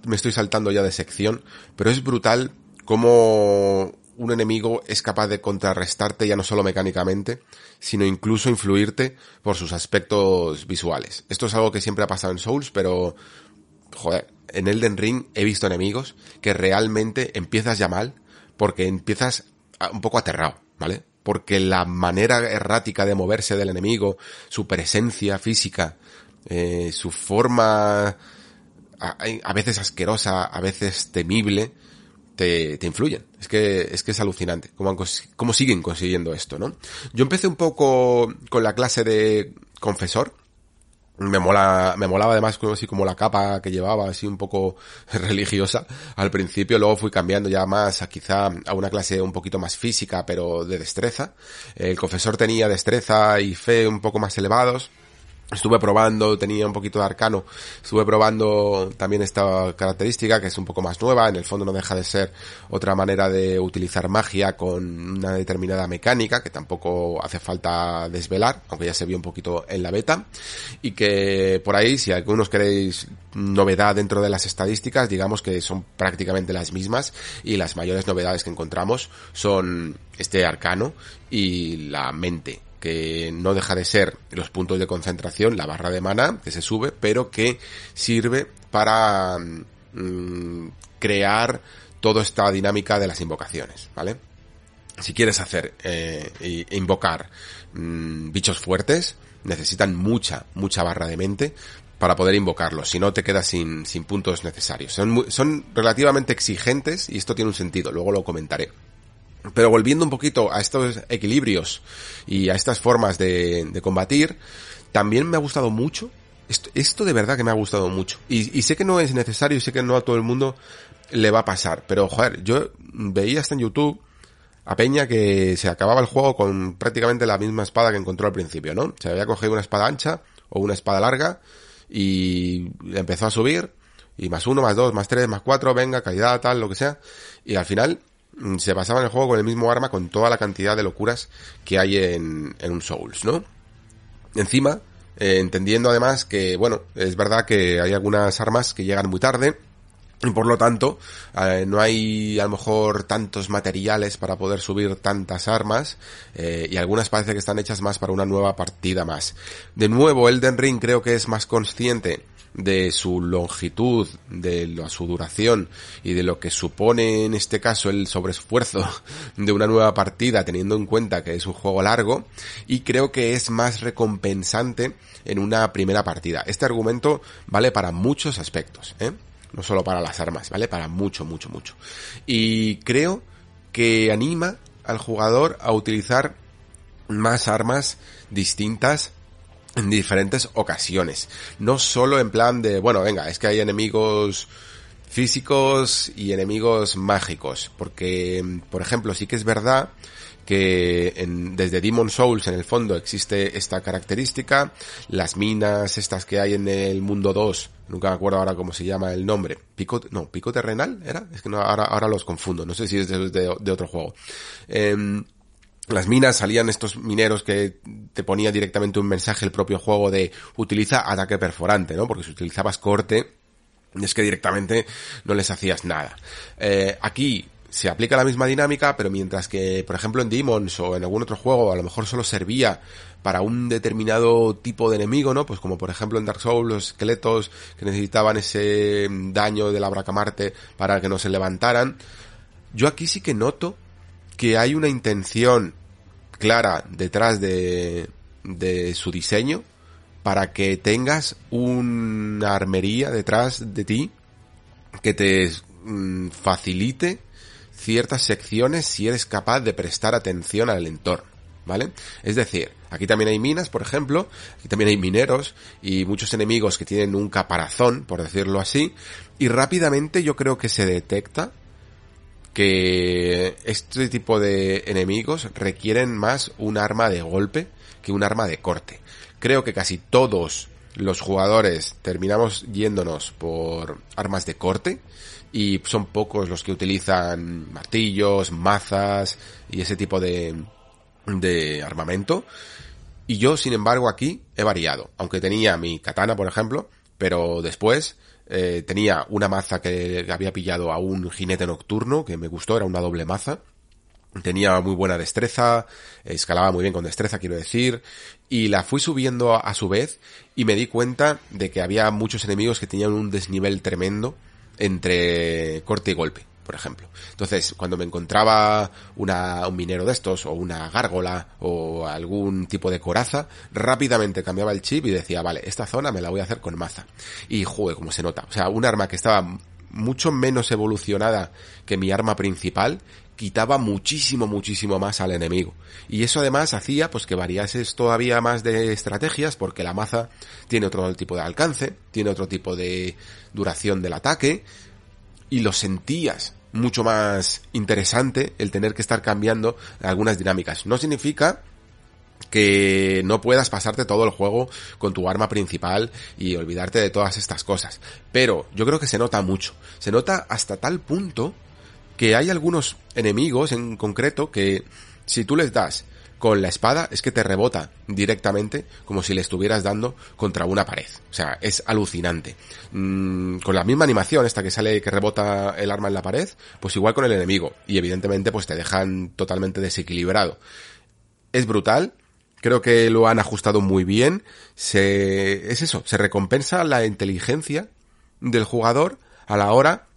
me estoy saltando ya de sección, pero es brutal cómo un enemigo es capaz de contrarrestarte ya no solo mecánicamente, sino incluso influirte por sus aspectos visuales. Esto es algo que siempre ha pasado en Souls, pero joder, en Elden Ring he visto enemigos que realmente empiezas ya mal porque empiezas un poco aterrado, ¿vale? Porque la manera errática de moverse del enemigo, su presencia física, eh, su forma a, veces asquerosa, a veces temible, te, te, influyen. Es que, es que es alucinante cómo, cómo siguen consiguiendo esto, ¿no? Yo empecé un poco con la clase de confesor, me mola, me molaba además como así como la capa que llevaba, así un poco religiosa al principio, luego fui cambiando ya más a quizá a una clase un poquito más física, pero de destreza. El confesor tenía destreza y fe un poco más elevados, Estuve probando, tenía un poquito de arcano, estuve probando también esta característica que es un poco más nueva, en el fondo no deja de ser otra manera de utilizar magia con una determinada mecánica que tampoco hace falta desvelar, aunque ya se vio un poquito en la beta, y que por ahí si algunos queréis novedad dentro de las estadísticas, digamos que son prácticamente las mismas y las mayores novedades que encontramos son este arcano y la mente que no deja de ser los puntos de concentración, la barra de mana que se sube, pero que sirve para mm, crear toda esta dinámica de las invocaciones, ¿vale? Si quieres hacer eh, invocar mm, bichos fuertes, necesitan mucha, mucha barra de mente para poder invocarlos, si no te quedas sin, sin puntos necesarios. Son, son relativamente exigentes y esto tiene un sentido, luego lo comentaré. Pero volviendo un poquito a estos equilibrios y a estas formas de, combatir, también me ha gustado mucho. Esto, de verdad que me ha gustado mucho. Y, sé que no es necesario y sé que no a todo el mundo le va a pasar. Pero, joder, yo veía hasta en YouTube a Peña que se acababa el juego con prácticamente la misma espada que encontró al principio, ¿no? Se había cogido una espada ancha o una espada larga y empezó a subir y más uno, más dos, más tres, más cuatro, venga, calidad, tal, lo que sea. Y al final se pasaba en el juego con el mismo arma con toda la cantidad de locuras que hay en, en un Souls, ¿no? Encima, eh, entendiendo además que, bueno, es verdad que hay algunas armas que llegan muy tarde, y por lo tanto, eh, no hay a lo mejor tantos materiales para poder subir tantas armas eh, y algunas parece que están hechas más para una nueva partida más. De nuevo, Elden Ring creo que es más consciente de su longitud, de su duración y de lo que supone en este caso el sobreesfuerzo de una nueva partida teniendo en cuenta que es un juego largo y creo que es más recompensante en una primera partida. Este argumento vale para muchos aspectos, ¿eh? no solo para las armas, vale para mucho, mucho, mucho. Y creo que anima al jugador a utilizar más armas distintas en diferentes ocasiones. No solo en plan de, bueno, venga, es que hay enemigos físicos y enemigos mágicos. Porque, por ejemplo, sí que es verdad que en, desde Demon Souls en el fondo existe esta característica, las minas estas que hay en el mundo 2, nunca me acuerdo ahora cómo se llama el nombre, pico, no, pico terrenal era, es que no, ahora, ahora los confundo, no sé si es de, otro juego. Em, las minas salían estos mineros que te ponía directamente un mensaje el propio juego de utiliza ataque perforante, ¿no? Porque si utilizabas corte, es que directamente no les hacías nada. Eh, aquí se aplica la misma dinámica, pero mientras que, por ejemplo, en Demons o en algún otro juego a lo mejor solo servía para un determinado tipo de enemigo, ¿no? Pues como por ejemplo en Dark Souls los esqueletos que necesitaban ese daño de la bracamarte para que no se levantaran. Yo aquí sí que noto que hay una intención clara detrás de, de su diseño para que tengas una armería detrás de ti que te mm, facilite ciertas secciones si eres capaz de prestar atención al entorno, ¿vale? Es decir, aquí también hay minas, por ejemplo, aquí también hay mineros y muchos enemigos que tienen un caparazón, por decirlo así, y rápidamente yo creo que se detecta que este tipo de enemigos requieren más un arma de golpe que un arma de corte. Creo que casi todos los jugadores terminamos yéndonos por armas de corte y son pocos los que utilizan martillos, mazas y ese tipo de, de armamento. Y yo, sin embargo, aquí he variado. Aunque tenía mi katana, por ejemplo, pero después eh, tenía una maza que había pillado a un jinete nocturno, que me gustó, era una doble maza. Tenía muy buena destreza, escalaba muy bien con destreza, quiero decir, y la fui subiendo a, a su vez y me di cuenta de que había muchos enemigos que tenían un desnivel tremendo entre corte y golpe, por ejemplo. Entonces, cuando me encontraba una, un minero de estos, o una gárgola, o algún tipo de coraza, rápidamente cambiaba el chip y decía, vale, esta zona me la voy a hacer con maza. Y juego, como se nota. O sea, un arma que estaba mucho menos evolucionada que mi arma principal, quitaba muchísimo, muchísimo más al enemigo. Y eso además hacía pues que variases todavía más de estrategias porque la maza tiene otro tipo de alcance, tiene otro tipo de duración del ataque y lo sentías mucho más interesante el tener que estar cambiando algunas dinámicas. No significa que no puedas pasarte todo el juego con tu arma principal y olvidarte de todas estas cosas. Pero yo creo que se nota mucho. Se nota hasta tal punto que hay algunos enemigos en concreto que si tú les das con la espada es que te rebota directamente como si le estuvieras dando contra una pared. O sea, es alucinante. Mm, con la misma animación, esta que sale que rebota el arma en la pared, pues igual con el enemigo. Y evidentemente pues te dejan totalmente desequilibrado. Es brutal. Creo que lo han ajustado muy bien. Se, es eso, se recompensa la inteligencia del jugador a la hora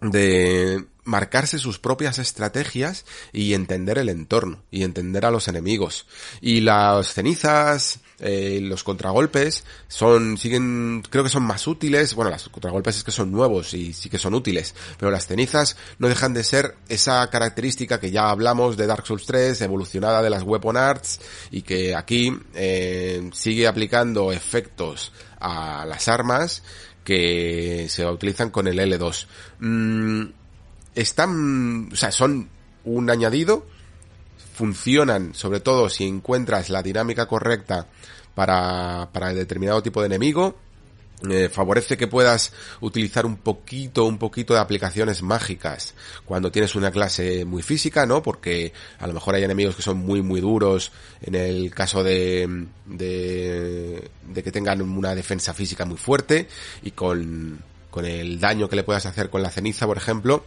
de marcarse sus propias estrategias y entender el entorno y entender a los enemigos. Y las cenizas, eh, los contragolpes son, siguen, creo que son más útiles. Bueno, las contragolpes es que son nuevos y sí que son útiles, pero las cenizas no dejan de ser esa característica que ya hablamos de Dark Souls 3, evolucionada de las Weapon Arts y que aquí eh, sigue aplicando efectos a las armas que se utilizan con el L2. Mm, están, o sea, son un añadido, funcionan sobre todo si encuentras la dinámica correcta para, para determinado tipo de enemigo, eh, favorece que puedas utilizar un poquito, un poquito de aplicaciones mágicas cuando tienes una clase muy física, ¿no? Porque a lo mejor hay enemigos que son muy, muy duros en el caso de, de, de que tengan una defensa física muy fuerte y con, con el daño que le puedas hacer con la ceniza, por ejemplo,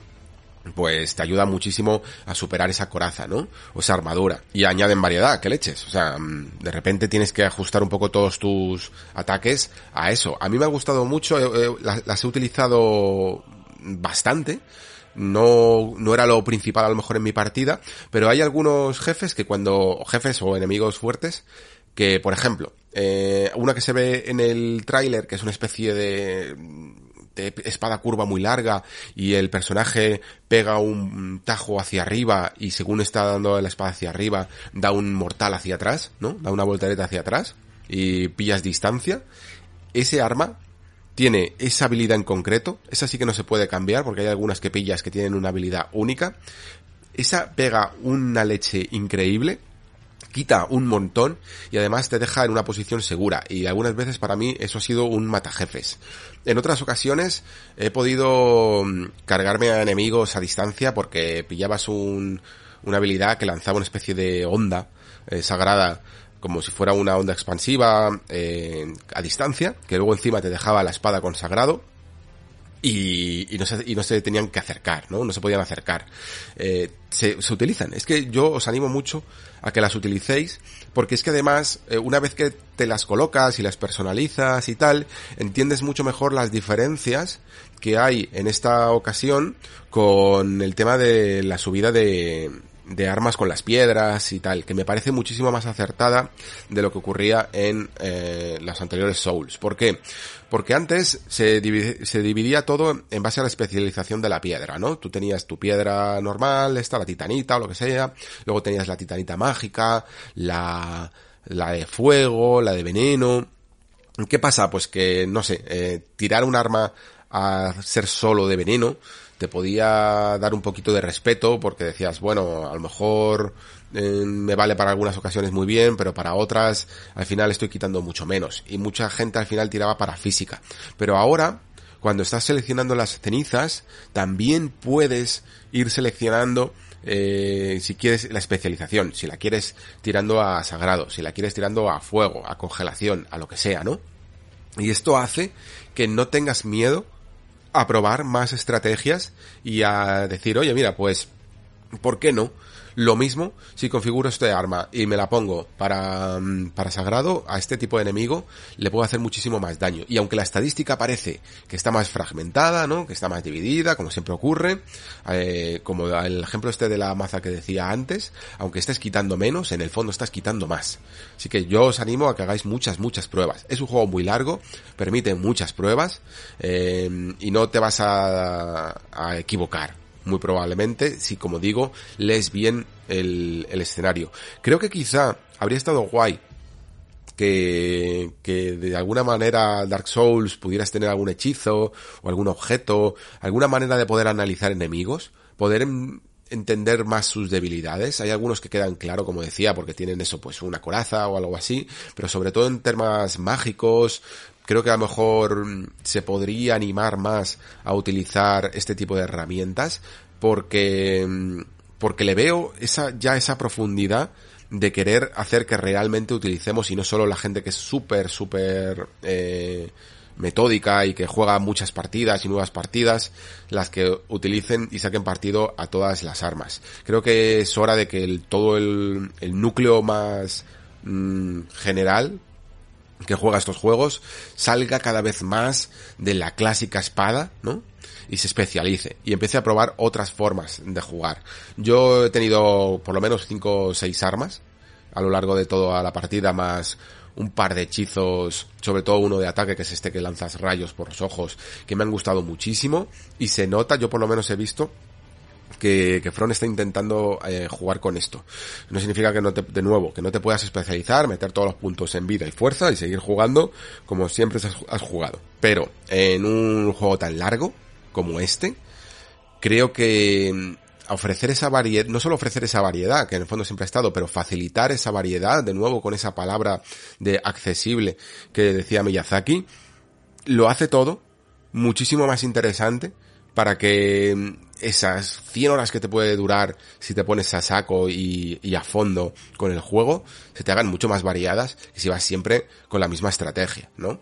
pues te ayuda muchísimo a superar esa coraza, ¿no? O esa armadura. Y añaden variedad, que leches. O sea, mm, de repente tienes que ajustar un poco todos tus ataques a eso. A mí me ha gustado mucho, eh, eh, las, he utilizado bastante. No, no era lo principal a lo mejor en mi partida, pero hay algunos jefes que cuando, jefes o enemigos fuertes, que por ejemplo, eh, una que se ve en el tráiler, que es una especie de espada curva muy larga y el personaje pega un tajo hacia arriba y según está dando la espada hacia arriba da un mortal hacia atrás, ¿no? Da una voltereta hacia atrás y pillas distancia. Ese arma tiene esa habilidad en concreto, esa sí que no se puede cambiar porque hay algunas que pillas que tienen una habilidad única. Esa pega una leche increíble quita un montón y además te deja en una posición segura y algunas veces para mí eso ha sido un matajefes. En otras ocasiones he podido mm, cargarme a enemigos a distancia porque pillabas un, una habilidad que lanzaba una especie de onda eh, sagrada como si fuera una onda expansiva eh, a distancia, que luego encima te dejaba la espada consagrado y, y, no se, y no se tenían que acercar, ¿no? No se podían acercar. Eh, se, se, utilizan. Es que yo os animo mucho a que las utilicéis, porque es que además, eh, una vez que te las colocas y las personalizas y tal, entiendes mucho mejor las diferencias que hay en esta ocasión con el tema de la subida de, de armas con las piedras y tal, que me parece muchísimo más acertada de lo que ocurría en eh, las anteriores Souls. ¿Por qué? Porque antes se, se dividía todo en base a la especialización de la piedra, ¿no? Tú tenías tu piedra normal, esta, la titanita o lo que sea, luego tenías la titanita mágica, la, la de fuego, la de veneno. ¿Qué pasa? Pues que, no sé, eh, tirar un arma a ser solo de veneno te podía dar un poquito de respeto porque decías, bueno, a lo mejor eh, me vale para algunas ocasiones muy bien, pero para otras al final estoy quitando mucho menos. Y mucha gente al final tiraba para física. Pero ahora, cuando estás seleccionando las cenizas, también puedes ir seleccionando eh, si quieres la especialización, si la quieres tirando a sagrado, si la quieres tirando a fuego, a congelación, a lo que sea, ¿no? Y esto hace que no tengas miedo a probar más estrategias y a decir, oye, mira, pues, ¿por qué no? Lo mismo si configuro este arma y me la pongo para, mm, para sagrado, a este tipo de enemigo le puedo hacer muchísimo más daño. Y aunque la estadística parece que está más fragmentada, ¿no? Que está más dividida, como siempre ocurre, eh, como el ejemplo este de la maza que decía antes, aunque estés quitando menos, en el fondo estás quitando más. Así que yo os animo a que hagáis muchas, muchas pruebas. Es un juego muy largo, permite muchas pruebas, eh, y no te vas a, a equivocar muy probablemente, si como digo, lees bien el, el escenario. Creo que quizá habría estado guay que, que de alguna manera Dark Souls pudieras tener algún hechizo o algún objeto, alguna manera de poder analizar enemigos, poder entender más sus debilidades. Hay algunos que quedan claro, como decía, porque tienen eso, pues una coraza o algo así, pero sobre todo en temas mágicos, creo que a lo mejor se podría animar más a utilizar este tipo de herramientas porque porque le veo esa ya esa profundidad de querer hacer que realmente utilicemos y no solo la gente que es súper súper eh, metódica y que juega muchas partidas y nuevas partidas las que utilicen y saquen partido a todas las armas. Creo que es hora de que el, todo el, el núcleo más mm, general que juega estos juegos salga cada vez más de la clásica espada, ¿no? Y se especialice y empiece a probar otras formas de jugar. Yo he tenido por lo menos 5 o 6 armas a lo largo de toda la partida más un par de hechizos, sobre todo uno de ataque que es este que lanzas rayos por los ojos, que me han gustado muchísimo y se nota, yo por lo menos he visto que, que está intentando eh, jugar con esto. No significa que no te, de nuevo, que no te puedas especializar, meter todos los puntos en vida y fuerza y seguir jugando como siempre has, has jugado. Pero en un juego tan largo como este, creo que mm, ofrecer esa variedad, no solo ofrecer esa variedad, que en el fondo siempre ha estado, pero facilitar esa variedad, de nuevo con esa palabra de accesible que decía Miyazaki, lo hace todo muchísimo más interesante para que mm, esas 100 horas que te puede durar si te pones a saco y, a fondo con el juego, se te hagan mucho más variadas que si vas siempre con la misma estrategia, ¿no?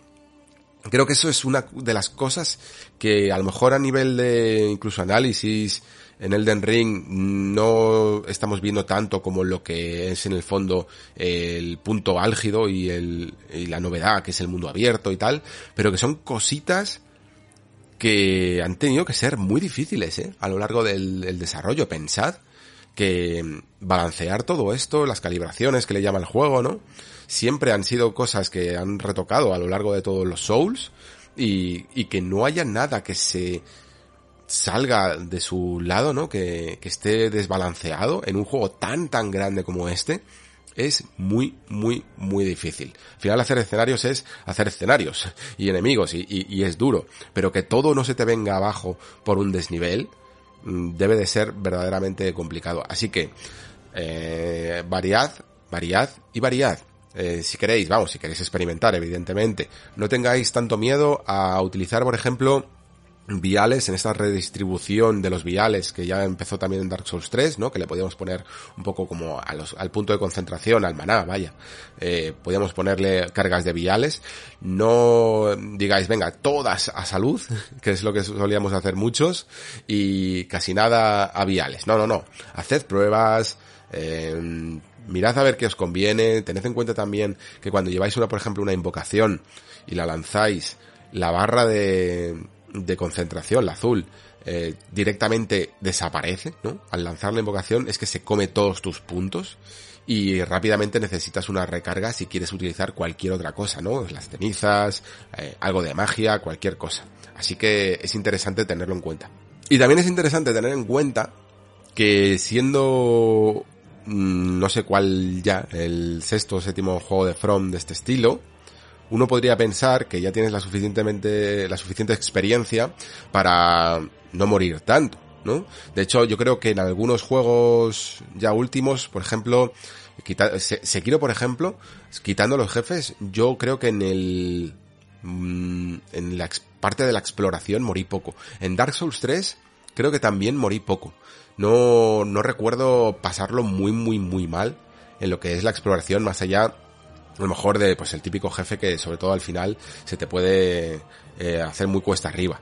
Creo que eso es una de las cosas que a lo mejor a nivel de incluso análisis en Elden Ring no estamos viendo tanto como lo que es en el fondo el punto álgido y, el, y la novedad que es el mundo abierto y tal, pero que son cositas que han tenido que ser muy difíciles ¿eh? a lo largo del, desarrollo. Pensad que balancear todo esto, las calibraciones que le llama el juego, ¿no? Siempre han sido cosas que han retocado a lo largo de todos los Souls y, y que no haya nada que se salga de su lado, ¿no? Que, que esté desbalanceado en un juego tan tan grande como este es muy, muy, muy difícil. Al final hacer escenarios es hacer escenarios y enemigos y, es duro. Pero que todo no se te venga abajo por un desnivel debe de ser verdaderamente complicado. Así que, eh, variad, variad y variad. Eh, si queréis, vamos, si queréis experimentar, evidentemente. No tengáis tanto miedo a utilizar, por ejemplo, viales, en esta redistribución de los viales que ya empezó también en Dark Souls 3, ¿no? Que le podíamos poner un poco como al punto de concentración, al maná, vaya. Eh, podíamos ponerle cargas de viales. No digáis, venga, todas a salud, que es lo que solíamos hacer muchos, y casi nada a viales. No, no, no. Haced pruebas, eh, mirad a ver qué os conviene, tened en cuenta también que cuando lleváis una, por ejemplo, una invocación y la lanzáis, la barra de, de concentración, la azul, eh, directamente desaparece, ¿no? Al lanzar la invocación es que se come todos tus puntos y rápidamente necesitas una recarga si quieres utilizar cualquier otra cosa, ¿no? Las cenizas, eh, algo de magia, cualquier cosa. Así que es interesante tenerlo en cuenta. Y también es interesante tener en cuenta que siendo mm, no sé cuál ya, el sexto o séptimo juego de From de este estilo, uno podría pensar que ya tienes la suficientemente, la suficiente experiencia para no morir tanto, ¿no? De hecho, yo creo que en algunos juegos ya últimos, por ejemplo, quita, Sekiro, por ejemplo, quitando los jefes, yo creo que en el, mm, en la parte de la exploración morí poco. En Dark Souls 3, creo que también morí poco. No, no recuerdo pasarlo muy, muy, muy mal en lo que es la exploración, más allá, a lo mejor de, pues el típico jefe que sobre todo al final se te puede eh, hacer muy cuesta arriba.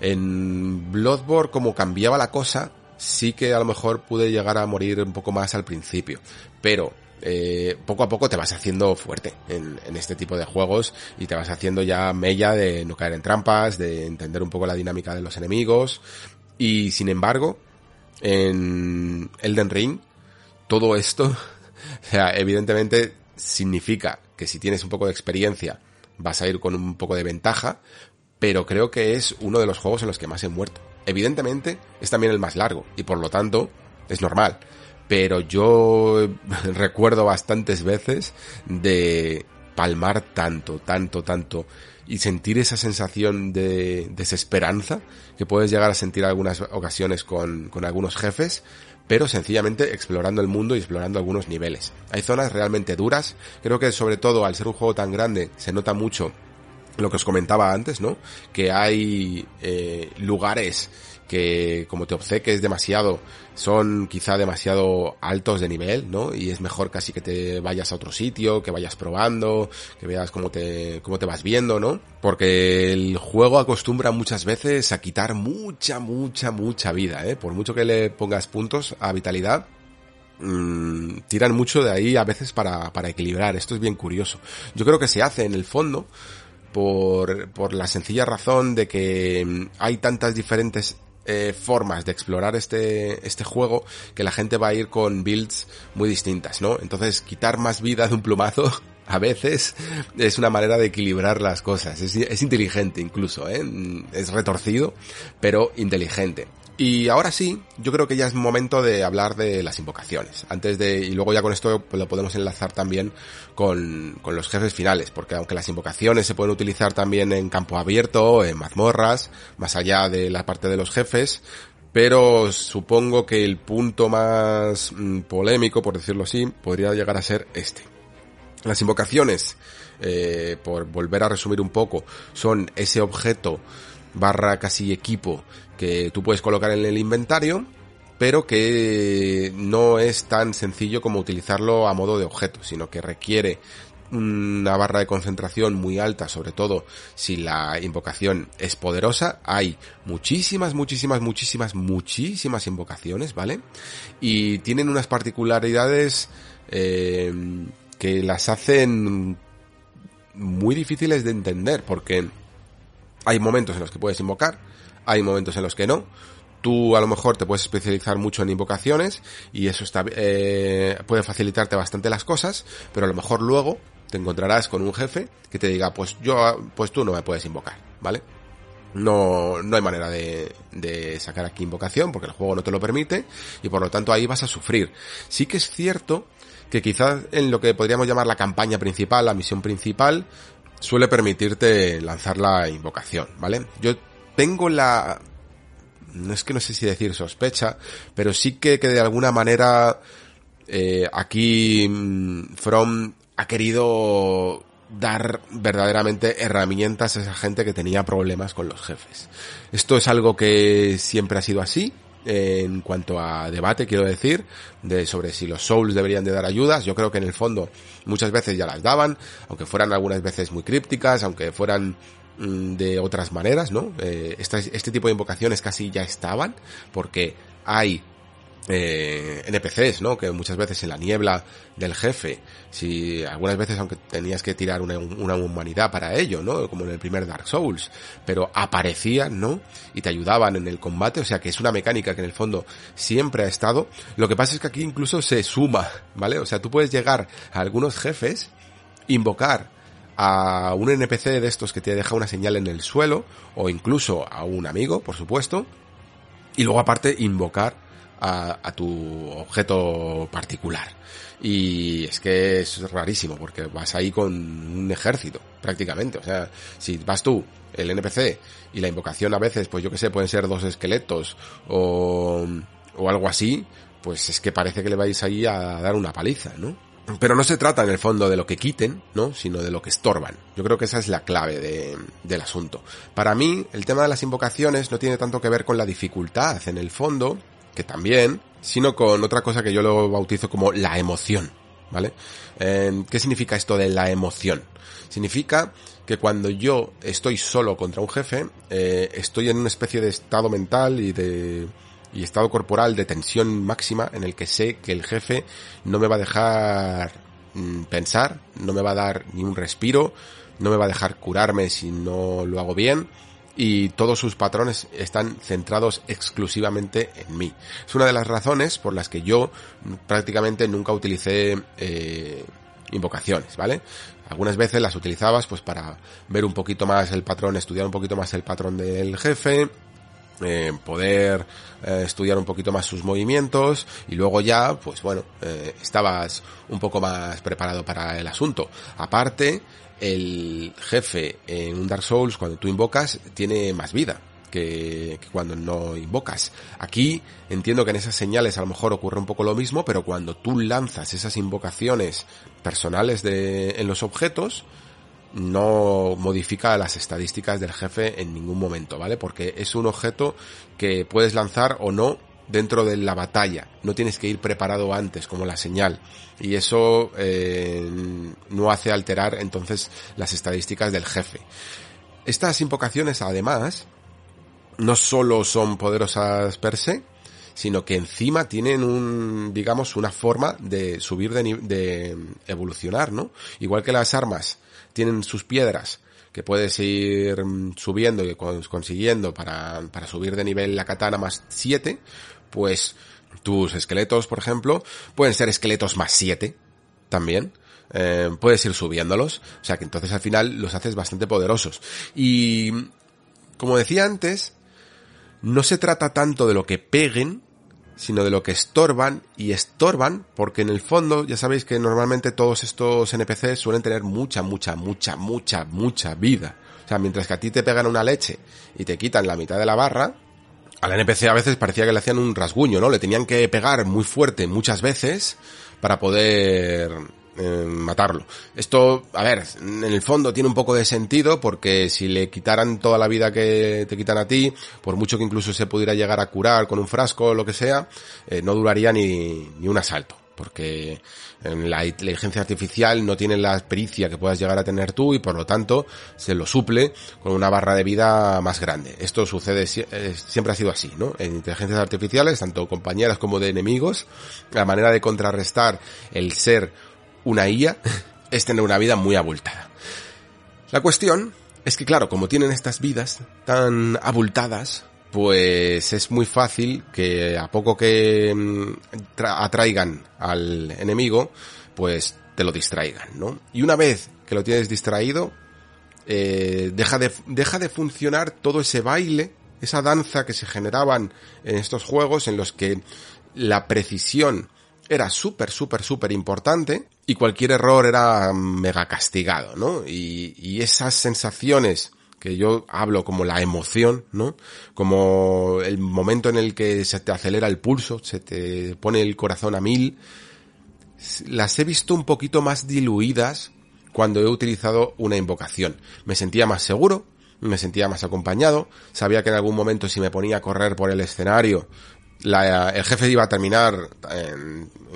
En Bloodborne, como cambiaba la cosa, sí que a lo mejor pude llegar a morir un poco más al principio. Pero eh, poco a poco te vas haciendo fuerte en, en, este tipo de juegos y te vas haciendo ya mella de no caer en trampas, de entender un poco la dinámica de los enemigos. Y sin embargo, en Elden Ring, todo esto, o sea, evidentemente significa que si tienes un poco de experiencia vas a ir con un poco de ventaja, pero creo que es uno de los juegos en los que más he muerto. Evidentemente es también el más largo y por lo tanto es normal. Pero yo recuerdo bastantes veces de palmar tanto, tanto, tanto y sentir esa sensación de desesperanza que puedes llegar a sentir algunas ocasiones con, con algunos jefes, pero sencillamente explorando el mundo y explorando algunos niveles. Hay zonas realmente duras, creo que sobre todo al ser un juego tan grande se nota mucho lo que os comentaba antes, ¿no? Que hay eh, lugares que como te obseques demasiado son quizá demasiado altos de nivel, ¿no? Y es mejor casi que te vayas a otro sitio, que vayas probando, que veas cómo te, cómo te vas viendo, ¿no? Porque el juego acostumbra muchas veces a quitar mucha, mucha, mucha vida, ¿eh? Por mucho que le pongas puntos a vitalidad, mmm, tiran mucho de ahí a veces para, para equilibrar. Esto es bien curioso. Yo creo que se hace en el fondo por, por la sencilla razón de que mm, hay tantas diferentes eh, formas de explorar este, este juego que la gente va a ir con builds muy distintas, ¿no? Entonces quitar más vida de un plumazo a veces es una manera de equilibrar las cosas. Es, inteligente incluso, ¿eh? Es retorcido, pero inteligente. Y ahora sí, yo creo que ya es momento de hablar de las invocaciones. Antes de, y luego ya con esto lo podemos enlazar también con, con los jefes finales, porque aunque las invocaciones se pueden utilizar también en campo abierto, en mazmorras, más allá de la parte de los jefes, pero supongo que el punto más mm, polémico, por decirlo así, podría llegar a ser este. Las invocaciones, eh, por volver a resumir un poco, son ese objeto barra casi equipo que tú puedes colocar en el inventario, pero que no es tan sencillo como utilizarlo a modo de objeto, sino que requiere una barra de concentración muy alta, sobre todo si la invocación es poderosa. Hay muchísimas, muchísimas, muchísimas, muchísimas invocaciones, ¿vale? Y tienen unas particularidades eh, que las hacen muy difíciles de entender, porque hay momentos en los que puedes invocar, hay momentos en los que no. Tú a lo mejor te puedes especializar mucho en invocaciones y eso está, eh, puede facilitarte bastante las cosas, pero a lo mejor luego te encontrarás con un jefe que te diga, pues yo, pues tú no me puedes invocar, ¿vale? No, no hay manera de, de sacar aquí invocación porque el juego no te lo permite y por lo tanto ahí vas a sufrir. Sí que es cierto que quizás en lo que podríamos llamar la campaña principal, la misión principal, suele permitirte lanzar la invocación, ¿vale? Yo tengo la... No es que no sé si decir sospecha, pero sí que, que de alguna manera eh, aquí mm, From ha querido dar verdaderamente herramientas a esa gente que tenía problemas con los jefes. Esto es algo que siempre ha sido así, en cuanto a debate, quiero decir, de sobre si los Souls deberían de dar ayudas. Yo creo que en el fondo muchas veces ya las daban, aunque fueran algunas veces muy crípticas, aunque fueran de otras maneras, ¿no? Eh, este, este tipo de invocaciones casi ya estaban, porque hay eh, NPCs, ¿no? Que muchas veces en la niebla del jefe, si algunas veces aunque tenías que tirar una, una, humanidad para ello, ¿no? Como en el primer Dark Souls, pero aparecían, ¿no? Y te ayudaban en el combate, o sea que es una mecánica que en el fondo siempre ha estado. Lo que pasa es que aquí incluso se suma, ¿vale? O sea, tú puedes llegar a algunos jefes, invocar a un NPC de estos que te deja una señal en el suelo, o incluso a un amigo, por supuesto, y luego aparte invocar a, tu objeto particular. Y es que es rarísimo porque vas ahí con un ejército, prácticamente. O sea, si vas tú, el NPC, y la invocación a veces, pues yo que sé, pueden ser dos esqueletos o, o algo así, pues es que parece que le vais ahí a dar una paliza, ¿no? Pero no se trata en el fondo de lo que quiten, ¿no? Sino de lo que estorban. Yo creo que esa es la clave de, del asunto. Para mí, el tema de las invocaciones no tiene tanto que ver con la dificultad en el fondo, que también, sino con otra cosa que yo lo bautizo como la emoción, ¿vale? Eh, ¿Qué significa esto de la emoción? Significa que cuando yo estoy solo contra un jefe, eh, estoy en una especie de estado mental y de y estado corporal de tensión máxima en el que sé que el jefe no me va a dejar mm, pensar, no me va a dar ni un respiro, no me va a dejar curarme si no lo hago bien y todos sus patrones están centrados exclusivamente en mí. Es una de las razones por las que yo prácticamente nunca utilicé eh, invocaciones, ¿vale? Algunas veces las utilizabas pues para ver un poquito más el patrón, estudiar un poquito más el patrón del jefe, eh, poder eh, estudiar un poquito más sus movimientos y luego ya, pues bueno, eh, estabas un poco más preparado para el asunto. Aparte, el jefe en un Dark Souls, cuando tú invocas, tiene más vida. Que, que, cuando no invocas. Aquí entiendo que en esas señales a lo mejor ocurre un poco lo mismo, pero cuando tú lanzas esas invocaciones personales de, en los objetos, no modifica las estadísticas del jefe en ningún momento, ¿vale? Porque es un objeto que puedes lanzar o no dentro de la batalla. No tienes que ir preparado antes, como la señal. Y eso eh, no hace alterar entonces las estadísticas del jefe. Estas invocaciones, además, no solo son poderosas per se, sino que encima tienen un, digamos, una forma de subir de, de evolucionar, ¿no? Igual que las armas tienen sus piedras que puedes ir subiendo y consiguiendo para, para subir de nivel la katana más 7, pues tus esqueletos, por ejemplo, pueden ser esqueletos más 7 también. Eh, puedes ir subiéndolos. O sea que entonces al final los haces bastante poderosos. Y como decía antes, no se trata tanto de lo que peguen, sino de lo que estorban y estorban porque en el fondo ya sabéis que normalmente todos estos NPCs suelen tener mucha, mucha, mucha, mucha, mucha vida. O sea, mientras que a ti te pegan una leche y te quitan la mitad de la barra, al NPC a veces parecía que le hacían un rasguño, ¿no? Le tenían que pegar muy fuerte muchas veces para poder eh, matarlo. Esto, a ver, en el fondo tiene un poco de sentido porque si le quitaran toda la vida que te quitan a ti, por mucho que incluso se pudiera llegar a curar con un frasco o lo que sea, eh, no duraría ni, ni un asalto. Porque la inteligencia artificial no tiene la pericia que puedas llegar a tener tú y por lo tanto se lo suple con una barra de vida más grande. Esto sucede, siempre ha sido así, ¿no? En inteligencias artificiales, tanto compañeras como de enemigos, la manera de contrarrestar el ser una IA es tener una vida muy abultada. La cuestión es que, claro, como tienen estas vidas tan abultadas, pues es muy fácil que a poco que atraigan al enemigo, pues te lo distraigan, ¿no? Y una vez que lo tienes distraído, eh, deja, de, deja de funcionar todo ese baile, esa danza que se generaban en estos juegos en los que la precisión era súper, súper, súper importante y cualquier error era mega castigado, ¿no? Y, y esas sensaciones que yo hablo como la emoción, ¿no? Como el momento en el que se te acelera el pulso, se te pone el corazón a mil, las he visto un poquito más diluidas cuando he utilizado una invocación. Me sentía más seguro, me sentía más acompañado, sabía que en algún momento si me ponía a correr por el escenario la, el jefe iba a terminar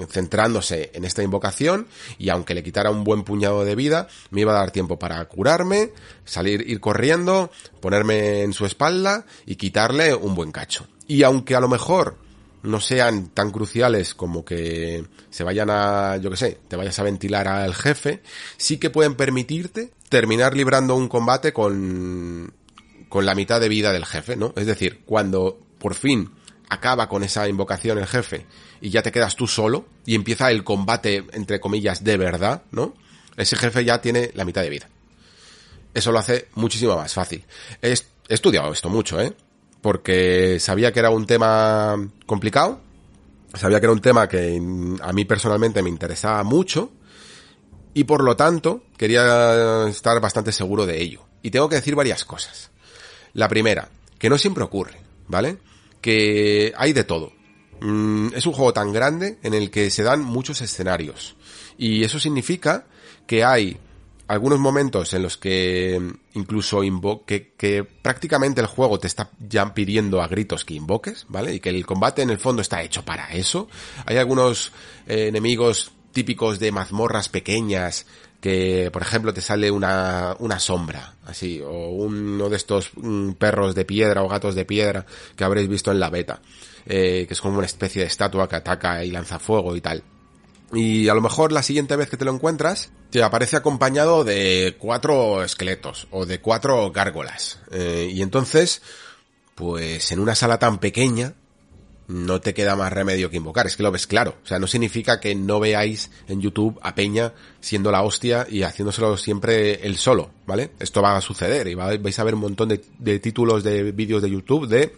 centrándose en esta invocación y aunque le quitara un buen puñado de vida, me iba a dar tiempo para curarme, salir, ir corriendo, ponerme en su espalda y quitarle un buen cacho. Y aunque a lo mejor no sean tan cruciales como que se vayan a, yo que sé, te vayas a ventilar al jefe, sí que pueden permitirte terminar librando un combate con, con la mitad de vida del jefe, ¿no? Es decir, cuando por fin acaba con esa invocación el jefe y ya te quedas tú solo y empieza el combate, entre comillas, de verdad, ¿no? Ese jefe ya tiene la mitad de vida. Eso lo hace muchísimo más fácil. He, estudiado esto mucho, ¿eh? Porque sabía que era un tema complicado, Sabía que era un tema que a mí personalmente me interesaba mucho y por lo tanto quería estar bastante seguro de ello. Y tengo que decir varias cosas. La primera, que no siempre ocurre, ¿vale? Que hay de todo. Mm, es un juego tan grande en el que se dan muchos escenarios. Y eso significa que hay algunos momentos en los que incluso invoque, que prácticamente el juego te está ya pidiendo a gritos que invoques, ¿vale? Y que el combate en el fondo está hecho para eso. Hay algunos eh, enemigos típicos de mazmorras pequeñas que, por ejemplo, te sale una, una sombra, así, o uno de estos mm, perros de piedra o gatos de piedra que habréis visto en la beta, eh, que es como una especie de estatua que ataca y lanza fuego y tal. Y a lo mejor la siguiente vez que te lo encuentras, te aparece acompañado de cuatro esqueletos o de cuatro gárgolas. Eh, y entonces, pues en una sala tan pequeña, no te queda más remedio que invocar. Es que lo ves claro. O sea, no significa que no veáis en YouTube a Peña siendo la hostia y haciéndoselo siempre él solo, ¿vale? Esto va a suceder y vais a ver un montón de, títulos de vídeos de YouTube de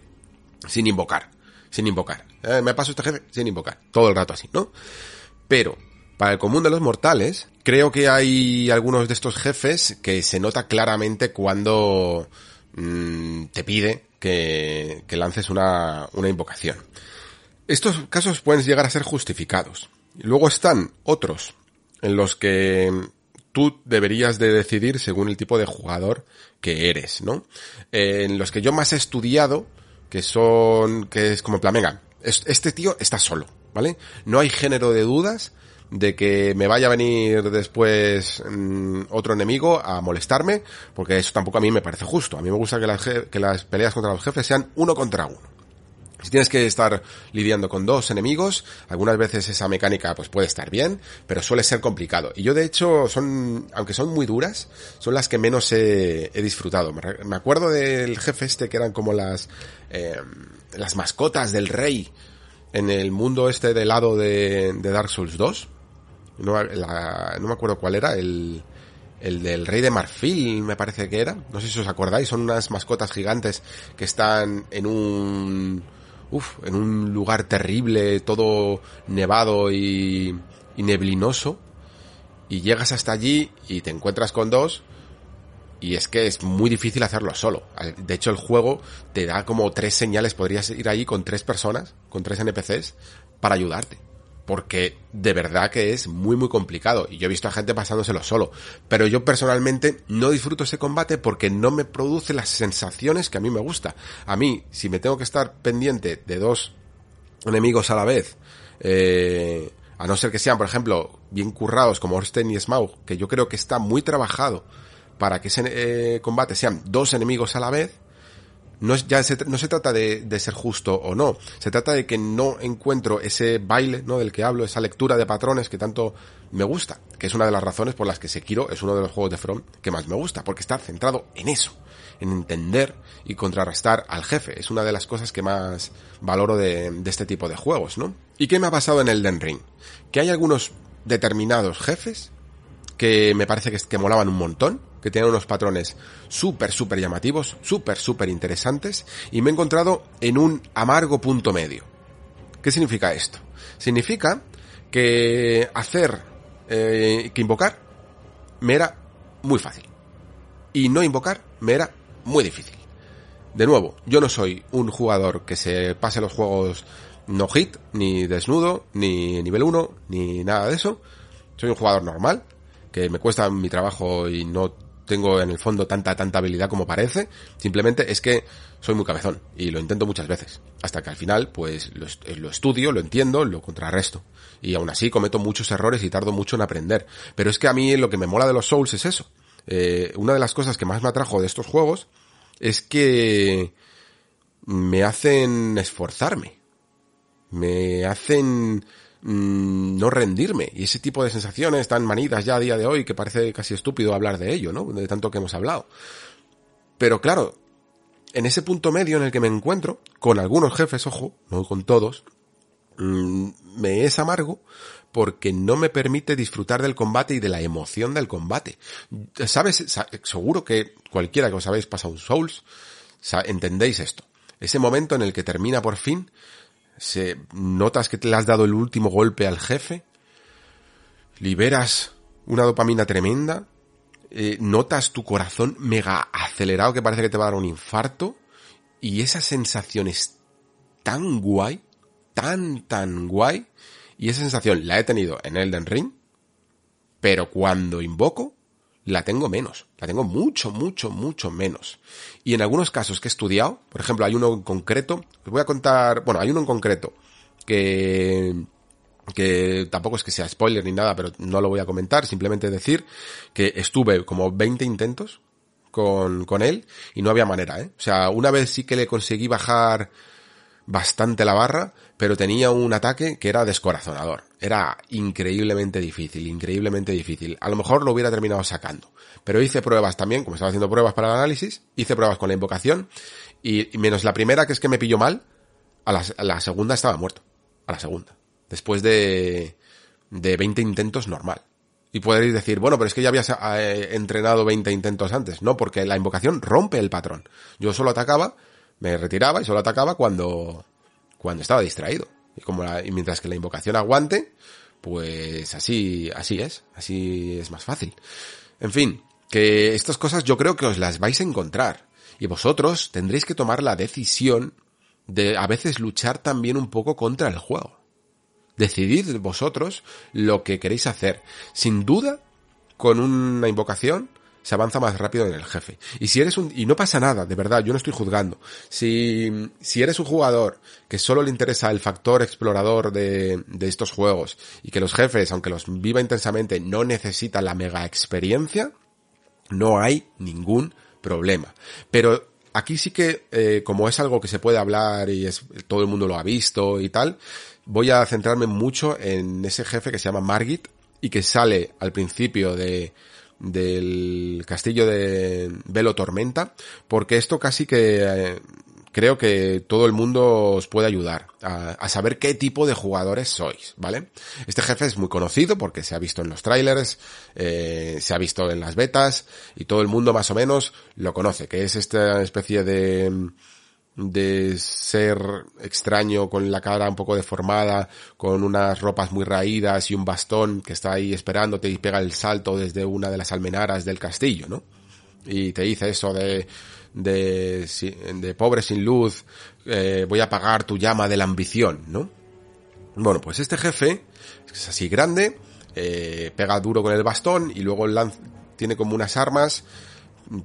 sin invocar. Sin invocar. Eh, me paso este jefe sin invocar. Todo el rato así, ¿no? Pero, para el común de los mortales, creo que hay algunos de estos jefes que se nota claramente cuando mm, te pide que, lances una, una invocación. Estos casos pueden llegar a ser justificados. Luego están otros en los que tú deberías de decidir según el tipo de jugador que eres, ¿no? Eh, en los que yo más he estudiado, que son, que es como en este tío está solo, ¿vale? No hay género de dudas de que me vaya a venir después mm, otro enemigo a molestarme, porque eso tampoco a mí me parece justo. A mí me gusta que las, que las peleas contra los jefes sean uno contra uno. Si tienes que estar lidiando con dos enemigos, algunas veces esa mecánica pues puede estar bien, pero suele ser complicado. Y yo de hecho son, aunque son muy duras, son las que menos he, disfrutado. Me, acuerdo del jefe este que eran como las, eh, las mascotas del rey en el mundo este del lado de, de Dark Souls 2 no, me acuerdo cuál era, el, el del rey de marfil me parece que era, no sé si os acordáis, son unas mascotas gigantes que están en un, en un lugar terrible, todo nevado y, y neblinoso, y llegas hasta allí y te encuentras con dos, y es que es muy difícil hacerlo solo. De hecho, el juego te da como tres señales. Podrías ir ahí con tres personas, con tres NPCs, para ayudarte porque de verdad que es muy muy complicado y yo he visto a gente pasándoselo solo, pero yo personalmente no disfruto ese combate porque no me produce las sensaciones que a mí me gusta. A mí, si me tengo que estar pendiente de dos enemigos a la vez, eh, a no ser que sean, por ejemplo, bien currados como Orsten y Smaug, que yo creo que está muy trabajado para que ese eh, combate sean dos enemigos a la vez, no, ya se, no se trata de, de, ser justo o no, se trata de que no encuentro ese baile, ¿no? Del que hablo, esa lectura de patrones que tanto me gusta, que es una de las razones por las que Sekiro es uno de los juegos de From que más me gusta, porque está centrado en eso, en entender y contrarrestar al jefe, es una de las cosas que más valoro de, de este tipo de juegos, ¿no? ¿Y qué me ha pasado en el Den Ring? Que hay algunos determinados jefes que me parece que, que molaban un montón, que tiene unos patrones súper, súper llamativos, súper, súper interesantes, y me he encontrado en un amargo punto medio. ¿Qué significa esto? Significa que hacer, eh, que invocar, me era muy fácil. Y no invocar me era muy difícil. De nuevo, yo no soy un jugador que se pase los juegos no hit, ni desnudo, ni nivel 1, ni nada de eso. Soy un jugador normal, que me cuesta mi trabajo y no tengo en el fondo tanta, tanta habilidad como parece. Simplemente es que soy muy cabezón y lo intento muchas veces. Hasta que al final, pues lo, estudio, lo entiendo, lo contrarresto. Y aún así cometo muchos errores y tardo mucho en aprender. Pero es que a mí lo que me mola de los Souls es eso. Eh, una de las cosas que más me atrajo de estos juegos es que me hacen esforzarme. Me hacen Mm, no rendirme. Y ese tipo de sensaciones tan manidas ya a día de hoy que parece casi estúpido hablar de ello, ¿no? De tanto que hemos hablado. Pero claro, en ese punto medio en el que me encuentro, con algunos jefes, ojo, no con todos, mm, me es amargo porque no me permite disfrutar del combate y de la emoción del combate. ¿Sabes? Seguro que cualquiera que os habéis pasado Souls, entendéis esto. Ese momento en el que termina por fin se, notas que te le has dado el último golpe al jefe, liberas una dopamina tremenda, eh, notas tu corazón mega acelerado que parece que te va a dar un infarto, y esa sensación es tan guay, tan, tan guay, y esa sensación la he tenido en Elden Ring, pero cuando invoco, la tengo menos, la tengo mucho, mucho, mucho menos. Y en algunos casos que he estudiado, por ejemplo, hay uno en concreto, os voy a contar, bueno, hay uno en concreto que que tampoco es que sea spoiler ni nada, pero no lo voy a comentar, simplemente decir que estuve como 20 intentos con, con él y no había manera, ¿eh? O sea, una vez sí que le conseguí bajar bastante la barra, pero tenía un ataque que era descorazonador. Era increíblemente difícil, increíblemente difícil. A lo mejor lo hubiera terminado sacando. Pero hice pruebas también, como estaba haciendo pruebas para el análisis, hice pruebas con la invocación y, menos la primera que es que me pilló mal, a la, segunda estaba muerto. A la segunda. Después de, de 20 intentos normal. Y podéis decir, bueno, pero es que ya habías eh, entrenado 20 intentos antes. No, porque la invocación rompe el patrón. Yo solo atacaba, me retiraba y solo atacaba cuando, cuando estaba distraído. Y como y mientras que la invocación aguante, pues así, así es, así es más fácil. En fin, que estas cosas yo creo que os las vais a encontrar. Y vosotros tendréis que tomar la decisión de a veces luchar también un poco contra el juego. Decidid vosotros lo que queréis hacer. Sin duda, con una invocación, se avanza más rápido en el jefe. Y si eres un, y no pasa nada, de verdad, yo no estoy juzgando. Si, si eres un jugador que solo le interesa el factor explorador de, de estos juegos y que los jefes, aunque los viva intensamente, no necesitan la mega experiencia, no hay ningún problema. Pero aquí sí que, eh, como es algo que se puede hablar y es, todo el mundo lo ha visto y tal, voy a centrarme mucho en ese jefe que se llama Margit y que sale al principio de, del castillo de Velo Tormenta, porque esto casi que eh, creo que todo el mundo os puede ayudar a, saber qué tipo de jugadores sois, ¿vale? Este jefe es muy conocido porque se ha visto en los trailers, eh, se ha visto en las betas y todo el mundo más o menos lo conoce, que es esta especie de de ser extraño con la cara un poco deformada, con unas ropas muy raídas y un bastón que está ahí esperándote y pega el salto desde una de las almenaras del castillo, ¿no? Y te dice eso de, de, de pobre sin luz, eh, voy a apagar tu llama de la ambición, ¿no? Bueno, pues este jefe es así grande, eh, pega duro con el bastón y luego tiene como unas armas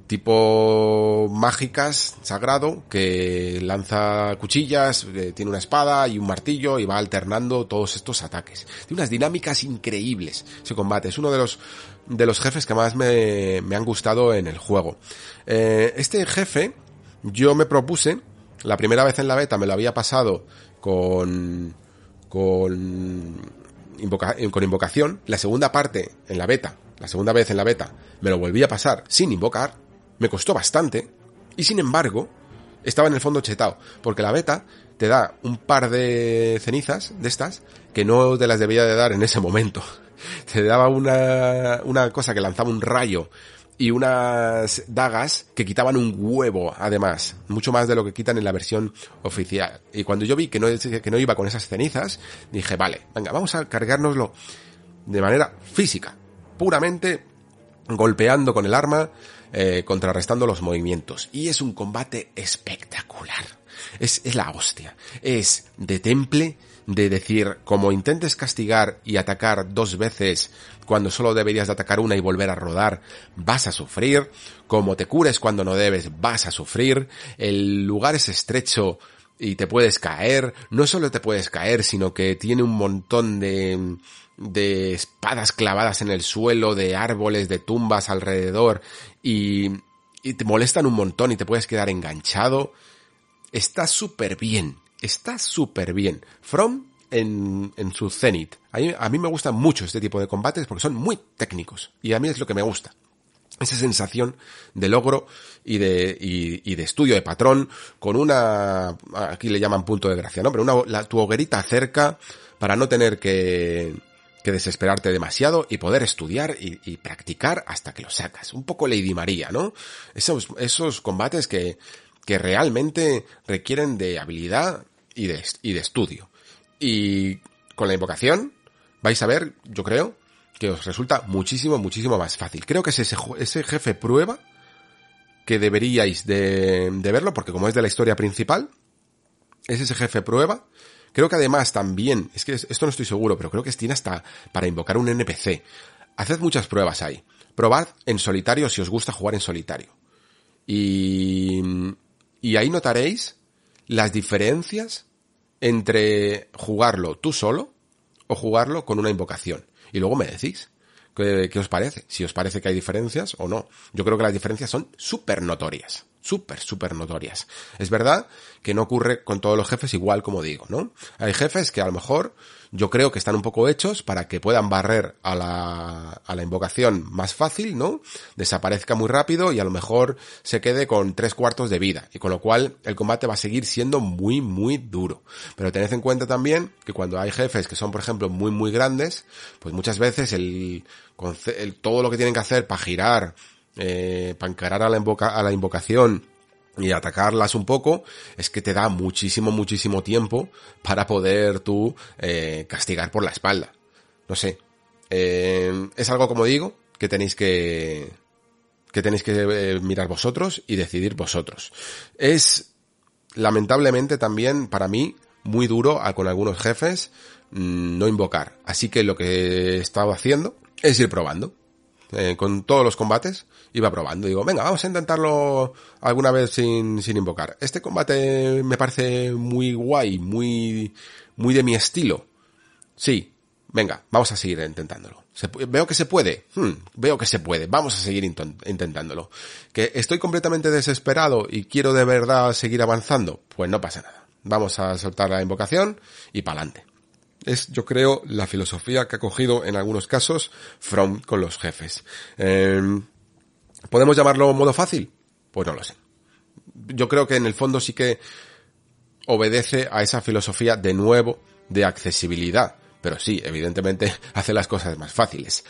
tipo mágicas, sagrado, que lanza cuchillas, tiene una espada y un martillo y va alternando todos estos ataques. Tiene unas dinámicas increíbles ese combate. Es uno de los, de los jefes que más me, me han gustado en el juego. Eh, este jefe, yo me propuse, la primera vez en la beta me lo había pasado con, con, con invocación, la segunda parte en la beta la segunda vez en la beta, me lo volví a pasar sin invocar, me costó bastante, y sin embargo, estaba en el fondo chetado, porque la beta te da un par de cenizas de estas que no te las debía de dar en ese momento. Te daba una, una cosa que lanzaba un rayo y unas dagas que quitaban un huevo, además, mucho más de lo que quitan en la versión oficial. Y cuando yo vi que no, que no iba con esas cenizas, dije, vale, venga, vamos a cargárnoslo de manera física, puramente golpeando con el arma, eh, contrarrestando los movimientos. Y es un combate espectacular. Es, es la hostia. Es de temple, de decir, como intentes castigar y atacar dos veces cuando solo deberías de atacar una y volver a rodar, vas a sufrir. Como te cures cuando no debes, vas a sufrir. El lugar es estrecho y te puedes caer. No solo te puedes caer, sino que tiene un montón de de espadas clavadas en el suelo, de árboles, de tumbas alrededor y, y te molestan un montón y te puedes quedar enganchado. Está súper bien, está súper bien. From en, en su cenit. A mí, me gustan mucho este tipo de combates porque son muy técnicos y a mí es lo que me gusta esa sensación de logro y de, y, de estudio de patrón con una, aquí le llaman punto de gracia, ¿no? Pero una, la, tu hoguerita cerca para no tener que, que desesperarte demasiado y poder estudiar y, practicar hasta que lo sacas. Un poco Lady María, ¿no? Esos, esos combates que, que realmente requieren de habilidad y de, y de estudio. Y con la invocación vais a ver, yo creo, que os resulta muchísimo, muchísimo más fácil. Creo que es ese, ese jefe prueba que deberíais de, de verlo, porque como es de la historia principal, es ese jefe prueba. Creo que además también, es que esto no estoy seguro, pero creo que tiene hasta para invocar un NPC. Haced muchas pruebas ahí. Probad en solitario si os gusta jugar en solitario. Y, y ahí notaréis las diferencias entre jugarlo tú solo o jugarlo con una invocación. Y luego me decís. ¿Qué, os parece? Si os parece que hay diferencias o no. Yo creo que las diferencias son súper notorias. Súper, súper notorias. Es verdad que no ocurre con todos los jefes igual como digo, ¿no? Hay jefes que a lo mejor yo creo que están un poco hechos para que puedan barrer a la, a la invocación más fácil, ¿no? Desaparezca muy rápido y a lo mejor se quede con tres cuartos de vida. Y con lo cual el combate va a seguir siendo muy, muy duro. Pero tened en cuenta también que cuando hay jefes que son, por ejemplo, muy, muy grandes, pues muchas veces el, el todo lo que tienen que hacer para girar, eh, para encarar a la, invoca, a la invocación, y atacarlas un poco, es que te da muchísimo, muchísimo tiempo para poder tú eh, castigar por la espalda. No sé. Eh, es algo, como digo, que tenéis que, que tenéis que eh, mirar vosotros y decidir vosotros. Es, lamentablemente también, para mí, muy duro con algunos jefes mm, no invocar. Así que lo que he estado haciendo es ir probando. Eh, con todos los combates, iba probando. Digo, venga, vamos a intentarlo alguna vez sin, sin invocar. Este combate me parece muy guay, muy, muy de mi estilo. Sí, venga, vamos a seguir intentándolo. veo que se puede. Hmm, veo que se puede. Vamos a seguir intentándolo. Que estoy completamente desesperado y quiero de verdad seguir avanzando. Pues no pasa nada. Vamos a soltar la invocación y pa'lante es, yo creo, la filosofía que ha cogido en algunos casos From con los jefes. Em, ¿Podemos llamarlo modo fácil? Pues no lo sé. Yo creo que en el fondo sí que obedece a esa filosofía de nuevo de accesibilidad. Pero sí, evidentemente hace las cosas más fáciles.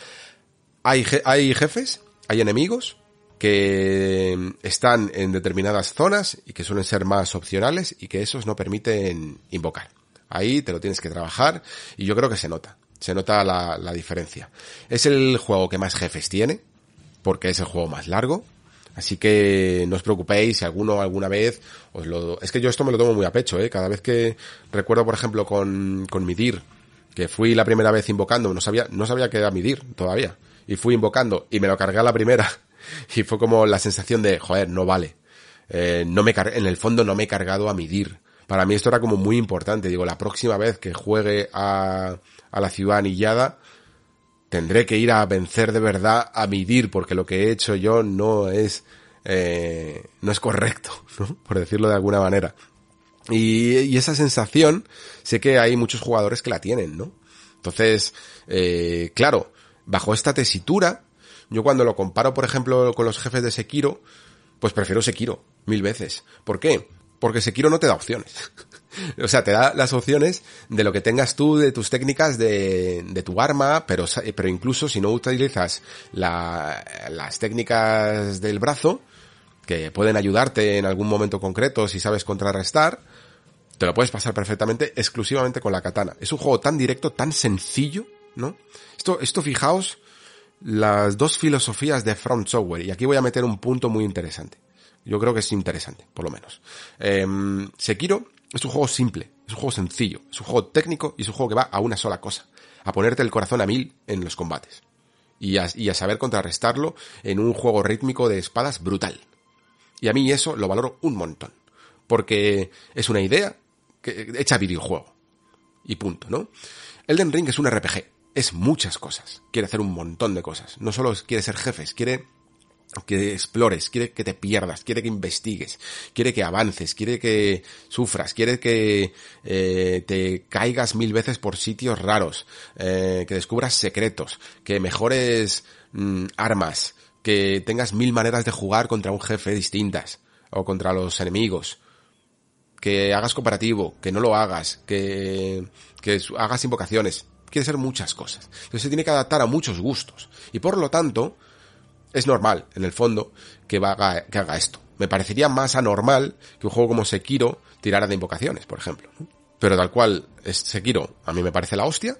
Hay, hay jefes, hay enemigos que están en determinadas zonas y que suelen ser más opcionales y que esos no permiten invocar. Ahí te lo tienes que trabajar y yo creo que se nota. Se nota la, la diferencia. Es el juego que más jefes tiene, porque es el juego más largo. Así que no os preocupéis si alguno alguna vez os lo... Es que yo esto me lo tomo muy a pecho, ¿eh? Cada vez que recuerdo, por ejemplo, con, con Midir, que fui la primera vez invocando, no sabía, no sabía que era Midir todavía. Y fui invocando y me lo cargué a la primera. Y fue como la sensación de, joder, no vale. Eh, no me en el fondo no me he cargado a Midir para mí esto era como muy importante. Digo, la próxima vez que juegue a, a la ciudad anillada, tendré que ir a vencer de verdad a Midir, porque lo que he hecho yo no es, eh, no es correcto, ¿no? por decirlo de alguna manera. Y, y, esa sensación, sé que hay muchos jugadores que la tienen, ¿no? Entonces, eh, claro, bajo esta tesitura, yo cuando lo comparo, por ejemplo, con los jefes de Sekiro, pues prefiero Sekiro mil veces. ¿Por qué? Porque Sekiro no te da opciones. o sea, te da las opciones de lo que tengas tú, de tus técnicas, de, de tu arma, pero, pero incluso si no utilizas la, las técnicas del brazo, que pueden ayudarte en algún momento concreto si sabes contrarrestar, te lo puedes pasar perfectamente exclusivamente con la katana. Es un juego tan directo, tan sencillo, ¿no? Esto, esto fijaos, las dos filosofías de Front Software, y aquí voy a meter un punto muy interesante. Yo creo que es interesante, por lo menos. Eh, Sekiro es un juego simple, es un juego sencillo, es un juego técnico y es un juego que va a una sola cosa, a ponerte el corazón a mil en los combates. Y a, saber contrarrestarlo en un juego rítmico de espadas brutal. Y a mí eso lo valoro un montón. Porque es una idea que, hecha videojuego. Y punto, ¿no? Elden Ring es un RPG. Es muchas cosas. Quiere hacer un montón de cosas. No solo quiere ser jefes, quiere que explores, quiere que te pierdas, quiere que investigues, quiere que avances, quiere que sufras, quiere que eh, te caigas mil veces por sitios raros, eh, que descubras secretos, que mejores mm, armas, que tengas mil maneras de jugar contra un jefe distintas o contra los enemigos, que hagas cooperativo, que no lo hagas, que, que hagas invocaciones, quiere ser muchas cosas. Entonces se tiene que adaptar a muchos gustos y por lo tanto es normal, en el fondo, que, haga, esto. Me parecería más anormal que un juego como Sekiro tirara de invocaciones, por ejemplo. pero tal cual es Sekiro, a mí me parece la hostia,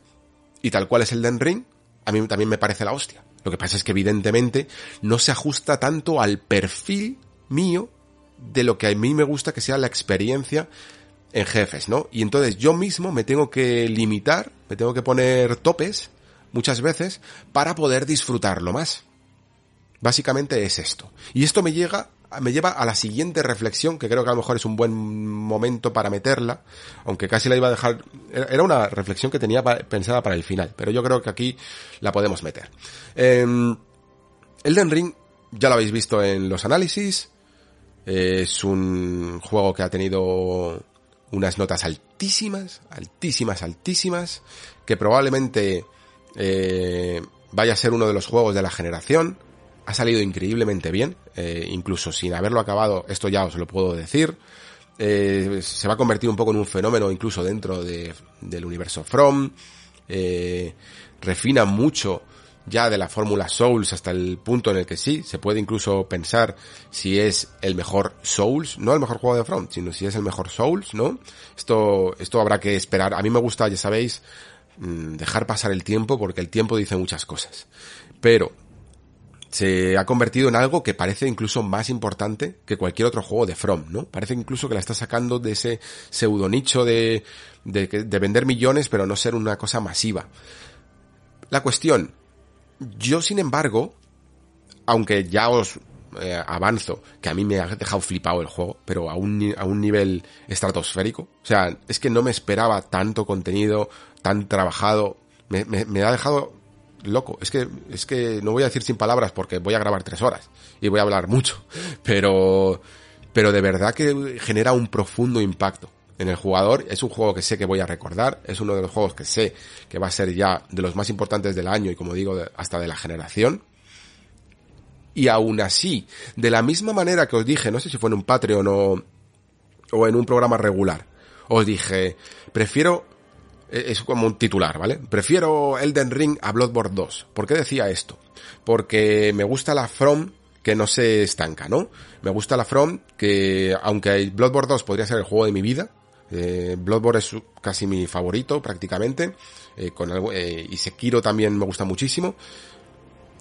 y tal cual es el Den Ring, a mí también me parece la hostia. Lo que pasa es que evidentemente no se ajusta tanto al perfil mío de lo que a mí me gusta que sea la experiencia en jefes, ¿no? Y entonces yo mismo me tengo que limitar, me tengo que poner topes muchas veces para poder disfrutarlo más. Básicamente es esto. Y esto me llega me lleva a la siguiente reflexión, que creo que a lo mejor es un buen momento para meterla, aunque casi la iba a dejar, era una reflexión que tenía pensada para el final, pero yo creo que aquí la podemos meter. Eh, Elden Ring, ya lo habéis visto en los análisis, es un juego que ha tenido unas notas altísimas, altísimas, altísimas, que probablemente eh, vaya a ser uno de los juegos de la generación, ha salido increíblemente bien, eh, incluso sin haberlo acabado, esto ya os lo puedo decir. Eh, se va a convertir un poco en un fenómeno incluso dentro de, del universo From. Eh, refina mucho ya de la fórmula Souls hasta el punto en el que sí, se puede incluso pensar si es el mejor Souls, no el mejor juego de From, sino si es el mejor Souls, ¿no? Esto, esto habrá que esperar. A mí me gusta, ya sabéis, mm, dejar pasar el tiempo porque el tiempo dice muchas cosas. Pero se ha convertido en algo que parece incluso más importante que cualquier otro juego de From, ¿no? Parece incluso que la está sacando de ese pseudo nicho de, de, de vender millones pero no ser una cosa masiva. La cuestión, yo sin embargo, aunque ya os eh, avanzo, que a mí me ha dejado flipado el juego, pero a un, a un nivel estratosférico, o sea, es que no me esperaba tanto contenido, tan trabajado, me, me, me ha dejado loco. Es que, es que no voy a decir sin palabras porque voy a grabar tres horas y voy a hablar mucho, pero, pero de verdad que genera un profundo impacto en el jugador. Es un juego que sé que voy a recordar, es uno de los juegos que sé que va a ser ya de los más importantes del año y como digo, hasta de la generación. Y aún así, de la misma manera que os dije, no sé si fue en un Patreon o, o en un programa regular, os dije, prefiero es como un titular, ¿vale? Prefiero Elden Ring a Bloodborne 2. ¿Por qué decía esto? Porque me gusta la From que no se estanca, ¿no? Me gusta la From que, aunque Bloodborne 2 podría ser el juego de mi vida, eh, Bloodborne es casi mi favorito prácticamente, eh, con eh, y Sekiro también me gusta muchísimo.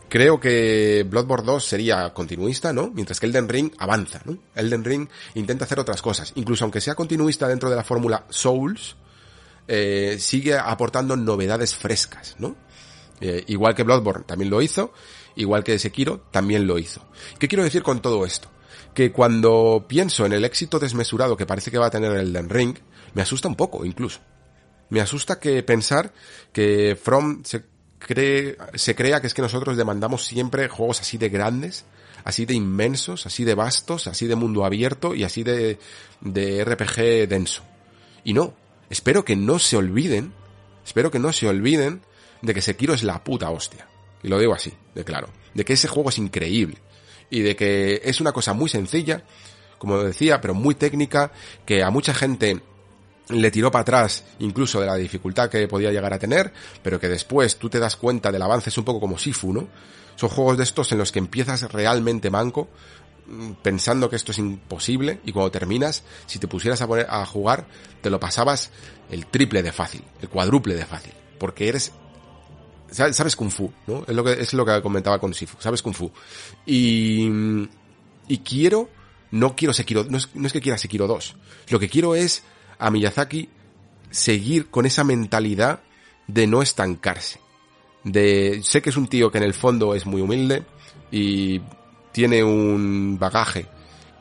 Creo que Bloodborne 2 sería continuista, ¿no? Mientras que Elden Ring avanza, ¿no? Elden Ring intenta hacer otras cosas. Incluso aunque sea continuista dentro de la fórmula Souls, eh, sigue aportando novedades frescas, ¿no? Eh, igual que Bloodborne también lo hizo, igual que Sekiro también lo hizo. ¿Qué quiero decir con todo esto? Que cuando pienso en el éxito desmesurado que parece que va a tener el Den Ring, me asusta un poco incluso. Me asusta que pensar que From se cree, se crea que es que nosotros demandamos siempre juegos así de grandes, así de inmensos, así de vastos, así de mundo abierto y así de, de RPG denso. Y no, espero que no se olviden, espero que no se olviden de que Sekiro es la puta hostia. Y lo digo así, de claro. De que ese juego es increíble. Y de que es una cosa muy sencilla, como decía, pero muy técnica, que a mucha gente le tiró para atrás incluso de la dificultad que podía llegar a tener, pero que después tú te das cuenta del avance, es un poco como Sifu, ¿no? Son juegos de estos en los que empiezas realmente manco, pensando que esto es imposible y cuando terminas, si te pusieras a, poner, a jugar, te lo pasabas el triple de fácil, el cuádruple de fácil, porque eres sabes kung fu, ¿no? Es lo que es lo que comentaba con Sifu, sabes kung fu. Y y quiero no quiero Sekiro, no es, no es que quiera Sekiro 2. Lo que quiero es a Miyazaki seguir con esa mentalidad de no estancarse. De sé que es un tío que en el fondo es muy humilde y tiene un bagaje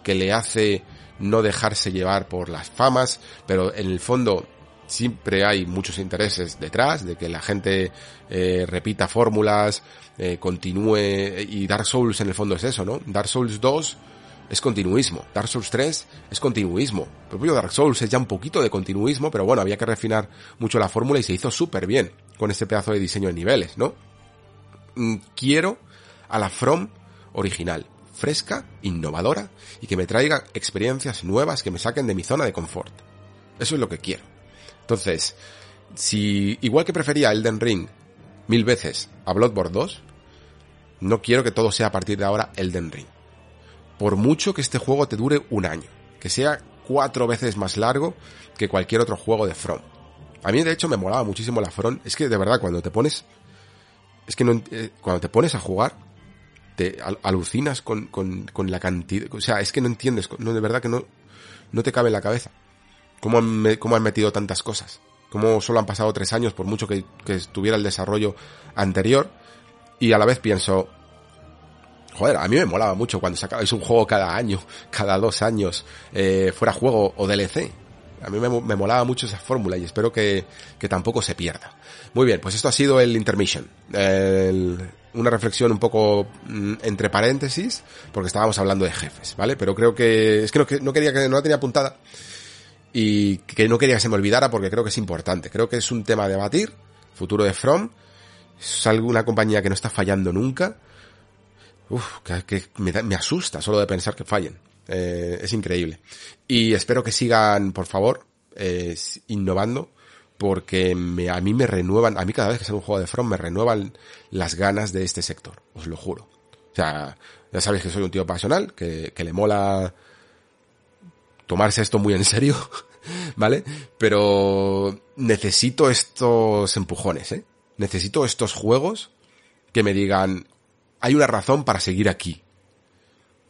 que le hace no dejarse llevar por las famas, pero en el fondo siempre hay muchos intereses detrás de que la gente eh, repita fórmulas, eh, continúe y Dark Souls en el fondo es eso, ¿no? Dark Souls 2 es continuismo, Dark Souls 3 es continuismo, el propio Dark Souls es ya un poquito de continuismo, pero bueno, había que refinar mucho la fórmula y se hizo súper bien con este pedazo de diseño de niveles, ¿no? Mm, quiero a la From original, fresca, innovadora y que me traiga experiencias nuevas que me saquen de mi zona de confort. Eso es lo que quiero. Entonces, si igual que prefería Elden Ring mil veces a Bloodborne 2, no quiero que todo sea a partir de ahora Elden Ring. Por mucho que este juego te dure un año, que sea cuatro veces más largo que cualquier otro juego de From. A mí, de hecho, me molaba muchísimo la From. Es que, de verdad, cuando te pones... Es que no, eh, cuando te pones a jugar, te alucinas con, con, con, la cantidad... O sea, es que no entiendes, no, de verdad que no, no te cabe en la cabeza. ¿Cómo han, cómo han metido tantas cosas? ¿Cómo solo han pasado tres años, por mucho que, que estuviera el desarrollo anterior? Y a la vez pienso, joder, a mí me molaba mucho cuando sacabais un juego cada año, cada dos años, eh, fuera juego o DLC. A mí me, molaba mucho esa fórmula y espero que, que, tampoco se pierda. Muy bien, pues esto ha sido el intermission. Una reflexión un poco mm, entre paréntesis, porque estábamos hablando de jefes, ¿vale? Pero creo que, es que no, no quería que no la tenía apuntada y que no quería que se me olvidara porque creo que es importante. Creo que es un tema a debatir, futuro de From, es alguna compañía que no está fallando nunca, Uf, que, me, asusta solo de pensar que fallen. Eh, es increíble. Y espero que sigan, por favor, eh, innovando, porque a mí me renuevan, a mí cada vez que sale un juego de From me renuevan las ganas de este sector, os lo juro. O sea, ya sabéis que soy un tío pasional, que, que le mola tomarse esto muy en serio, ¿vale? Pero necesito estos empujones, ¿eh? Necesito estos juegos que me digan, hay una razón para seguir aquí.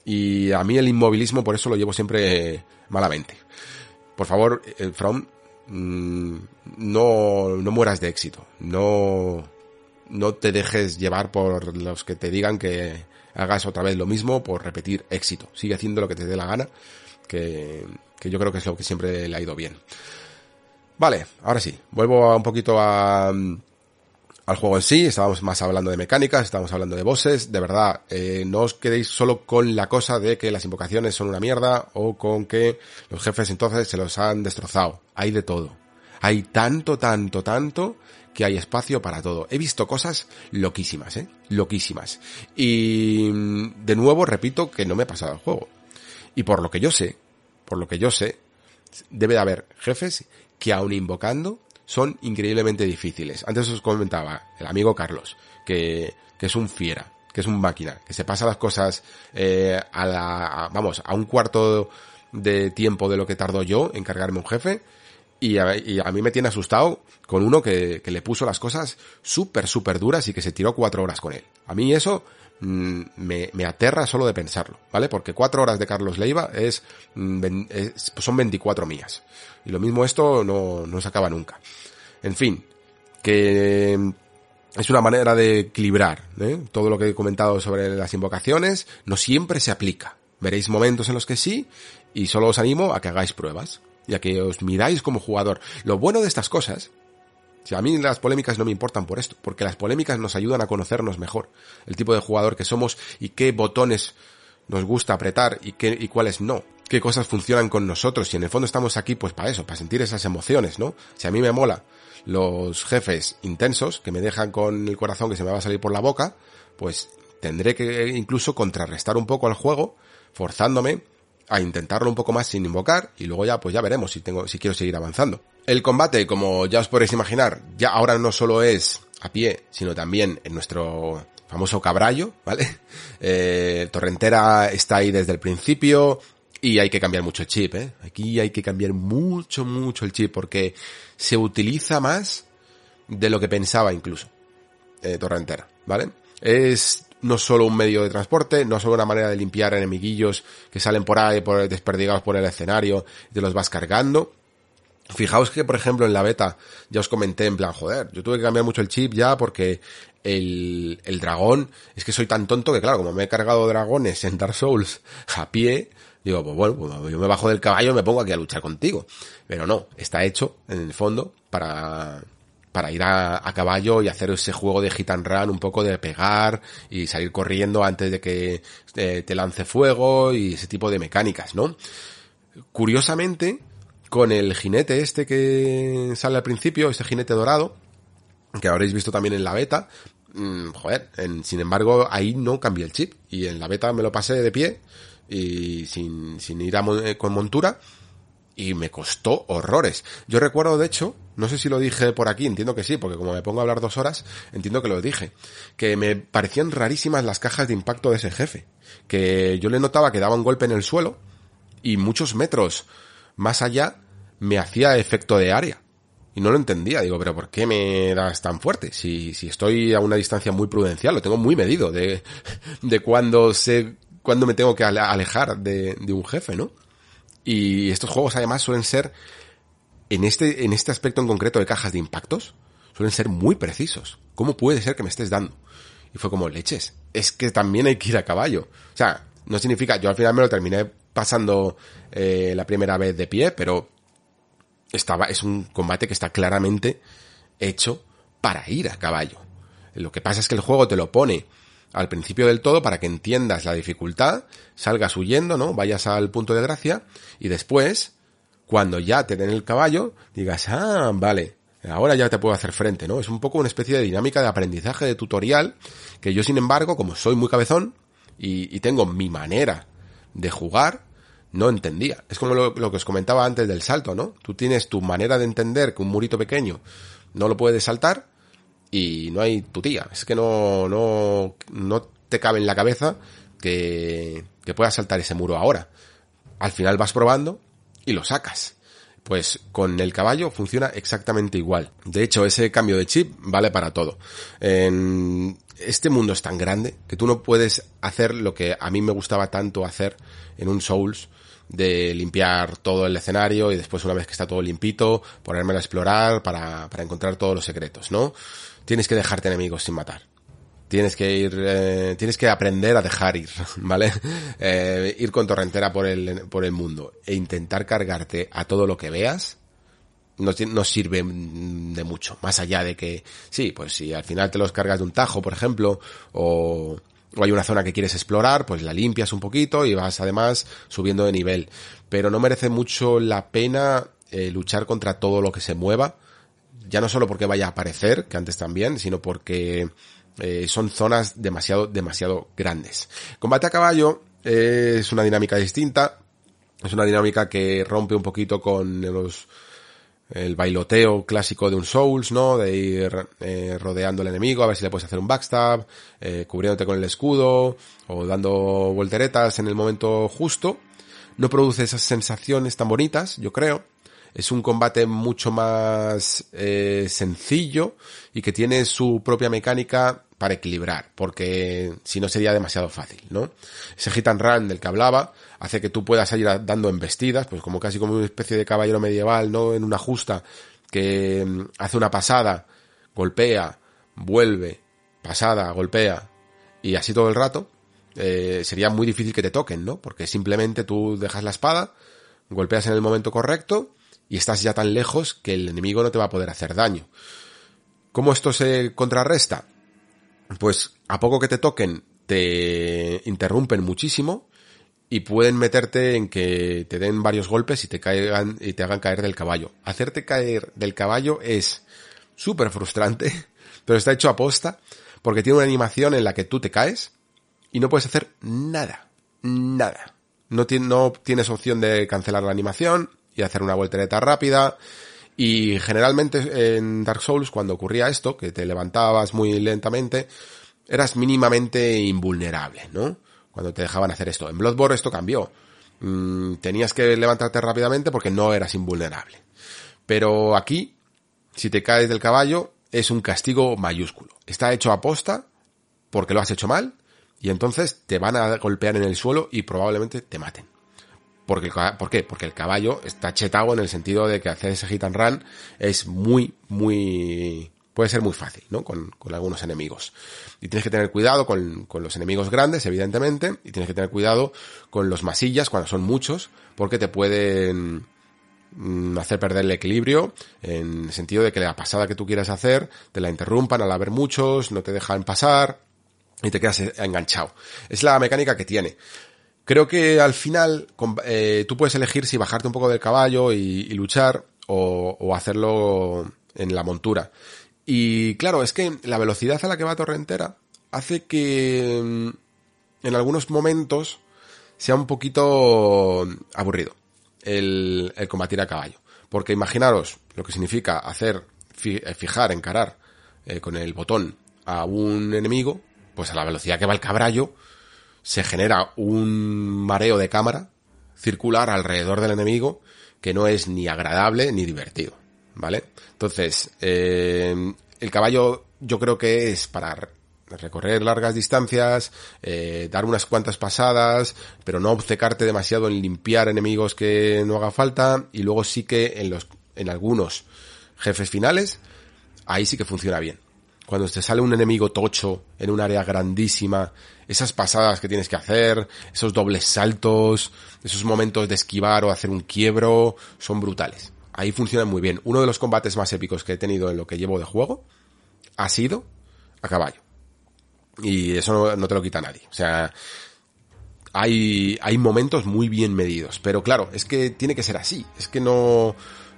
Y a mí el inmovilismo por eso lo llevo siempre malamente. Por favor, eh, From, mm, no, no mueras de éxito. No, no te dejes llevar por los que te digan que hagas otra vez lo mismo por repetir éxito. Sigue haciendo lo que te dé la gana, que, que yo creo que es lo que siempre le ha ido bien. Vale, ahora sí, vuelvo un poquito a, al juego en sí, estábamos más hablando de mecánicas, estábamos hablando de bosses, de verdad, eh, no os quedéis solo con la cosa de que las invocaciones son una mierda o con que los jefes entonces se los han destrozado. Hay de todo. Hay tanto, tanto, tanto que hay espacio para todo. He visto cosas loquísimas, ¿eh? Loquísimas. Y de nuevo repito que no me he pasado el juego. Y por lo que yo sé, por lo que yo sé, debe de haber jefes que aun invocando son increíblemente difíciles. Antes os comentaba el amigo Carlos, que, que es un fiera, que es un máquina, que se pasa las cosas eh, a la, vamos, a un cuarto de tiempo de lo que tardó yo en cargarme un jefe. Y a, mí me tiene asustado con uno que, que le puso las cosas súper, súper duras y que se tiró cuatro horas con él. A mí eso me, me, aterra solo de pensarlo, ¿vale? Porque cuatro horas de Carlos Leiva es, mm, son 24 mías. Y lo mismo esto no, no se acaba nunca. En fin, que es una manera de equilibrar ¿eh? todo lo que he comentado sobre las invocaciones. No siempre se aplica. Veréis momentos en los que sí y solo os animo a que hagáis pruebas y a que os miráis como jugador. Lo bueno de estas cosas, si a mí las polémicas no me importan por esto, porque las polémicas nos ayudan a conocernos mejor, el tipo de jugador que somos y qué botones nos gusta apretar y qué y cuáles no qué cosas funcionan con nosotros y en el fondo estamos aquí pues para eso, para sentir esas emociones, ¿no? Si a mí me mola los jefes intensos que me dejan con el corazón que se me va a salir por la boca, pues tendré que incluso contrarrestar un poco al juego, forzándome a intentarlo un poco más sin invocar y luego ya pues ya veremos si tengo si quiero seguir avanzando. El combate, como ya os podréis imaginar, ya ahora no solo es a pie, sino también en nuestro famoso cabrallo, ¿vale? Eh, Torrentera está ahí desde el principio, y hay que cambiar mucho el chip, ¿eh? Aquí hay que cambiar mucho, mucho el chip porque se utiliza más de lo que pensaba incluso. Eh, Torrentera, ¿vale? Es no solo un medio de transporte, no solo una manera de limpiar enemiguillos que salen por ahí, por, desperdigados por el escenario, y te los vas cargando. Fijaos que, por ejemplo, en la beta ya os comenté en plan, joder, yo tuve que cambiar mucho el chip ya porque el, el dragón, es que soy tan tonto que claro, como me he cargado dragones en Dark Souls a pie, Digo, pues bueno, pues yo me bajo del caballo y me pongo aquí a luchar contigo. Pero no, está hecho, en el fondo, para, para ir a, a, caballo y hacer ese juego de hit and run, un poco de pegar y salir corriendo antes de que eh, te lance fuego y ese tipo de mecánicas, ¿no? Curiosamente, con el jinete este que sale al principio, este jinete dorado, que habréis visto también en la beta, mmm, joder, en, sin embargo, ahí no cambié el chip y en la beta me lo pasé de pie y sin, sin ir a, eh, con montura y me costó horrores. Yo recuerdo, de hecho, no sé si lo dije por aquí, entiendo que sí, porque como me pongo a hablar dos horas, entiendo que lo dije, que me parecían rarísimas las cajas de impacto de ese jefe, que yo le notaba que daba un golpe en el suelo y muchos metros más allá me hacía efecto de área. Y no lo entendía, digo, pero ¿por qué me das tan fuerte? Si, si estoy a una distancia muy prudencial, lo tengo muy medido de, de cuando sé, cuando me tengo que alejar de, de un jefe, ¿no? Y estos juegos además suelen ser, en este, en este aspecto en concreto de cajas de impactos, suelen ser muy precisos. ¿Cómo puede ser que me estés dando? Y fue como, leches, es que también hay que ir a caballo. O sea, no significa, yo al final me lo terminé pasando eh, la primera vez de pie, pero estaba, es un combate que está claramente hecho para ir a caballo. Lo que pasa es que el juego te lo pone al principio del todo para que entiendas la dificultad, salgas huyendo, ¿no? Vayas al punto de gracia y después, cuando ya te den el caballo, digas, ah, vale, ahora ya te puedo hacer frente, ¿no? Es un poco una especie de dinámica de aprendizaje de tutorial que yo, sin embargo, como soy muy cabezón y, y tengo mi manera de jugar, no entendía. Es como lo, que os comentaba antes del salto, ¿no? Tú tienes tu manera de entender que un murito pequeño no lo puedes saltar y no hay tu tía. Es que no, no, no te cabe en la cabeza que, que puedas saltar ese muro ahora. Al final vas probando y lo sacas. Pues con el caballo funciona exactamente igual. De hecho, ese cambio de chip vale para todo. En este mundo es tan grande que tú no puedes hacer lo que a mí me gustaba tanto hacer en un Souls, de limpiar todo el escenario y después una vez que está todo limpito, ponérmelo a explorar para, para encontrar todos los secretos, ¿no? Tienes que dejarte enemigos sin matar. Tienes que ir, eh, tienes que aprender a dejar ir, ¿vale? Eh, ir con torrentera por el, por el mundo e intentar cargarte a todo lo que veas, no, no sirve de mucho. Más allá de que, sí, pues si al final te los cargas de un tajo, por ejemplo, o, o hay una zona que quieres explorar, pues la limpias un poquito y vas además subiendo de nivel. Pero no merece mucho la pena eh, luchar contra todo lo que se mueva, ya no solo porque vaya a aparecer, que antes también, sino porque eh, son zonas demasiado, demasiado grandes. Combate a caballo es una dinámica distinta, es una dinámica que rompe un poquito con los el bailoteo clásico de un Souls, ¿no? De ir eh, rodeando al enemigo, a ver si le puedes hacer un backstab, eh, cubriéndote con el escudo, o dando volteretas en el momento justo. No produce esas sensaciones tan bonitas, yo creo. Es un combate mucho más eh, sencillo y que tiene su propia mecánica para equilibrar, porque si no sería demasiado fácil, ¿no? Ese hit and run del que hablaba hace que tú puedas ir dando embestidas, pues como casi como una especie de caballero medieval, ¿no? En una justa que mm, hace una pasada, golpea, vuelve, pasada, golpea, y así todo el rato, eh, sería muy difícil que te toquen, ¿no? Porque simplemente tú dejas la espada, golpeas en el momento correcto, y estás ya tan lejos que el enemigo no te va a poder hacer daño. ¿Cómo esto se contrarresta? pues a poco que te toquen te interrumpen muchísimo y pueden meterte en que te den varios golpes y te caigan y te hagan caer del caballo. Hacerte caer del caballo es súper frustrante, pero está hecho a posta porque tiene una animación en la que tú te caes y no puedes hacer nada, nada. No, no tienes opción de cancelar la animación y hacer una voltereta rápida. Y generalmente en Dark Souls, cuando ocurría esto, que te levantabas muy lentamente, eras mínimamente invulnerable, ¿no? Cuando te dejaban hacer esto. En Bloodborne esto cambió. Mm, tenías que levantarte rápidamente porque no eras invulnerable. Pero aquí, si te caes del caballo, es un castigo mayúsculo. Está hecho a posta porque lo has hecho mal y entonces te van a golpear en el suelo y probablemente te maten. Porque, ¿Por qué? Porque el caballo está chetado en el sentido de que hacer ese hit and run es muy, muy, puede ser muy fácil, ¿no? Con, con algunos enemigos. Y tienes que tener cuidado con, con, los enemigos grandes, evidentemente, y tienes que tener cuidado con los masillas cuando son muchos, porque te pueden mm, hacer perder el equilibrio, en el sentido de que la pasada que tú quieras hacer, te la interrumpan al haber muchos, no te dejan pasar, y te quedas enganchado. Es la mecánica que tiene. Creo que al final eh, tú puedes elegir si bajarte un poco del caballo y, luchar o, hacerlo en la montura. Y claro, es que la velocidad a la que va Torrentera hace que mm, en algunos momentos sea un poquito aburrido el, combatir a caballo. Porque imaginaros lo que significa hacer, eh, fijar, encarar eh, con el botón a un enemigo, pues a la velocidad que va el caballo, se genera un mareo de cámara circular alrededor del enemigo que no es ni agradable ni divertido, ¿vale? Entonces, eh, el caballo yo creo que es para recorrer largas distancias, eh, dar unas cuantas pasadas, pero no obcecarte demasiado en limpiar enemigos que no haga falta, y luego sí que en los, en algunos jefes finales, ahí sí que funciona bien. Cuando te sale un enemigo tocho en un área grandísima, esas pasadas que tienes que hacer, esos dobles saltos, esos momentos de esquivar o hacer un quiebro, son brutales. Ahí funcionan muy bien. Uno de los combates más épicos que he tenido en lo que llevo de juego ha sido a caballo. Y eso no, te lo quita nadie. O sea, hay, hay momentos muy bien medidos. Pero claro, es que tiene que ser así. Es que no,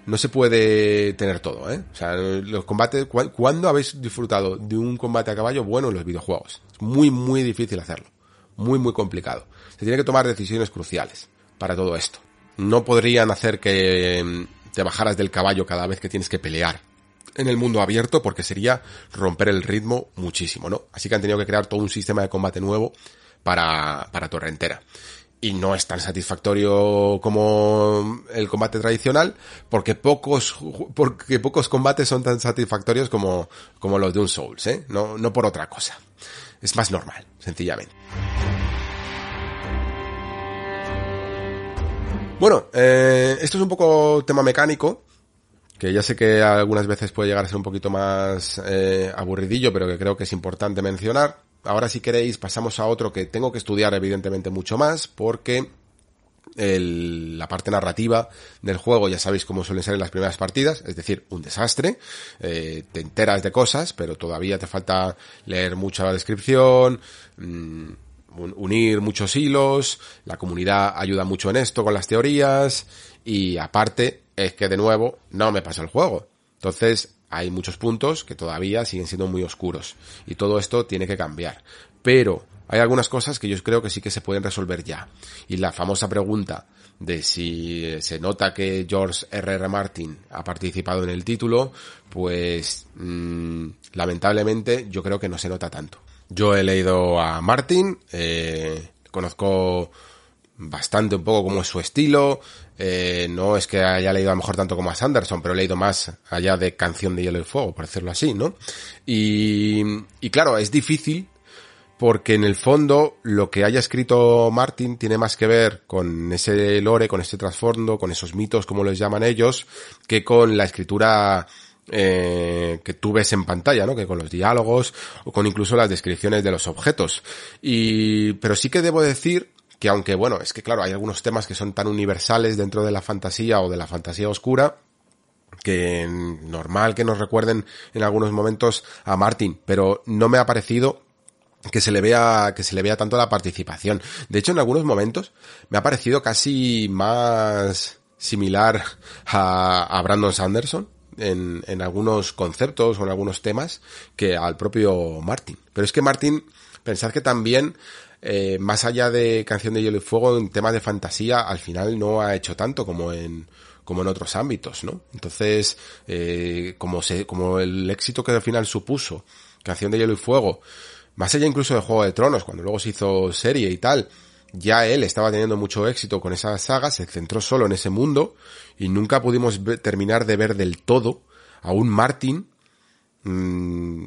no se puede tener todo, ¿eh? O sea, los combates, ¿cuándo habéis disfrutado de un combate a caballo bueno en los videojuegos? Es muy, muy difícil hacerlo. Muy, muy complicado. Se tiene que tomar decisiones cruciales para todo esto. No podrían hacer que mm, te bajaras del caballo cada vez que tienes que pelear en el mundo abierto porque sería romper el ritmo muchísimo, ¿no? Así que han tenido que crear todo un sistema de combate nuevo para, para Torrentera. Y no es tan satisfactorio como el combate tradicional, porque pocos, porque pocos combates son tan satisfactorios como, como los de un Souls, ¿eh? No, no por otra cosa. Es más normal, sencillamente. Bueno, eh, esto es un poco tema mecánico, que ya sé que algunas veces puede llegar a ser un poquito más eh, aburridillo, pero que creo que es importante mencionar. Ahora si queréis pasamos a otro que tengo que estudiar evidentemente mucho más, porque la parte narrativa del juego ya sabéis cómo suelen ser en las primeras partidas, es decir, un desastre, eh, te enteras de cosas, pero todavía te falta leer mucha la descripción, mmm, unir muchos hilos, la comunidad ayuda mucho en esto con las teorías y aparte es que de nuevo no me pasa el juego. Entonces hay muchos puntos que todavía siguen siendo muy oscuros y todo esto tiene que cambiar. Pero hay algunas cosas que yo creo que sí que se pueden resolver ya. Y la famosa pregunta de si se nota que George R. R. Martin ha participado en el título, pues mmm, lamentablemente yo creo que no se nota tanto. Yo he leído a Martin, eh, conozco bastante un poco cómo es su estilo, eh, no es que haya leído a lo mejor tanto como a Sanderson, pero he leído más allá de Canción de Hielo y Fuego, por decirlo así, ¿no? Y, y claro, es difícil porque en el fondo lo que haya escrito Martin tiene más que ver con ese lore, con ese trasfondo, con esos mitos, como los llaman ellos, que con la escritura eh, que tú ves en pantalla, ¿no? Que con los diálogos o con incluso las descripciones de los objetos. Y, pero sí que debo decir que aunque bueno, es que claro, hay algunos temas que son tan universales dentro de la fantasía o de la fantasía oscura, que normal que nos recuerden en algunos momentos a Martin, pero no me ha parecido que se le vea que se le vea tanto la participación. De hecho, en algunos momentos me ha parecido casi más similar a, a Brandon Sanderson en, en algunos conceptos o en algunos temas que al propio Martin. Pero es que Martin, pensad que también eh, más allá de Canción de Hielo y Fuego, en temas de fantasía, al final no ha hecho tanto como en, como en otros ámbitos, ¿no? Entonces, eh, como se, como el éxito que al final supuso Canción de Hielo y Fuego, más allá incluso de Juego de Tronos, cuando luego se hizo serie y tal, ya él estaba teniendo mucho éxito con esa saga, se centró solo en ese mundo y nunca pudimos terminar de ver del todo a un Martin mmm,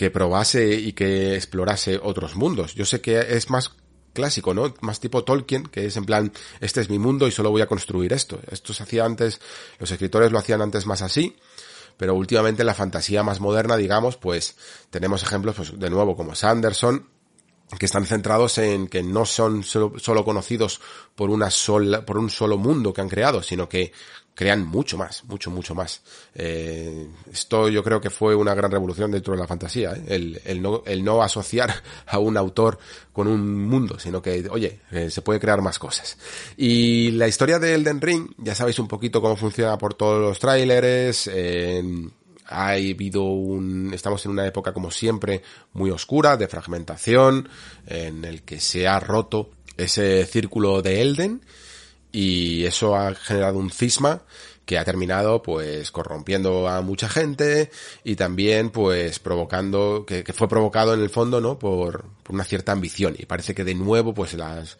que probase y que explorase otros mundos. Yo sé que es más clásico, ¿no? Más tipo Tolkien, que es en plan, este es mi mundo y solo voy a construir esto. Esto se hacía antes, los escritores lo hacían antes más así, pero últimamente la fantasía más moderna, digamos, pues tenemos ejemplos, pues de nuevo, como Sanderson, que están centrados en que no son solo, conocidos por una sola, por un solo mundo que han creado, sino que crean mucho más, mucho, mucho más. Eh, esto yo creo que fue una gran revolución dentro de la fantasía, ¿eh? el, el, no, el no asociar a un autor con un mundo, sino que, oye, eh, se puede crear más cosas. Y la historia de Elden Ring, ya sabéis un poquito cómo funciona por todos los tráileres, eh, ha habido un, estamos en una época como siempre muy oscura, de fragmentación, en el que se ha roto ese círculo de Elden y eso ha generado un cisma que ha terminado pues corrompiendo a mucha gente y también pues provocando que, fue provocado en el fondo no por, una cierta ambición. Y parece que de nuevo pues las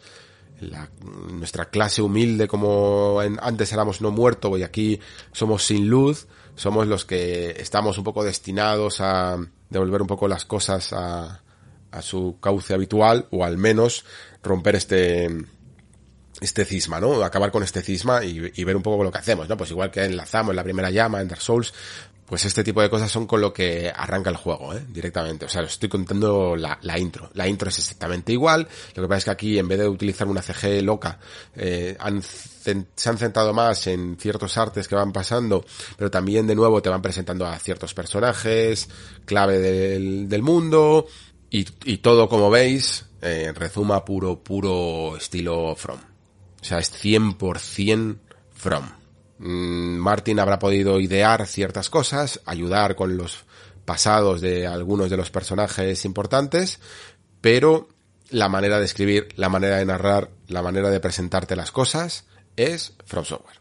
la, nuestra clase humilde como en, antes éramos no muerto y aquí somos sin luz, somos los que estamos un poco destinados a devolver un poco las cosas a, a su cauce habitual o al menos romper este este cisma, ¿no? Acabar con este cisma y, y, ver un poco lo que hacemos, ¿no? Pues igual que enlazamos la primera llama en Dark Souls, pues este tipo de cosas son con lo que arranca el juego, ¿eh? Directamente. O sea, os estoy contando la, intro. La intro es exactamente igual. Lo que pasa es que aquí, en vez de utilizar una CG loca, eh, se han centrado más en ciertos artes que van pasando, pero también de nuevo te van presentando a ciertos personajes, clave del, del mundo, y, y, todo, como veis, eh, rezuma puro, puro estilo From. O sea, es 100% From. Mm, Martin habrá podido idear ciertas cosas, ayudar con los pasados de algunos de los personajes importantes, pero la manera de escribir, la manera de narrar, la manera de presentarte las cosas es From Software.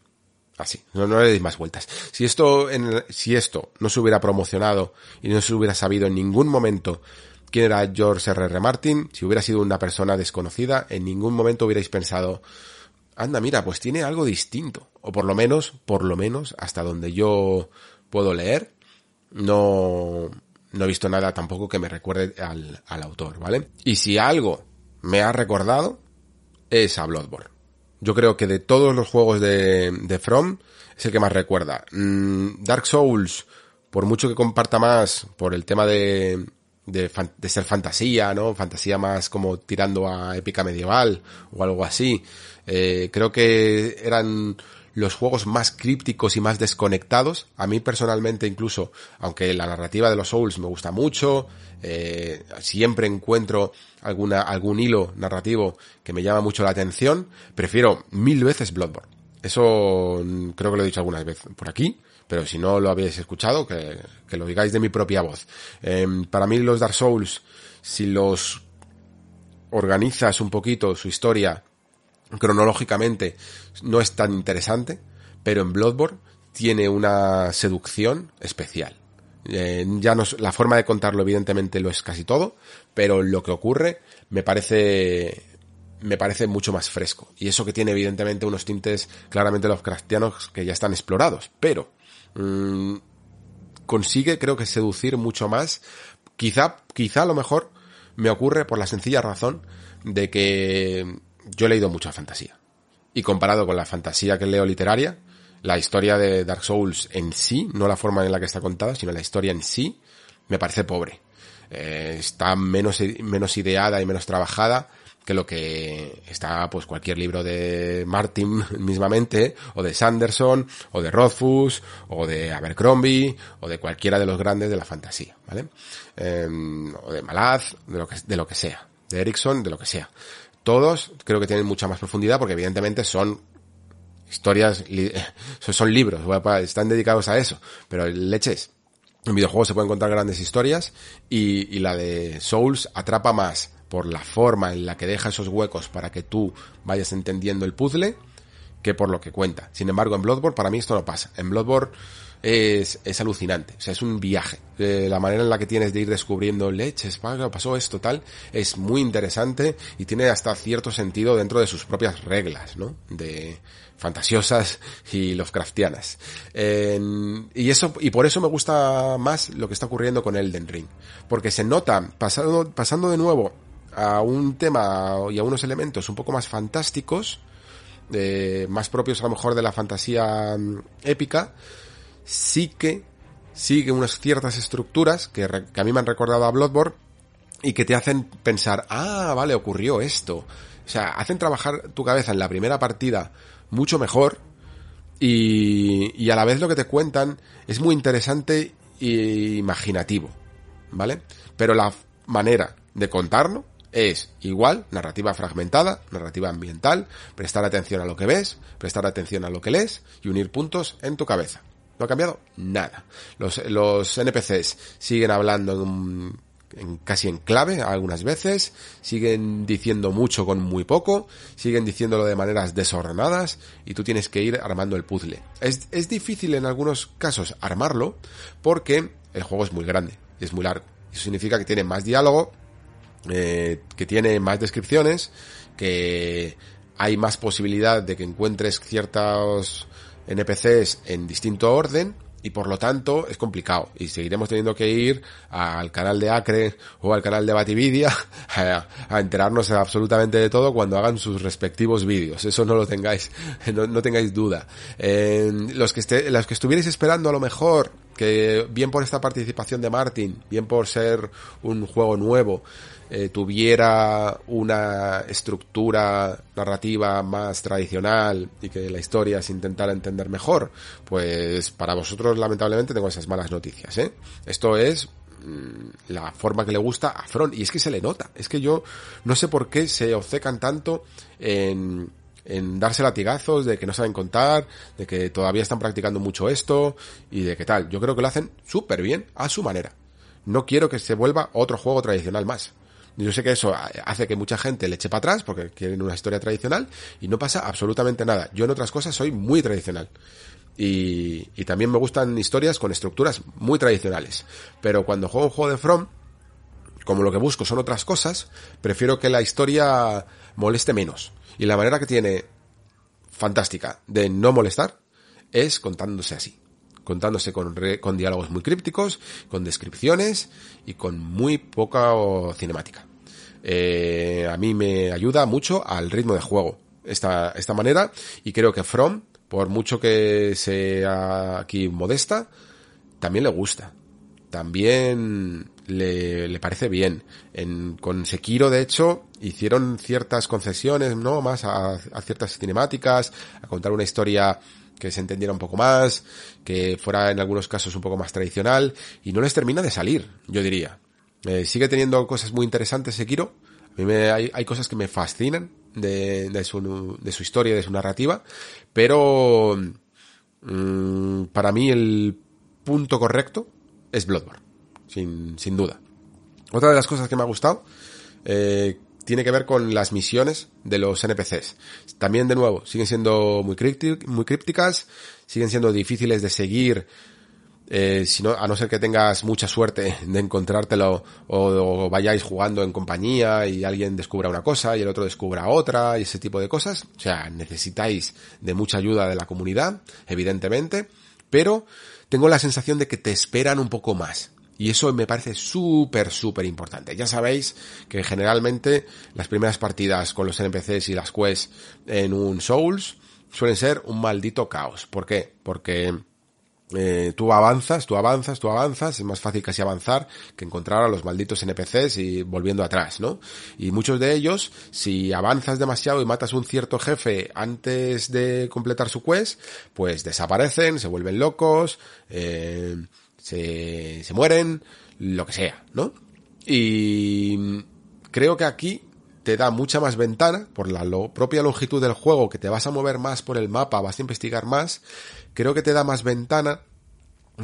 Así, no, le deis más vueltas. Si esto, si esto no se hubiera promocionado y no se hubiera sabido en ningún momento quién era George R.R. R. Martin, si hubiera sido una persona desconocida, en ningún momento hubierais pensado, anda, mira, pues tiene algo distinto. O por lo menos, por lo menos, hasta donde yo puedo leer, no, no he visto nada tampoco que me recuerde al, al autor, ¿vale? Y si algo me ha recordado, es a Bloodborne. Yo creo que de todos los juegos de, de From, es el que más recuerda. Mm, Dark Souls, por mucho que comparta más por el tema de, de, de, ser fantasía, ¿no? Fantasía más como tirando a épica medieval o algo así. Eh, creo que eran los juegos más crípticos y más desconectados. A mí personalmente incluso, aunque la narrativa de los Souls me gusta mucho, eh, siempre encuentro alguna, algún hilo narrativo que me llama mucho la atención, prefiero mil veces Bloodborne. Eso mm, creo que lo he dicho algunas veces por aquí, pero si no lo habéis escuchado, que, que lo digáis de mi propia voz. Eh, para mí los Dark Souls, si los organizas un poquito su historia cronológicamente no es tan interesante, pero en Bloodborne tiene una seducción especial. Eh, ya no, la forma de contarlo evidentemente lo es casi todo, pero lo que ocurre me parece me parece mucho más fresco. Y eso que tiene evidentemente unos tintes claramente Lovecraftianos que ya están explorados, pero mmm, consigue creo que seducir mucho más. Quizá, quizá a lo mejor me ocurre por la sencilla razón de que yo he leído mucha fantasía. Y comparado con la fantasía que leo literaria, la historia de Dark Souls en sí, no la forma en la que está contada, sino la historia en sí, me parece pobre. Eh, está menos, menos ideada y menos trabajada que lo que está pues cualquier libro de Martin mismamente, o de Sanderson, o de Rothfuss, o de Abercrombie, o de cualquiera de los grandes de la fantasía, ¿vale? Eh, o de Malaz, de lo que, de lo que sea, de Erickson, de lo que sea. Todos creo que tienen mucha más profundidad porque evidentemente son historias, son libros, están dedicados a eso, pero leches. En videojuegos se pueden contar grandes historias y, y la de Souls atrapa más por la forma en la que deja esos huecos para que tú vayas entendiendo el puzzle que por lo que cuenta. Sin embargo, en Bloodborne para mí esto no pasa. En Bloodborne es, es alucinante. O sea, es un viaje. Eh, la manera en la que tienes de ir descubriendo leches, pasó esto, tal, es muy interesante y tiene hasta cierto sentido dentro de sus propias reglas, ¿no? De fantasiosas y Lovecraftianas. Eh, y eso, y por eso me gusta más lo que está ocurriendo con Elden Ring. Porque se nota, pasando, pasando de nuevo a un tema y a unos elementos un poco más fantásticos, eh, más propios a lo mejor de la fantasía mm, épica, sí que sigue unas ciertas estructuras que, a mí me han recordado a Bloodborne y que te hacen pensar, ah, vale, ocurrió esto. O sea, hacen trabajar tu cabeza en la primera partida mucho mejor y, y a la vez lo que te cuentan es muy interesante e imaginativo, ¿vale? Pero la manera de contarlo es igual, narrativa fragmentada, narrativa ambiental, prestar atención a lo que ves, prestar atención a lo que lees y unir puntos en tu cabeza. No ha cambiado nada. Los, los NPCs siguen hablando en, en, casi en clave algunas veces, siguen diciendo mucho con muy poco, siguen diciéndolo de maneras desordenadas y tú tienes que ir armando el puzzle. Es, es difícil en algunos casos armarlo porque el juego es muy grande, es muy largo. Eso significa que tiene más diálogo, eh, que tiene más descripciones, que hay más posibilidad de que encuentres ciertos NPCs en distinto orden y por lo tanto es complicado. Y seguiremos teniendo que ir al canal de Acre o al canal de Batividia a, enterarnos absolutamente de todo cuando hagan sus respectivos vídeos. Eso no lo tengáis no, tengáis duda. Los que esté, los que estuvierais esperando a lo mejor que bien por esta participación de Martin bien por ser un juego nuevo eh, tuviera una estructura narrativa más tradicional y que la historia se intentara entender mejor, pues para vosotros lamentablemente tengo esas malas noticias, ¿eh? Esto es mm, la forma que le gusta a Front y es que se le nota, es que yo no sé por qué se obcecan tanto en en darse latigazos de que no saben contar, de que todavía están practicando mucho esto y de que tal. Yo creo que lo hacen súper bien a su manera. No quiero que se vuelva otro juego tradicional más. Yo sé que eso hace que mucha gente le eche para atrás porque quieren una historia tradicional y no pasa absolutamente nada. Yo en otras cosas soy muy tradicional. Y, también me gustan historias con estructuras muy tradicionales. Pero cuando juego un juego de From, como lo que busco son otras cosas, prefiero que la historia moleste menos. Y la manera que tiene fantástica de no molestar es contándose así. Contándose con, con diálogos muy crípticos, con descripciones y con muy poca cinemática. Eh, a mí me ayuda mucho al ritmo de juego esta, esta manera y creo que From, por mucho que sea aquí modesta, también le gusta. También le, le parece bien. En, con Sekiro, de hecho, hicieron ciertas concesiones, ¿no? Más a, a ciertas cinemáticas, a contar una historia que se entendiera un poco más, que fuera en algunos casos un poco más tradicional, y no les termina de salir, yo diría. Eh, sigue teniendo cosas muy interesantes Sekiro. A mí me, hay, hay cosas que me fascinan de, de, su, de su historia, de su narrativa, pero mm, para mí el punto correcto es Bloodborne, sin, sin duda. Otra de las cosas que me ha gustado eh, tiene que ver con las misiones de los NPCs. También, de nuevo, siguen siendo muy, muy crípticas, siguen siendo difíciles de seguir eh, si no, a no ser que tengas mucha suerte de encontrártelo o, vayáis jugando en compañía y alguien descubra una cosa y el otro descubra otra y ese tipo de cosas. O sea, necesitáis de mucha ayuda de la comunidad, evidentemente, pero tengo la sensación de que te esperan un poco más. Y eso me parece súper, súper importante. Ya sabéis que generalmente las primeras partidas con los NPCs y las quests en un Souls suelen ser un maldito caos. ¿Por qué? Porque eh, tú avanzas, tú avanzas, tú avanzas, es más fácil casi avanzar que encontrar a los malditos NPCs y volviendo atrás, ¿no? Y muchos de ellos, si avanzas demasiado y matas un cierto jefe antes de completar su quest, pues desaparecen, se vuelven locos, eh, se, se mueren, lo que sea, ¿no? Y creo que aquí te da mucha más ventana, por la propia longitud del juego, que te vas a mover más por el mapa, vas a investigar más, creo que te da más ventana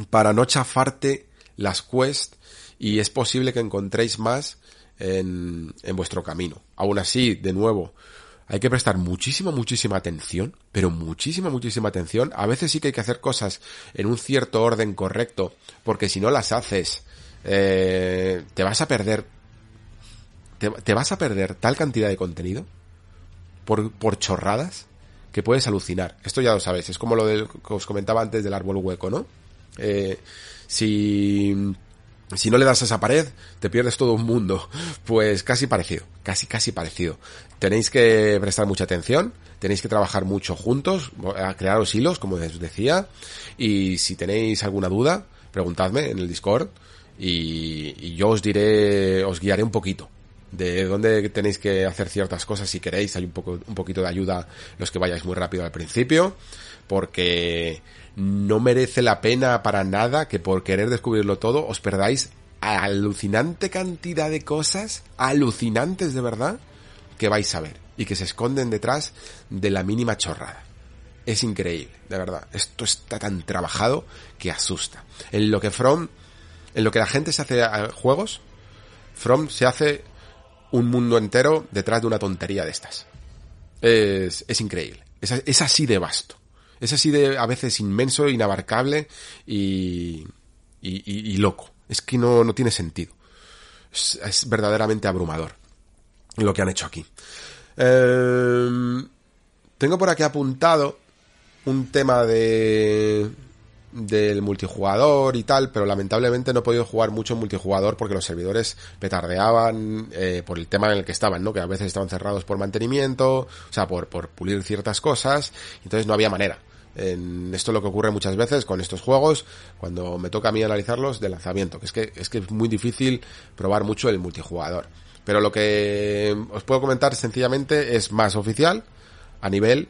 para no chafarte las quests y es posible que encontréis más en, en vuestro camino. Aún así, de nuevo, hay que prestar muchísima, muchísima atención, pero muchísima, muchísima atención. A veces sí que hay que hacer cosas en un cierto orden correcto, porque si no las haces, eh, te vas a perder, te, vas a perder tal cantidad de contenido por, por chorradas que puedes alucinar. Esto ya lo sabes, es como lo que os comentaba antes del árbol hueco, ¿no? Eh, si, si no le das a esa pared, te pierdes todo un mundo. Pues casi parecido, casi, casi parecido. Tenéis que prestar mucha atención, tenéis que trabajar mucho juntos, a crearos hilos, como os decía, y si tenéis alguna duda, preguntadme en el Discord y, y yo os diré, os guiaré un poquito de dónde tenéis que hacer ciertas cosas si queréis, hay un poco, un poquito de ayuda los que vayáis muy rápido al principio, porque no merece la pena para nada que por querer descubrirlo todo os perdáis alucinante cantidad de cosas, alucinantes de verdad, que vais a ver y que se esconden detrás de la mínima chorrada. Es increíble, de verdad. Esto está tan trabajado que asusta. En lo que From, en lo que la gente se hace a juegos, From se hace un mundo entero detrás de una tontería de estas. Es, es increíble. Es, es, así de vasto. Es así de a veces inmenso, inabarcable y, y, y, loco. Es que no, no tiene sentido. Es, verdaderamente abrumador lo que han hecho aquí. Eh, Tengo por aquí apuntado un tema de del multijugador y tal, pero lamentablemente no he podido jugar mucho multijugador porque los servidores petardeaban eh, por el tema en el que estaban, ¿no? Que a veces estaban cerrados por mantenimiento, o sea, por, por pulir ciertas cosas, entonces no había manera. En esto es lo que ocurre muchas veces con estos juegos, cuando me toca a mí analizarlos de lanzamiento, que es que es que es muy difícil probar mucho el multijugador. Pero lo que os puedo comentar sencillamente es más oficial a nivel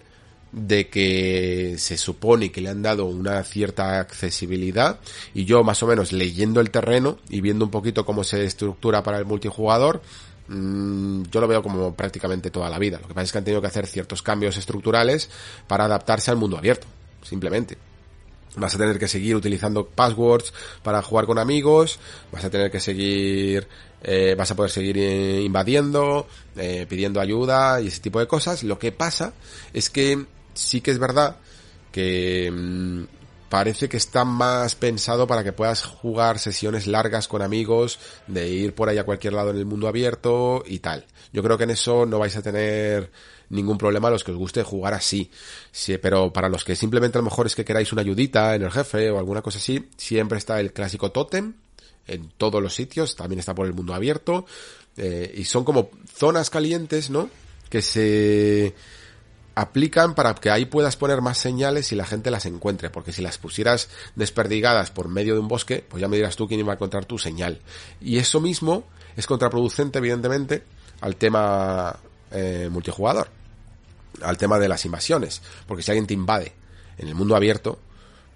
de que se supone que le han dado una cierta accesibilidad y yo más o menos leyendo el terreno y viendo un poquito cómo se estructura para el multijugador, mm, yo lo veo como prácticamente toda la vida. Lo que pasa es que han tenido que hacer ciertos cambios estructurales para adaptarse al mundo abierto, simplemente. Vas a tener que seguir utilizando passwords para jugar con amigos, vas a tener que seguir, eh, vas a poder seguir invadiendo, eh, pidiendo ayuda y ese tipo de cosas. Lo que pasa es que sí que es verdad que mm, parece que está más pensado para que puedas jugar sesiones largas con amigos, de ir por ahí a cualquier lado en el mundo abierto y tal. Yo creo que en eso no vais a tener ningún problema a los que os guste jugar así. Sí, pero para los que simplemente a lo mejor es que queráis una ayudita en el jefe o alguna cosa así, siempre está el clásico tótem en todos los sitios, también está por el mundo abierto, eh, y son como zonas calientes, ¿no? Que se aplican para que ahí puedas poner más señales y la gente las encuentre, porque si las pusieras desperdigadas por medio de un bosque, pues ya me dirás tú quién iba a encontrar tu señal. Y eso mismo es contraproducente, evidentemente, al tema eh, multijugador, al tema de las invasiones, porque si alguien te invade en el mundo abierto,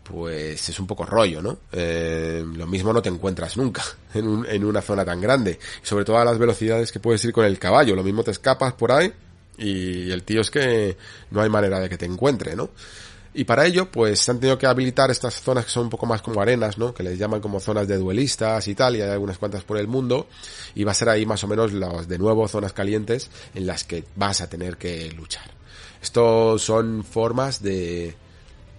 pues es un poco rollo, ¿no? Eh, lo mismo no te encuentras nunca en, en una zona tan grande, sobre todo a las velocidades que puedes ir con el caballo, lo mismo te escapas por ahí y el tío es que no hay manera de que te encuentre, ¿no? Y para ello, pues se han tenido que habilitar estas zonas que son un poco más como arenas, ¿no? Que les llaman como zonas de duelistas y tal, y hay algunas cuantas por el mundo, y va a ser ahí más o menos las, de nuevo, zonas calientes en las que vas a tener que luchar. Esto son formas de,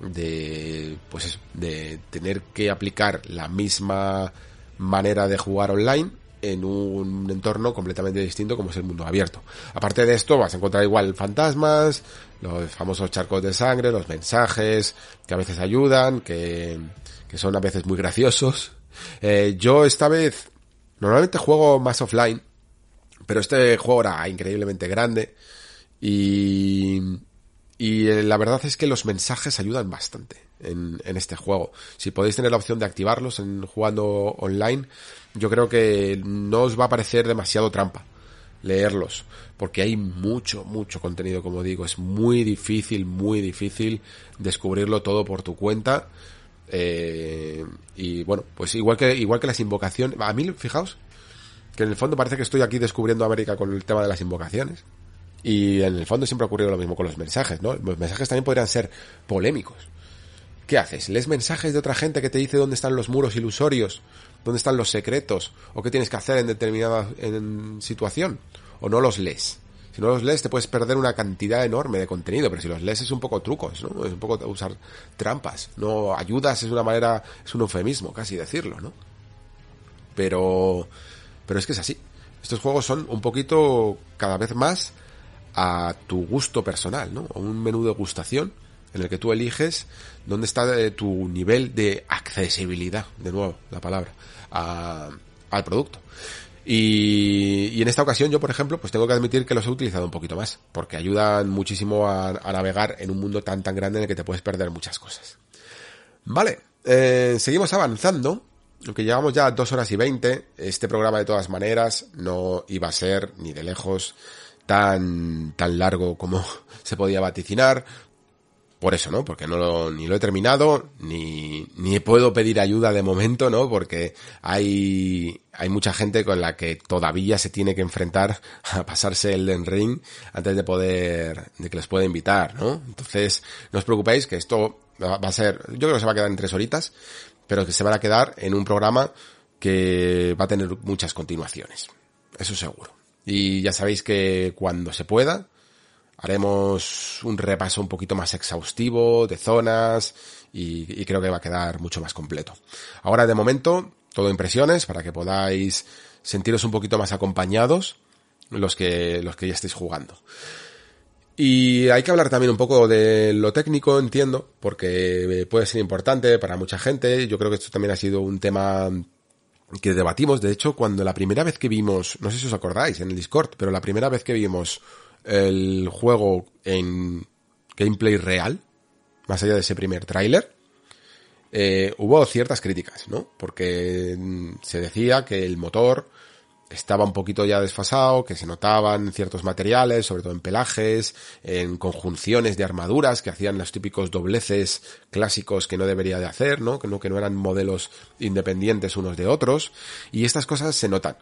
de, pues de tener que aplicar la misma manera de jugar online en un entorno completamente distinto como es el mundo abierto. Aparte de esto, vas a encontrar igual fantasmas, los famosos charcos de sangre, los mensajes que a veces ayudan, que, que son a veces muy graciosos. Eh, yo esta vez normalmente juego más offline, pero este juego era increíblemente grande y, y eh, la verdad es que los mensajes ayudan bastante en, en este juego. Si podéis tener la opción de activarlos en jugando online, yo creo que no os va a parecer demasiado trampa leerlos, porque hay mucho, mucho contenido, como digo, es muy difícil, muy difícil descubrirlo todo por tu cuenta. Eh, y bueno, pues igual que, igual que las invocaciones, a mí, fijaos, que en el fondo parece que estoy aquí descubriendo América con el tema de las invocaciones. Y en el fondo siempre ha ocurrido lo mismo con los mensajes, ¿no? Los mensajes también podrían ser polémicos. ¿Qué haces? ¿Lees mensajes de otra gente que te dice dónde están los muros ilusorios? ¿Dónde están los secretos? ¿O qué tienes que hacer en determinada situación? ¿O no los lees? Si no los lees te puedes perder una cantidad enorme de contenido, pero si los lees es un poco trucos, ¿no? Es un poco usar trampas. No ayudas es una manera, es un eufemismo casi decirlo, ¿no? Pero, pero es que es así. Estos juegos son un poquito cada vez más a tu gusto personal, ¿no? Un menú de gustación en el que tú eliges dónde está eh, tu nivel de accesibilidad, de nuevo la palabra, al producto. Y, en esta ocasión yo, por ejemplo, pues tengo que admitir que los he utilizado un poquito más, porque ayudan muchísimo a, navegar en un mundo tan tan grande en el que te puedes perder muchas cosas. Vale, eh, seguimos avanzando, aunque llevamos ya dos horas y veinte, este programa de todas maneras no iba a ser ni de lejos tan, tan largo como se podía vaticinar, por eso, ¿no? Porque no lo, ni lo he terminado, ni, ni puedo pedir ayuda de momento, ¿no? Porque hay, hay mucha gente con la que todavía se tiene que enfrentar a pasarse el Den Ring antes de poder, de que les pueda invitar, ¿no? Entonces, no os preocupéis que esto va a ser, yo creo que se va a quedar en tres horitas, pero que se van a quedar en un programa que va a tener muchas continuaciones. Eso seguro. Y ya sabéis que cuando se pueda, haremos un repaso un poquito más exhaustivo de zonas y, creo que va a quedar mucho más completo. Ahora de momento, todo impresiones para que podáis sentiros un poquito más acompañados los que, los que ya estéis jugando. Y hay que hablar también un poco de lo técnico, entiendo, porque puede ser importante para mucha gente. Yo creo que esto también ha sido un tema que debatimos. De hecho, cuando la primera vez que vimos, no sé si os acordáis en el Discord, pero la primera vez que vimos el juego en gameplay real, más allá de ese primer tráiler, eh, hubo ciertas críticas, ¿no? Porque mm, se decía que el motor estaba un poquito ya desfasado, que se notaban ciertos materiales, sobre todo en pelajes, en conjunciones de armaduras que hacían los típicos dobleces clásicos que no debería de hacer, ¿no? Que no, que no eran modelos independientes unos de otros. Y estas cosas se notan.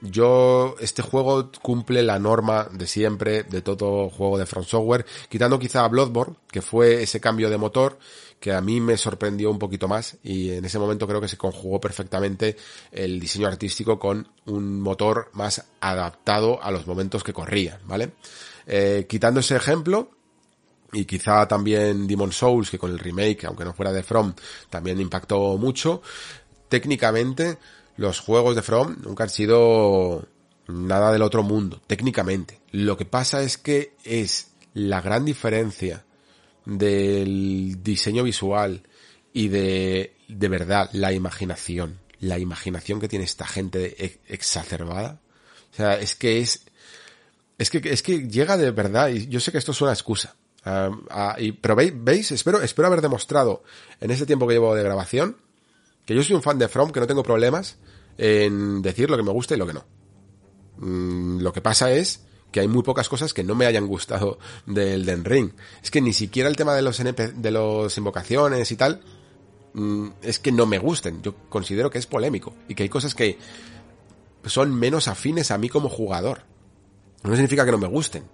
Yo, este juego cumple la norma de siempre de todo juego de Front Software, quitando quizá a Bloodborne, que fue ese cambio de motor que a mí me sorprendió un poquito más y en ese momento creo que se conjugó perfectamente el diseño artístico con un motor más adaptado a los momentos que corrían, ¿vale? Eh, quitando ese ejemplo, y quizá también Demon Souls, que con el remake, aunque no fuera de From, también impactó mucho, técnicamente los juegos de From nunca han sido nada del otro mundo, técnicamente. Lo que pasa es que es la gran diferencia del diseño visual y de, de verdad, la imaginación. La imaginación que tiene esta gente exacerbada. O sea, es que es, es que, es que llega de verdad, y yo sé que esto es una excusa. y, pero veis, veis, espero, espero haber demostrado en ese tiempo que llevo de grabación que yo soy un fan de From, que no tengo problemas en decir lo que me gusta y lo que no. Mm, lo que pasa es que hay muy pocas cosas que no me hayan gustado del Den Ring. Es que ni siquiera el tema de los de los invocaciones y tal mm, es que no me gusten. Yo considero que es polémico y que hay cosas que son menos afines a mí como jugador. No significa que no me gusten,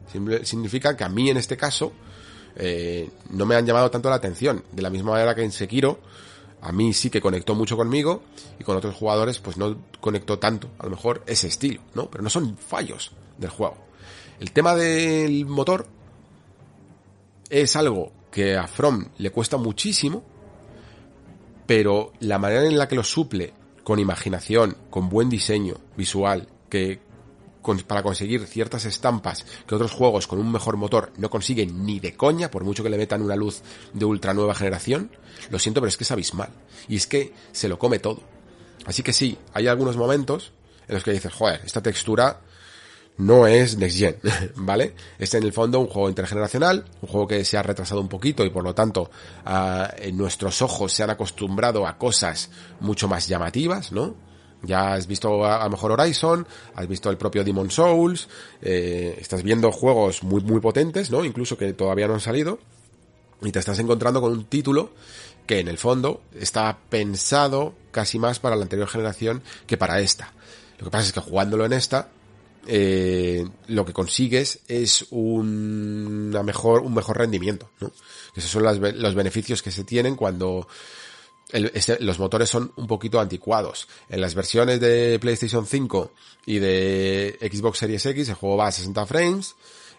significa que a mí en este caso eh, no me han llamado tanto la atención. De la misma manera que en Sekiro a mí sí que conectó mucho conmigo y con otros jugadores pues no conectó tanto, a lo mejor ese estilo, ¿no? Pero no son fallos del juego. El tema del motor es algo que a From le cuesta muchísimo, pero la manera en la que lo suple con imaginación, con buen diseño visual, que para conseguir ciertas estampas que otros juegos con un mejor motor no consiguen ni de coña, por mucho que le metan una luz de ultra nueva generación. Lo siento, pero es que es abismal. Y es que se lo come todo. Así que sí, hay algunos momentos en los que dices, joder, esta textura no es Next Gen, ¿vale? Es en el fondo un juego intergeneracional, un juego que se ha retrasado un poquito y por lo tanto en nuestros ojos se han acostumbrado a cosas mucho más llamativas, ¿no? Ya has visto a, lo mejor Horizon, has visto el propio Demon Souls, eh, estás viendo juegos muy, muy potentes, ¿no? Incluso que todavía no han salido. Y te estás encontrando con un título que en el fondo está pensado casi más para la anterior generación que para esta. Lo que pasa es que jugándolo en esta, eh, lo que consigues es un, una mejor, un mejor rendimiento, ¿no? Esos son los beneficios que se tienen cuando este, los motores son un poquito anticuados. En las versiones de PlayStation 5 y de Xbox Series X el juego va a 60 frames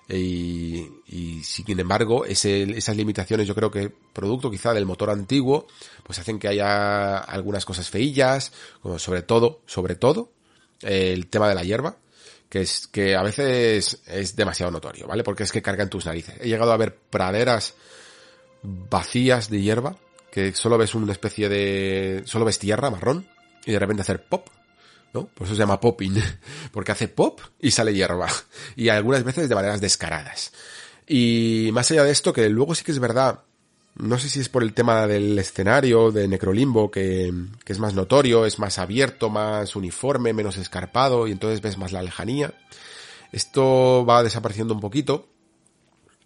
y, y sin embargo esas limitaciones yo creo que producto quizá del motor antiguo pues hacen que haya algunas cosas feillas, como sobre todo, sobre todo el tema de la hierba que es que a veces es demasiado notorio, ¿vale? Porque es que cargan tus narices. He llegado a ver praderas vacías de hierba que solo ves una especie de... solo ves tierra marrón y de repente hacer pop, ¿no? Por eso se llama popping, porque hace pop y sale hierba. Y algunas veces de maneras descaradas. Y más allá de esto, que luego sí que es verdad, no sé si es por el tema del escenario de Necrolimbo, que, que es más notorio, es más abierto, más uniforme, menos escarpado, y entonces ves más la lejanía. Esto va desapareciendo un poquito,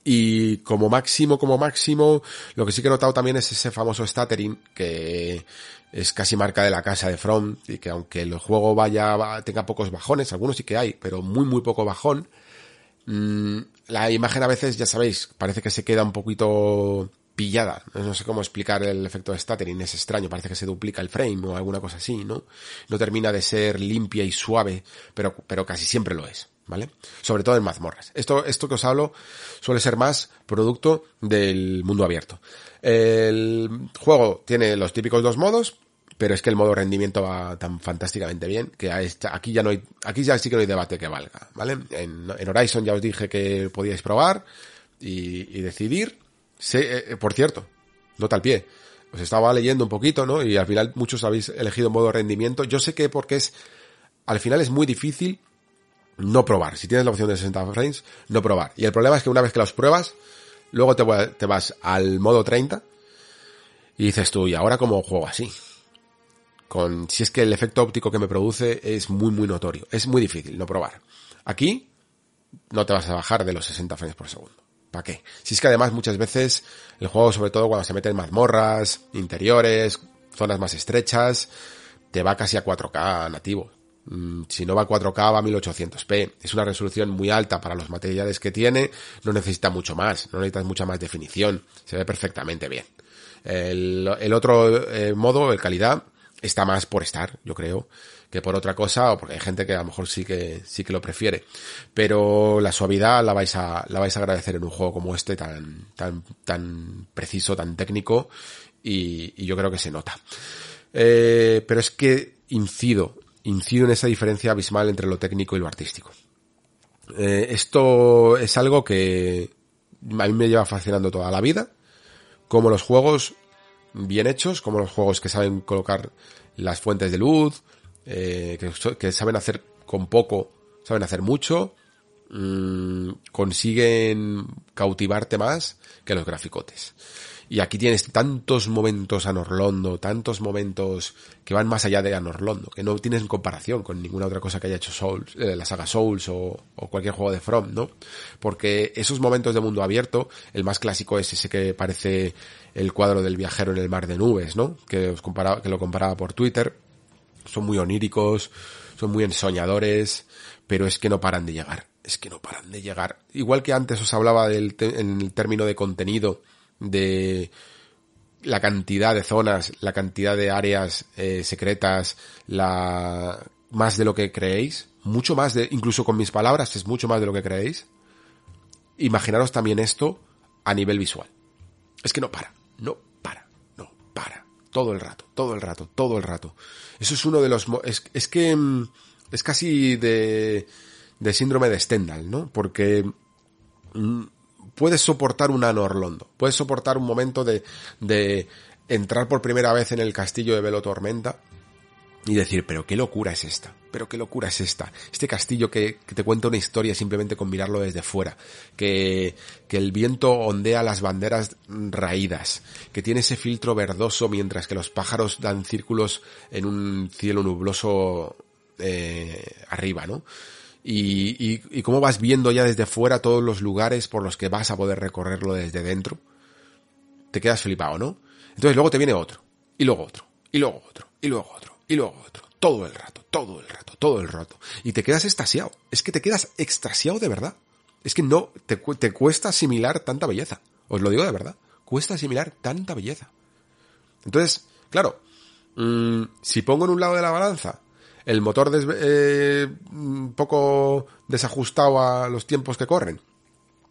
y como máximo, como máximo, lo que sí que he notado también es ese famoso stuttering, que es casi marca de la casa de From, y que aunque el juego vaya, tenga pocos bajones, algunos sí que hay, pero muy muy poco bajón, mmm, la imagen a veces, ya sabéis, parece que se queda un poquito pillada. No sé cómo explicar el efecto de stuttering, es extraño, parece que se duplica el frame o alguna cosa así, ¿no? No termina de ser limpia y suave, pero, pero casi siempre lo es. ¿Vale? Sobre todo en mazmorras. Esto, esto que os hablo suele ser más producto del mundo abierto. El juego tiene los típicos dos modos, pero es que el modo rendimiento va tan fantásticamente bien que aquí ya no hay, aquí ya sí que no hay debate que valga, ¿vale? En, Horizon ya os dije que podíais probar y, decidir. Eh, eh, por cierto, nota al pie. Os estaba leyendo un poquito, ¿no? Y al final muchos habéis elegido modo rendimiento. Yo sé que porque es, al final es muy difícil no probar. Si tienes la opción de 60 frames, no probar. Y el problema es que una vez que los pruebas, luego te, vas al modo 30 y dices tú, ¿y ahora cómo juego así? Con, si es que el efecto óptico que me produce es muy, muy notorio. Es muy difícil no probar. Aquí no te vas a bajar de los 60 frames por segundo. ¿Para qué? Si es que además muchas veces el juego, sobre todo cuando se mete en mazmorras, interiores, zonas más estrechas, te va casi a 4K nativo. Mm, si no va a 4K va a 1800p. Es una resolución muy alta para los materiales que tiene, no necesita mucho más, no necesitas mucha más definición, se ve perfectamente bien. El, otro eh, modo, el calidad, está más por estar, yo creo, que por otra cosa, o porque hay gente que a lo mejor sí que, sí que lo prefiere. Pero la suavidad la vais a, la vais a agradecer en un juego como este tan, tan, tan preciso, tan técnico, y, yo creo que se nota. Eh, pero es que incido incido en esa diferencia abismal entre lo técnico y lo artístico. Eh, esto es algo que a mí me lleva fascinando toda la vida, como los juegos bien hechos, como los juegos que saben colocar las fuentes de luz, eh, que, saben hacer con poco, saben hacer mucho, mm, consiguen cautivarte más que los graficotes. Y aquí tienes tantos momentos a Norlondo, tantos momentos que van más allá de Anorlondo, que no tienes en comparación con ninguna otra cosa que haya hecho Souls, eh, la saga Souls o, cualquier juego de From, ¿no? Porque esos momentos de mundo abierto, el más clásico es ese que parece el cuadro del viajero en el mar de nubes, ¿no? Que os comparaba, que lo comparaba por Twitter. Son muy oníricos, son muy ensoñadores, pero es que no paran de llegar. Es que no paran de llegar. Igual que antes os hablaba del en el término de contenido, de la cantidad de zonas, la cantidad de áreas eh, secretas, la más de lo que creéis, mucho más de, incluso con mis palabras, es mucho más de lo que creéis. Imaginaros también esto a nivel visual. Es que no para, no para, no para. Todo el rato, todo el rato, todo el rato. Eso es uno de los, es, es que mm, es casi de, de síndrome de Stendhal, ¿no? Porque mm, puedes soportar un Anorlondo, puedes soportar un momento de, de entrar por primera vez en el castillo de Velo Tormenta y decir, pero qué locura es esta, pero qué locura es esta. Este castillo que, que, te cuenta una historia simplemente con mirarlo desde fuera, que, que el viento ondea las banderas raídas, que tiene ese filtro verdoso mientras que los pájaros dan círculos en un cielo nubloso eh, arriba, ¿no? Y, y, y cómo vas viendo ya desde fuera todos los lugares por los que vas a poder recorrerlo desde dentro, te quedas flipado, ¿no? Entonces luego te viene otro, y luego otro, y luego otro, y luego otro, y luego otro, todo el rato, todo el rato, todo el rato. Y te quedas extasiado, es que te quedas extasiado de verdad. Es que no, te, te cuesta asimilar tanta belleza. Os lo digo de verdad, cuesta asimilar tanta belleza. Entonces, claro, mmm, si pongo en un lado de la balanza el motor eh, un poco desajustado a los tiempos que corren,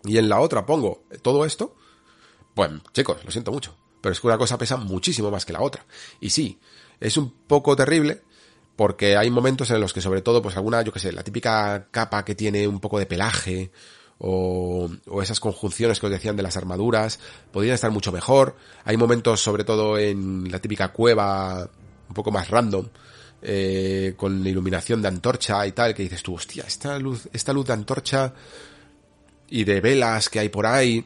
y en la otra pongo todo esto, pues chicos, lo siento mucho, pero es que una cosa pesa muchísimo más que la otra. Y sí, es un poco terrible porque hay momentos en los que sobre todo, pues alguna, yo que sé, la típica capa que tiene un poco de pelaje, o, o, esas conjunciones que os decían de las armaduras podrían estar mucho mejor. Hay momentos, sobre todo en la típica cueva, un poco más random, eh, con iluminación de antorcha y tal, que dices tú, hostia, esta luz, esta luz de antorcha y de velas que hay por ahí,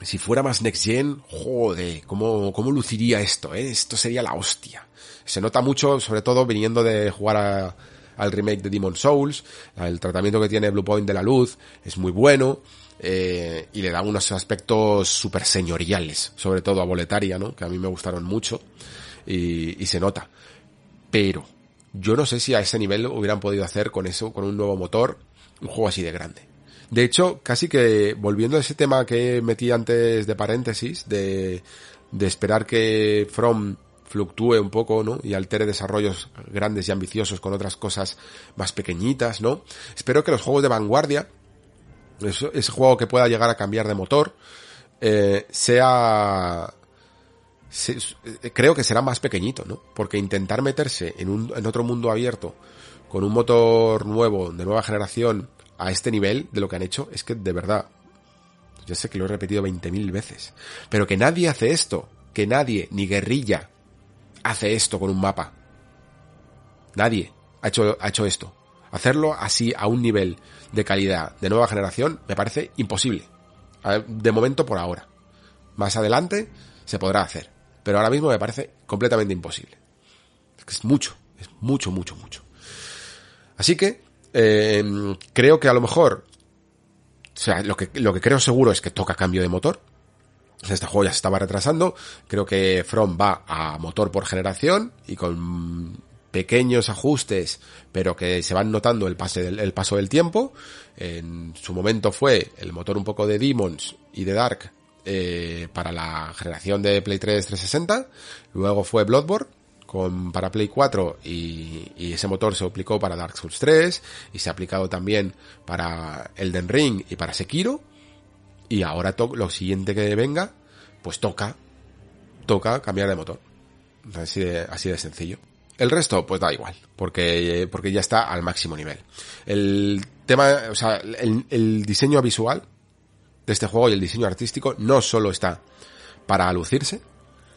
si fuera más next gen, joder, cómo, cómo luciría esto, eh? Esto sería la hostia. Se nota mucho, sobre todo viniendo de jugar al remake de Demon Souls, el tratamiento que tiene Blue Point de la luz es muy bueno, eh, y le da unos aspectos súper señoriales, sobre todo a Boletaria, ¿no? Que a mí me gustaron mucho, y, y se nota. Pero, yo no sé si a ese nivel hubieran podido hacer con eso, con un nuevo motor, un juego así de grande. De hecho, casi que volviendo a ese tema que metí antes de paréntesis, de, de esperar que From fluctúe un poco, ¿no? Y altere desarrollos grandes y ambiciosos con otras cosas más pequeñitas, ¿no? Espero que los juegos de vanguardia, ese juego que pueda llegar a cambiar de motor, eh, sea se- eh, creo que será más pequeñito, ¿no? Porque intentar meterse en, un, en otro mundo abierto con un motor nuevo, de nueva generación, a este nivel de lo que han hecho, es que de verdad, yo sé que lo he repetido 20.000 veces, pero que nadie hace esto, que nadie, ni guerrilla, hace esto con un mapa. Nadie ha hecho, ha hecho esto. Hacerlo así a un nivel de calidad de nueva generación me parece imposible. De momento por ahora. Más adelante se podrá hacer. Pero ahora mismo me parece completamente imposible. Es mucho, es mucho, mucho, mucho. Así que eh, creo que a lo mejor, o sea, lo que, lo que creo seguro es que toca cambio de motor. Este juego ya se estaba retrasando. Creo que From va a motor por generación y con pequeños ajustes, pero que se van notando el, pase del, el paso del tiempo. En su momento fue el motor un poco de Demons y de Dark eh, para la generación de Play 3 360. Luego fue Bloodborne con, para Play 4 y, y ese motor se aplicó para Dark Souls 3 y se ha aplicado también para Elden Ring y para Sekiro. Y ahora lo siguiente que venga, pues toca, toca cambiar de motor. Así de, así de sencillo. El resto, pues da igual, porque, porque ya está al máximo nivel. El tema, o sea, el, el diseño visual de este juego y el diseño artístico no solo está para lucirse,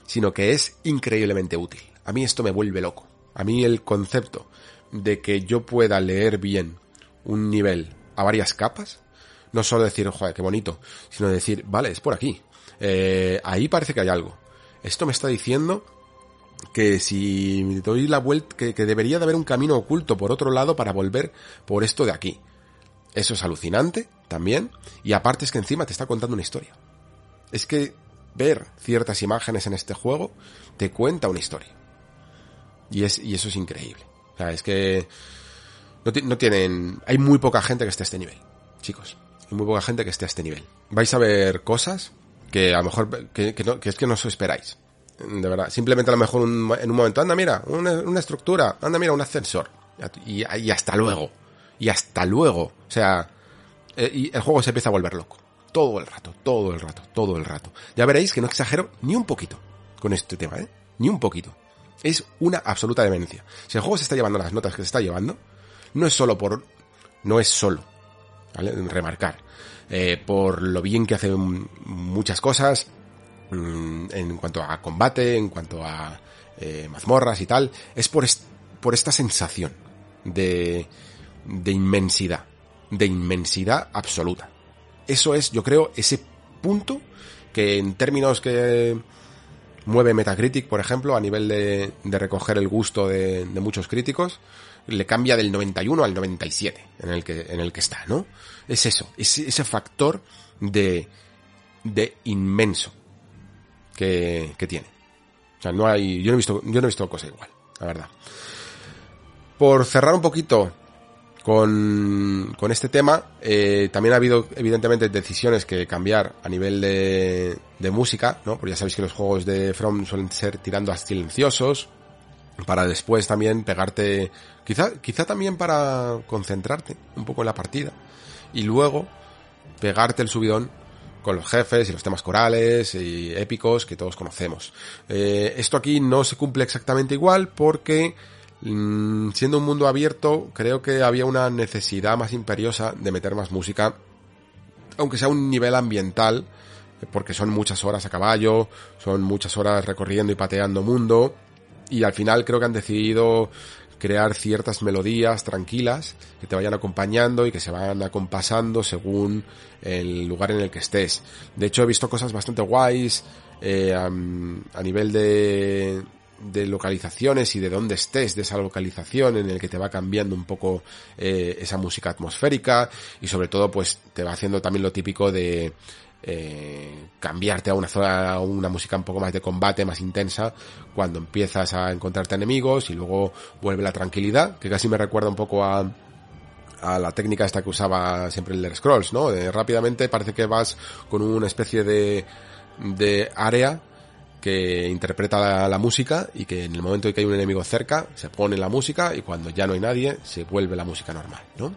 sino que es increíblemente útil. A mí esto me vuelve loco. A mí el concepto de que yo pueda leer bien un nivel a varias capas, no solo decir, joder, qué bonito, sino decir, vale, es por aquí. Eh, ahí parece que hay algo. Esto me está diciendo que si doy la vuelta, que, que debería de haber un camino oculto por otro lado para volver por esto de aquí. Eso es alucinante también. Y aparte es que encima te está contando una historia. Es que ver ciertas imágenes en este juego te cuenta una historia. Y, es, y eso es increíble. O sea, es que no, no tienen... Hay muy poca gente que esté a este nivel, chicos. Hay muy poca gente que esté a este nivel. Vais a ver cosas que a lo mejor... que, que no- es que no os esperáis. De verdad. Simplemente a lo mejor un- en un momento, anda, mira, una, una estructura, anda, mira, un ascensor. Y hasta luego. Y hasta luego. O sea, eh, y el juego se empieza a volver loco. Todo el rato, todo el rato, todo el rato. Ya veréis que no exagero ni un poquito con este tema, ¿eh? Ni un poquito. Es una absoluta demencia. Si el juego se está llevando las notas que se está llevando, no es solo por... No es solo, ¿vale? Remarcar. eh, por lo bien que hace muchas cosas, mm, en cuanto a combate, en cuanto a eh, mazmorras y tal, es por, por esta sensación de, de inmensidad, de inmensidad absoluta. Eso es, yo creo, ese punto que en términos que mueve Metacritic, por ejemplo, a nivel de, recoger el gusto de, de muchos críticos, le cambia del 91 al 97 en el que, en el que está, ¿no? Es eso, es ese factor de, de inmenso que, que tiene. O sea, no hay, yo no he visto, yo no he visto cosa igual, la verdad. Por cerrar un poquito con, con este tema, eh, también ha habido evidentemente decisiones que cambiar a nivel de, de música, ¿no? Porque ya sabéis que los juegos de From suelen ser tirando a silenciosos, para después también pegarte, quizá, quizá también para concentrarte un poco en la partida, y luego pegarte el subidón con los jefes y los temas corales y épicos que todos conocemos. Eh, esto aquí no se cumple exactamente igual porque siendo un mundo abierto creo que había una necesidad más imperiosa de meter más música, aunque sea un nivel ambiental, porque son muchas horas a caballo, son muchas horas recorriendo y pateando mundo, y al final creo que han decidido crear ciertas melodías tranquilas que te vayan acompañando y que se van acompasando según el lugar en el que estés. De hecho, he visto cosas bastante guays eh, a nivel de, de localizaciones y de dónde estés de esa localización en el que te va cambiando un poco eh, esa música atmosférica y sobre todo pues te va haciendo también lo típico de eh, cambiarte a una zona, a una música un poco más de combate, más intensa, cuando empiezas a encontrarte enemigos y luego vuelve la tranquilidad, que casi me recuerda un poco a, a la técnica esta que usaba siempre el Scrolls, ¿no? Rápidamente parece que vas con una especie de, de área que interpreta la, la música y que en el momento en que hay un enemigo cerca se pone la música y cuando ya no hay nadie se vuelve la música normal, ¿no?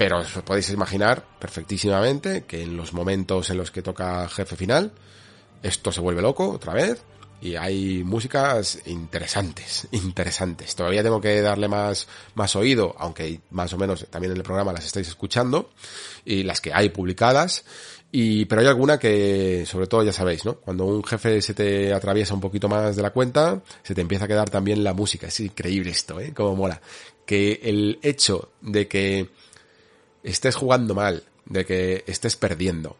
Pero os podéis imaginar perfectísimamente que en los momentos en los que toca jefe final, esto se vuelve loco otra vez Y hay músicas interesantes, interesantes. Todavía tengo que darle más, más oído, aunque más o menos también en el programa las estáis escuchando, y las que hay publicadas. Y, pero hay alguna que, sobre todo ya sabéis, ¿no? Cuando un jefe se te atraviesa un poquito más de la cuenta, se te empieza a quedar también la música. Es increíble esto, ¿eh? Como mola. Que el hecho de que estés jugando mal, de que estés perdiendo,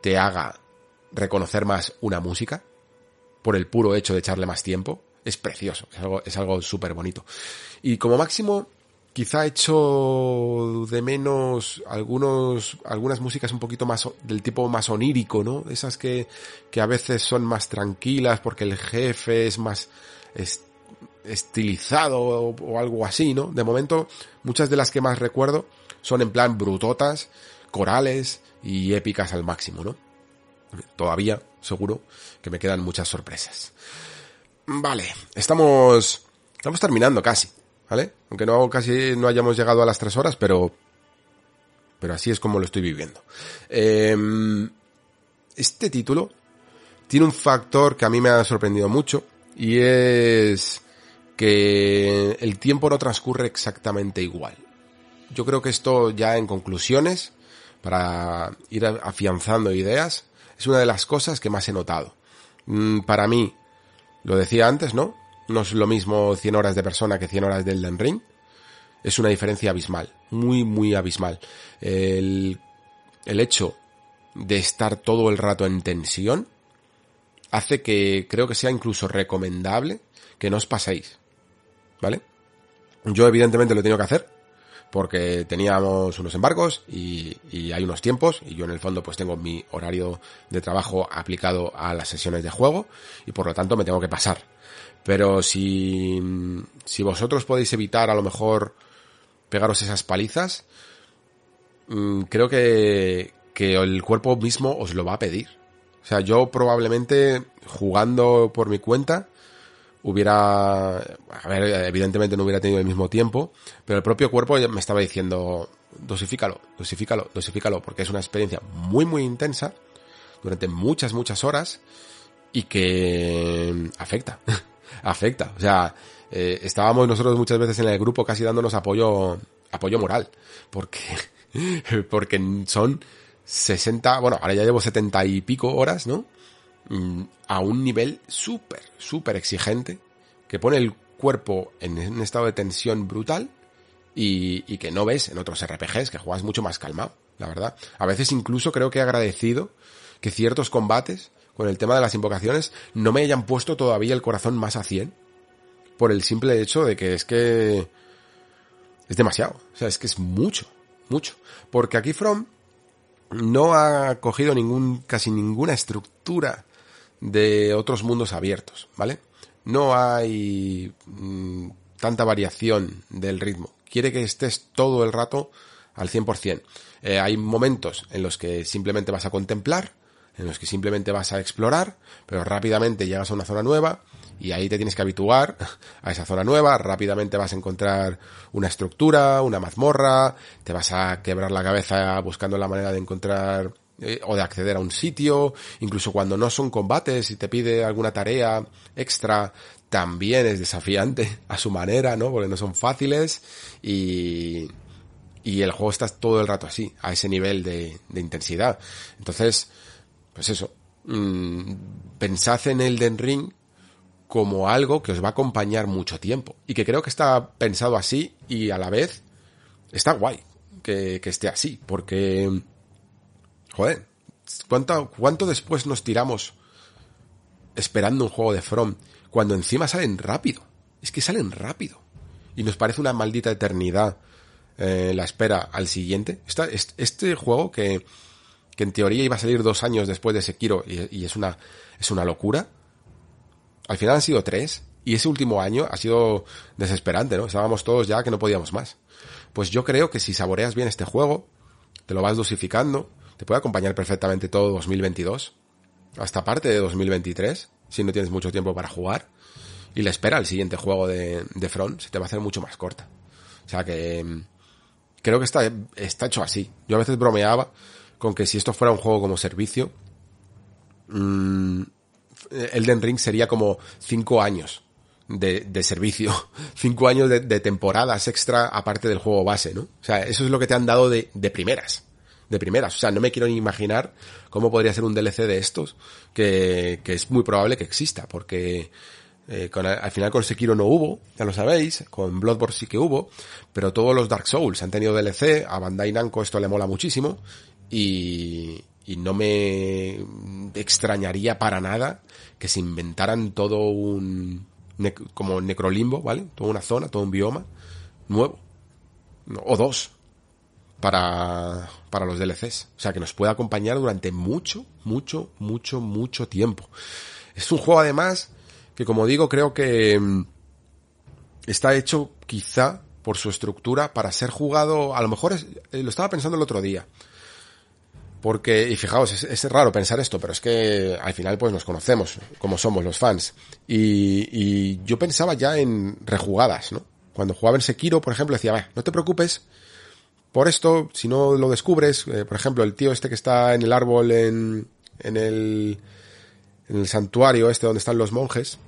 te haga reconocer más una música, por el puro hecho de echarle más tiempo, es precioso, es algo, es algo súper bonito. Y como máximo, quizá hecho de menos algunos, algunas músicas un poquito más del tipo más onírico, ¿no? Esas que, que a veces son más tranquilas porque el jefe es más estilizado o, o, algo así, ¿no? De momento, muchas de las que más recuerdo son en plan brutotas, corales y épicas al máximo, ¿no? Todavía, seguro, que me quedan muchas sorpresas. Vale, estamos, estamos terminando casi, ¿vale? Aunque no casi no hayamos llegado a las tres horas, pero, pero así es como lo estoy viviendo. Eh, este título tiene un factor que a mí me ha sorprendido mucho y es que el tiempo no transcurre exactamente igual. Yo creo que esto ya en conclusiones, para ir afianzando ideas, es una de las cosas que más he notado. Mm, para mí, lo decía antes, ¿no? No es lo mismo 100 horas de persona que 100 horas del Den Ring. Es una diferencia abismal, muy, muy abismal. El, el hecho de estar todo el rato en tensión hace que creo que sea incluso recomendable que no os paséis. ¿Vale? Yo evidentemente lo he tenido que hacer porque teníamos unos embargos y, y, hay unos tiempos y yo en el fondo pues tengo mi horario de trabajo aplicado a las sesiones de juego y por lo tanto me tengo que pasar. Pero si, si vosotros podéis evitar a lo mejor pegaros esas palizas, mm, creo que, que el cuerpo mismo os lo va a pedir. O sea, yo probablemente jugando por mi cuenta hubiera, a ver, evidentemente no hubiera tenido el mismo tiempo, pero el propio cuerpo me estaba diciendo, dosifícalo, dosifícalo, dosifícalo, porque es una experiencia muy, muy intensa, durante muchas, muchas horas, y que afecta, afecta. O sea, eh, estábamos nosotros muchas veces en el grupo casi dándonos apoyo, apoyo moral, porque, porque son 60, bueno, ahora ya llevo 70 y pico horas, ¿no? a un nivel súper, súper exigente, que pone el cuerpo en un estado de tensión brutal y, y, que no ves en otros RPGs, que juegas mucho más calmado, la verdad. A veces incluso creo que he agradecido que ciertos combates, con el tema de las invocaciones, no me hayan puesto todavía el corazón más a 100, por el simple hecho de que es que es demasiado, o sea, es que es mucho, mucho. Porque aquí From no ha cogido ningún, casi ninguna estructura de otros mundos abiertos, ¿vale? No hay mmm, tanta variación del ritmo. Quiere que estés todo el rato al 100%. Eh, hay momentos en los que simplemente vas a contemplar, en los que simplemente vas a explorar, pero rápidamente llegas a una zona nueva y ahí te tienes que habituar a esa zona nueva, rápidamente vas a encontrar una estructura, una mazmorra, te vas a quebrar la cabeza buscando la manera de encontrar eh, o de acceder a un sitio, incluso cuando no son combates y te pide alguna tarea extra, también es desafiante a su manera, ¿no? Porque no son fáciles y, y el juego está todo el rato así, a ese nivel de, de intensidad. Entonces, pues eso, mmm, pensad en el Den Ring como algo que os va a acompañar mucho tiempo y que creo que está pensado así y a la vez está guay que, que esté así, porque Joder, ¿cuánto, ¿cuánto después nos tiramos esperando un juego de From cuando encima salen rápido? Es que salen rápido. Y nos parece una maldita eternidad eh, la espera al siguiente. Esta, este juego que, que en teoría iba a salir dos años después de Sekiro y, y es una, es una locura. Al final han sido tres. Y ese último año ha sido desesperante, ¿no? Estábamos todos ya que no podíamos más. Pues yo creo que si saboreas bien este juego, te lo vas dosificando, te puede acompañar perfectamente todo 2022, hasta parte de 2023, si no tienes mucho tiempo para jugar, y la espera al siguiente juego de, de Front se te va a hacer mucho más corta. O sea que creo que está, está hecho así. Yo a veces bromeaba con que si esto fuera un juego como servicio, mmm, Elden Ring sería como cinco años de, de servicio, cinco años de, temporadas extra aparte del juego base, ¿no? O sea, eso es lo que te han dado de, de primeras, de primeras. O sea, no me quiero ni imaginar cómo podría ser un DLC de estos, que, que es muy probable que exista, porque eh, al final con Sekiro no hubo, ya lo sabéis, con Bloodborne sí que hubo, pero todos los Dark Souls han tenido DLC, a Bandai Namco esto le mola muchísimo, y, y no me extrañaría para nada que se inventaran todo un como necrolimbo, ¿vale? Toda una zona, todo un bioma nuevo o dos para para los DLCs, o sea, que nos pueda acompañar durante mucho, mucho, mucho, mucho tiempo. Es un juego además que como digo, creo que mm, está hecho quizá por su estructura para ser jugado, a lo mejor es, lo estaba pensando el otro día, porque, y fijaos, es, es, raro pensar esto, pero es que al final pues nos conocemos, como somos los fans. Y, y yo pensaba ya en rejugadas, ¿no? Cuando jugaba en Sekiro, por ejemplo, decía, no te preocupes por esto, si no lo descubres, eh, por ejemplo, el tío este que está en el árbol en, en el, en el santuario este donde están los monjes,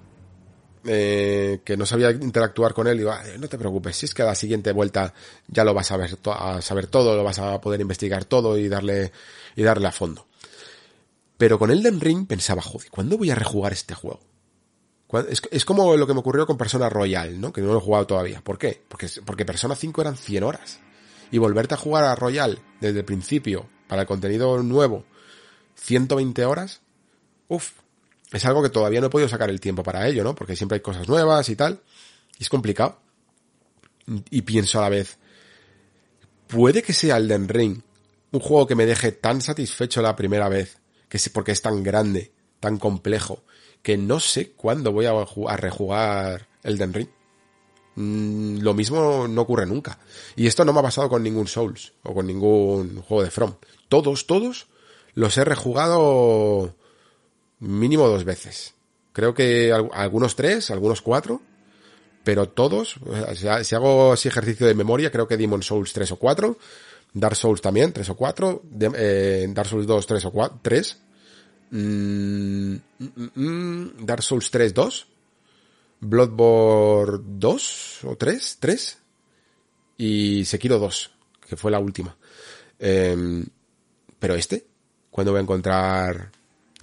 eh, que no sabía interactuar con él, digo, ah, no te preocupes, si es que a la siguiente vuelta ya lo vas a a saber todo, lo vas a poder investigar todo y darle, y darle a fondo. Pero con Elden Ring pensaba, joder, ¿cuándo voy a rejugar este juego? Es, es, como lo que me ocurrió con Persona Royal, ¿no? Que no lo he jugado todavía. ¿Por qué? Porque, porque Persona 5 eran 100 horas. Y volverte a jugar a Royal desde el principio, para el contenido nuevo, 120 horas, uff, es algo que todavía no he podido sacar el tiempo para ello, ¿no? Porque siempre hay cosas nuevas y tal. Y es complicado. Y pienso a la vez, puede que sea Elden Ring un juego que me deje tan satisfecho la primera vez, que sí, porque es tan grande, tan complejo, que no sé cuándo voy a, a rejugar Elden Ring. Mm, lo mismo no ocurre nunca. Y esto no me ha pasado con ningún Souls o con ningún juego de From. Todos, todos los he rejugado mínimo dos veces. Creo que algunos tres, algunos cuatro, pero todos, si hago así ejercicio de memoria, creo que Demon Souls tres o cuatro, Dark Souls también, tres o cuatro, eh, Dark Souls 2, tres o cuatro, tres, mm, mm, mm, Dark Souls 3, 2, Bloodborne 2 o 3, 3, y Sekiro 2, que fue la última. Eh, pero este, ¿cuándo voy a encontrar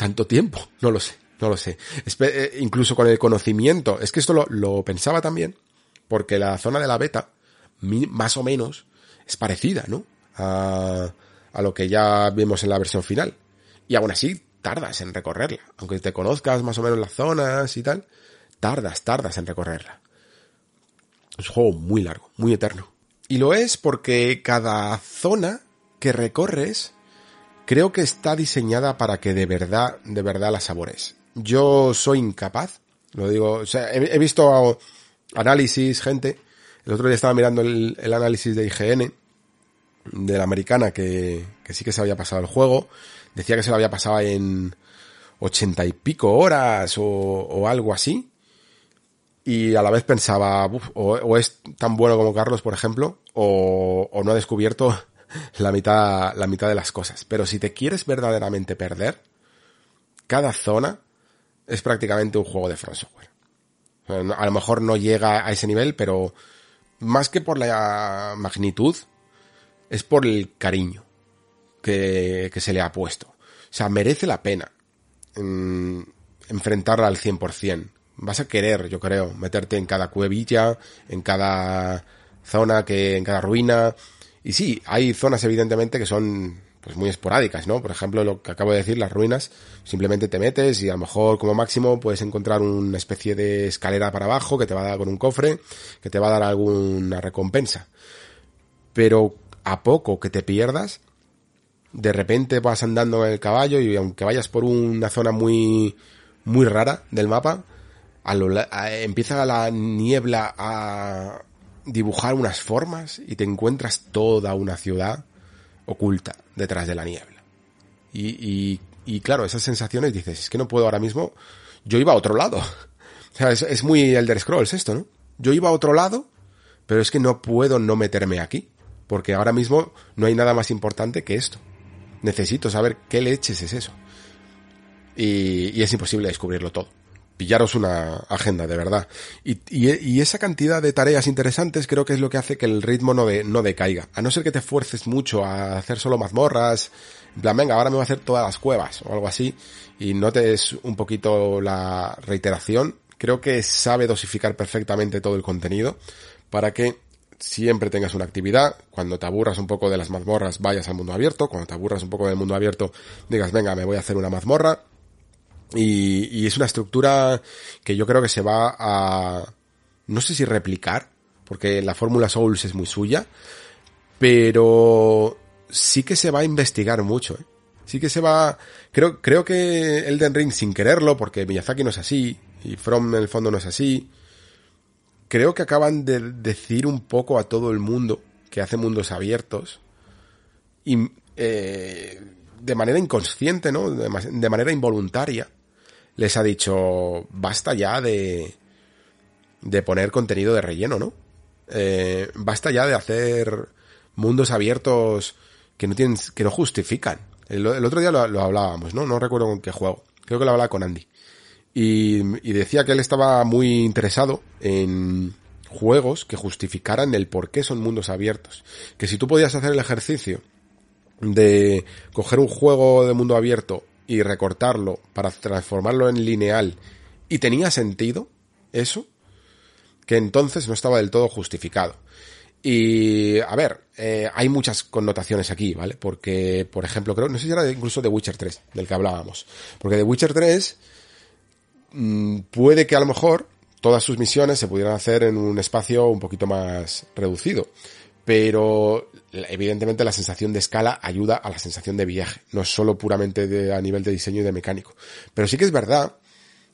tanto tiempo, no lo sé, no lo sé. Eh, incluso con el conocimiento, es que esto lo, lo pensaba también, porque la zona de la beta, más o menos, es parecida, ¿no? A, a lo que ya vimos en la versión final. Y aún así, tardas en recorrerla. Aunque te conozcas más o menos las zonas y tal, tardas, tardas en recorrerla. Es un juego muy largo, muy eterno. Y lo es porque cada zona que recorres creo que está diseñada para que de verdad, de verdad la sabores. Yo soy incapaz, lo digo, o sea, he, visto análisis, gente, el otro día estaba mirando el, el, análisis de IGN, de la americana, que, que sí que se había pasado el juego, decía que se lo había pasado en ochenta y pico horas o, o algo así, y a la vez pensaba, o, o, es tan bueno como Carlos, por ejemplo, o, o no ha descubierto la mitad, la mitad de las cosas. Pero si te quieres verdaderamente perder, cada zona es prácticamente un juego de From Software. A lo mejor no llega a ese nivel, pero más que por la magnitud, es por el cariño que, que se le ha puesto. O sea, merece la pena mm, enfrentarla al 100%. Vas a querer, yo creo, meterte en cada cuevilla, en cada zona, que, en cada ruina, y sí, hay zonas evidentemente que son pues muy esporádicas, ¿no? Por ejemplo, lo que acabo de decir, las ruinas, simplemente te metes y a lo mejor como máximo puedes encontrar una especie de escalera para abajo que te va a dar con un cofre, que te va a dar alguna recompensa. Pero a poco que te pierdas, de repente vas andando en el caballo y aunque vayas por una zona muy, muy rara del mapa, a lo, a, empieza la niebla a, dibujar unas formas y te encuentras toda una ciudad oculta detrás de la niebla. Y, y, claro, esas sensaciones dices, es que no puedo ahora mismo, yo iba a otro lado. O sea, es, es muy Elder Scrolls esto, ¿no? Yo iba a otro lado, pero es que no puedo no meterme aquí, porque ahora mismo no hay nada más importante que esto. Necesito saber qué leches es eso. y, y es imposible descubrirlo todo pillaros una agenda, de verdad. Y, y, esa cantidad de tareas interesantes creo que es lo que hace que el ritmo no, de, no decaiga. A no ser que te fuerces mucho a hacer solo mazmorras, en plan, venga, ahora me voy a hacer todas las cuevas o algo así, y notes un poquito la reiteración, creo que sabe dosificar perfectamente todo el contenido para que siempre tengas una actividad, cuando te aburras un poco de las mazmorras vayas al mundo abierto, cuando te aburras un poco del mundo abierto digas, venga, me voy a hacer una mazmorra, y, es una estructura que yo creo que se va a, no sé si replicar, porque la fórmula Souls es muy suya, pero sí que se va a investigar mucho, ¿eh? Sí que se va, creo, creo que Elden Ring sin quererlo, porque Miyazaki no es así, y From en el fondo no es así, creo que acaban de decir un poco a todo el mundo que hace mundos abiertos, y, eh, de manera inconsciente, ¿no? de manera involuntaria, les ha dicho, basta ya de, de poner contenido de relleno, ¿no? Eh, basta ya de hacer mundos abiertos que no tienen, que no justifican. El, otro día lo, hablábamos, ¿no? No recuerdo con qué juego. Creo que lo hablaba con Andy. Y, y decía que él estaba muy interesado en juegos que justificaran el por qué son mundos abiertos. Que si tú podías hacer el ejercicio de coger un juego de mundo abierto y recortarlo para transformarlo en lineal y tenía sentido eso, que entonces no estaba del todo justificado. Y, a ver, eh, hay muchas connotaciones aquí, ¿vale? Porque, por ejemplo, creo, no sé si era incluso de Witcher 3, del que hablábamos. Porque de Witcher 3, mm, puede que a lo mejor todas sus misiones se pudieran hacer en un espacio un poquito más reducido pero evidentemente la sensación de escala ayuda a la sensación de viaje, no es solo puramente a nivel de diseño y de mecánico. Pero sí que es verdad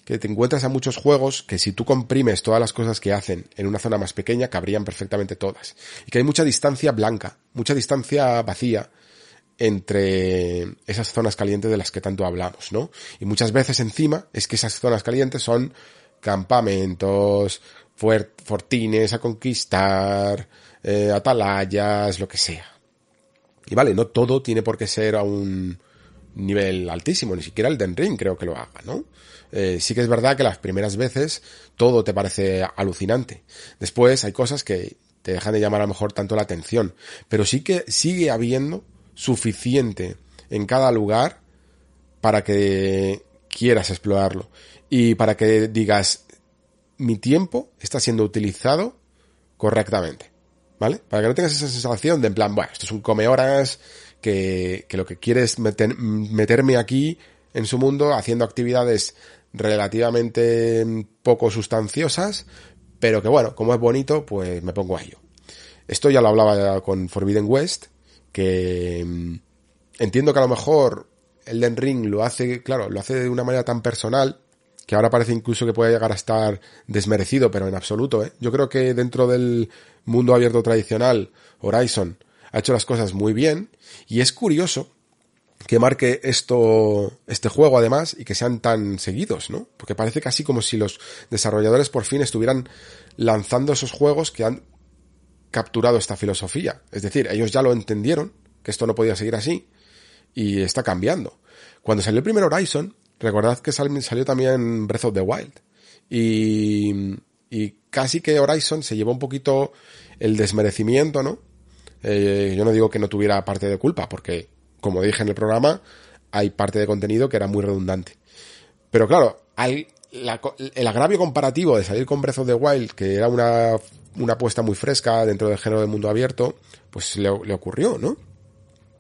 que te encuentras a muchos juegos que si tú comprimes todas las cosas que hacen en una zona más pequeña, cabrían perfectamente todas. Y que hay mucha distancia blanca, mucha distancia vacía entre esas zonas calientes de las que tanto hablamos, ¿no? Y muchas veces encima es que esas zonas calientes son campamentos, fortines a conquistar, eh, atalayas, lo que sea. Y vale, no todo tiene por qué ser a un nivel altísimo, ni siquiera el Den Ring creo que lo haga, ¿no? Eh, sí que es verdad que las primeras veces todo te parece alucinante. Después hay cosas que te dejan de llamar a lo mejor tanto la atención, pero sí que sigue habiendo suficiente en cada lugar para que quieras explorarlo y para que digas mi tiempo está siendo utilizado correctamente. ¿Vale? Para que no tengas esa sensación de en plan, bueno, esto es un come horas, que, que lo que quieres meter, meterme aquí en su mundo haciendo actividades relativamente poco sustanciosas, pero que bueno, como es bonito, pues me pongo a ello. Esto ya lo hablaba con Forbidden West, que mm, entiendo que a lo mejor Elden Ring lo hace, claro, lo hace de una manera tan personal, que ahora parece incluso que puede llegar a estar desmerecido, pero en absoluto, ¿eh? Yo creo que dentro del mundo abierto tradicional, Horizon ha hecho las cosas muy bien, y es curioso que marque esto, este juego además, y que sean tan seguidos, ¿no? Porque parece casi como si los desarrolladores por fin estuvieran lanzando esos juegos que han capturado esta filosofía. Es decir, ellos ya lo entendieron, que esto no podía seguir así, y está cambiando. Cuando salió el primer Horizon, Recordad que salió también Breath of the Wild. Y, y casi que Horizon se llevó un poquito el desmerecimiento, ¿no? Eh, yo no digo que no tuviera parte de culpa, porque, como dije en el programa, hay parte de contenido que era muy redundante. Pero claro, el agravio comparativo de salir con Breath of the Wild, que era una, una apuesta muy fresca dentro del género del mundo abierto, pues le, le, ocurrió, ¿no?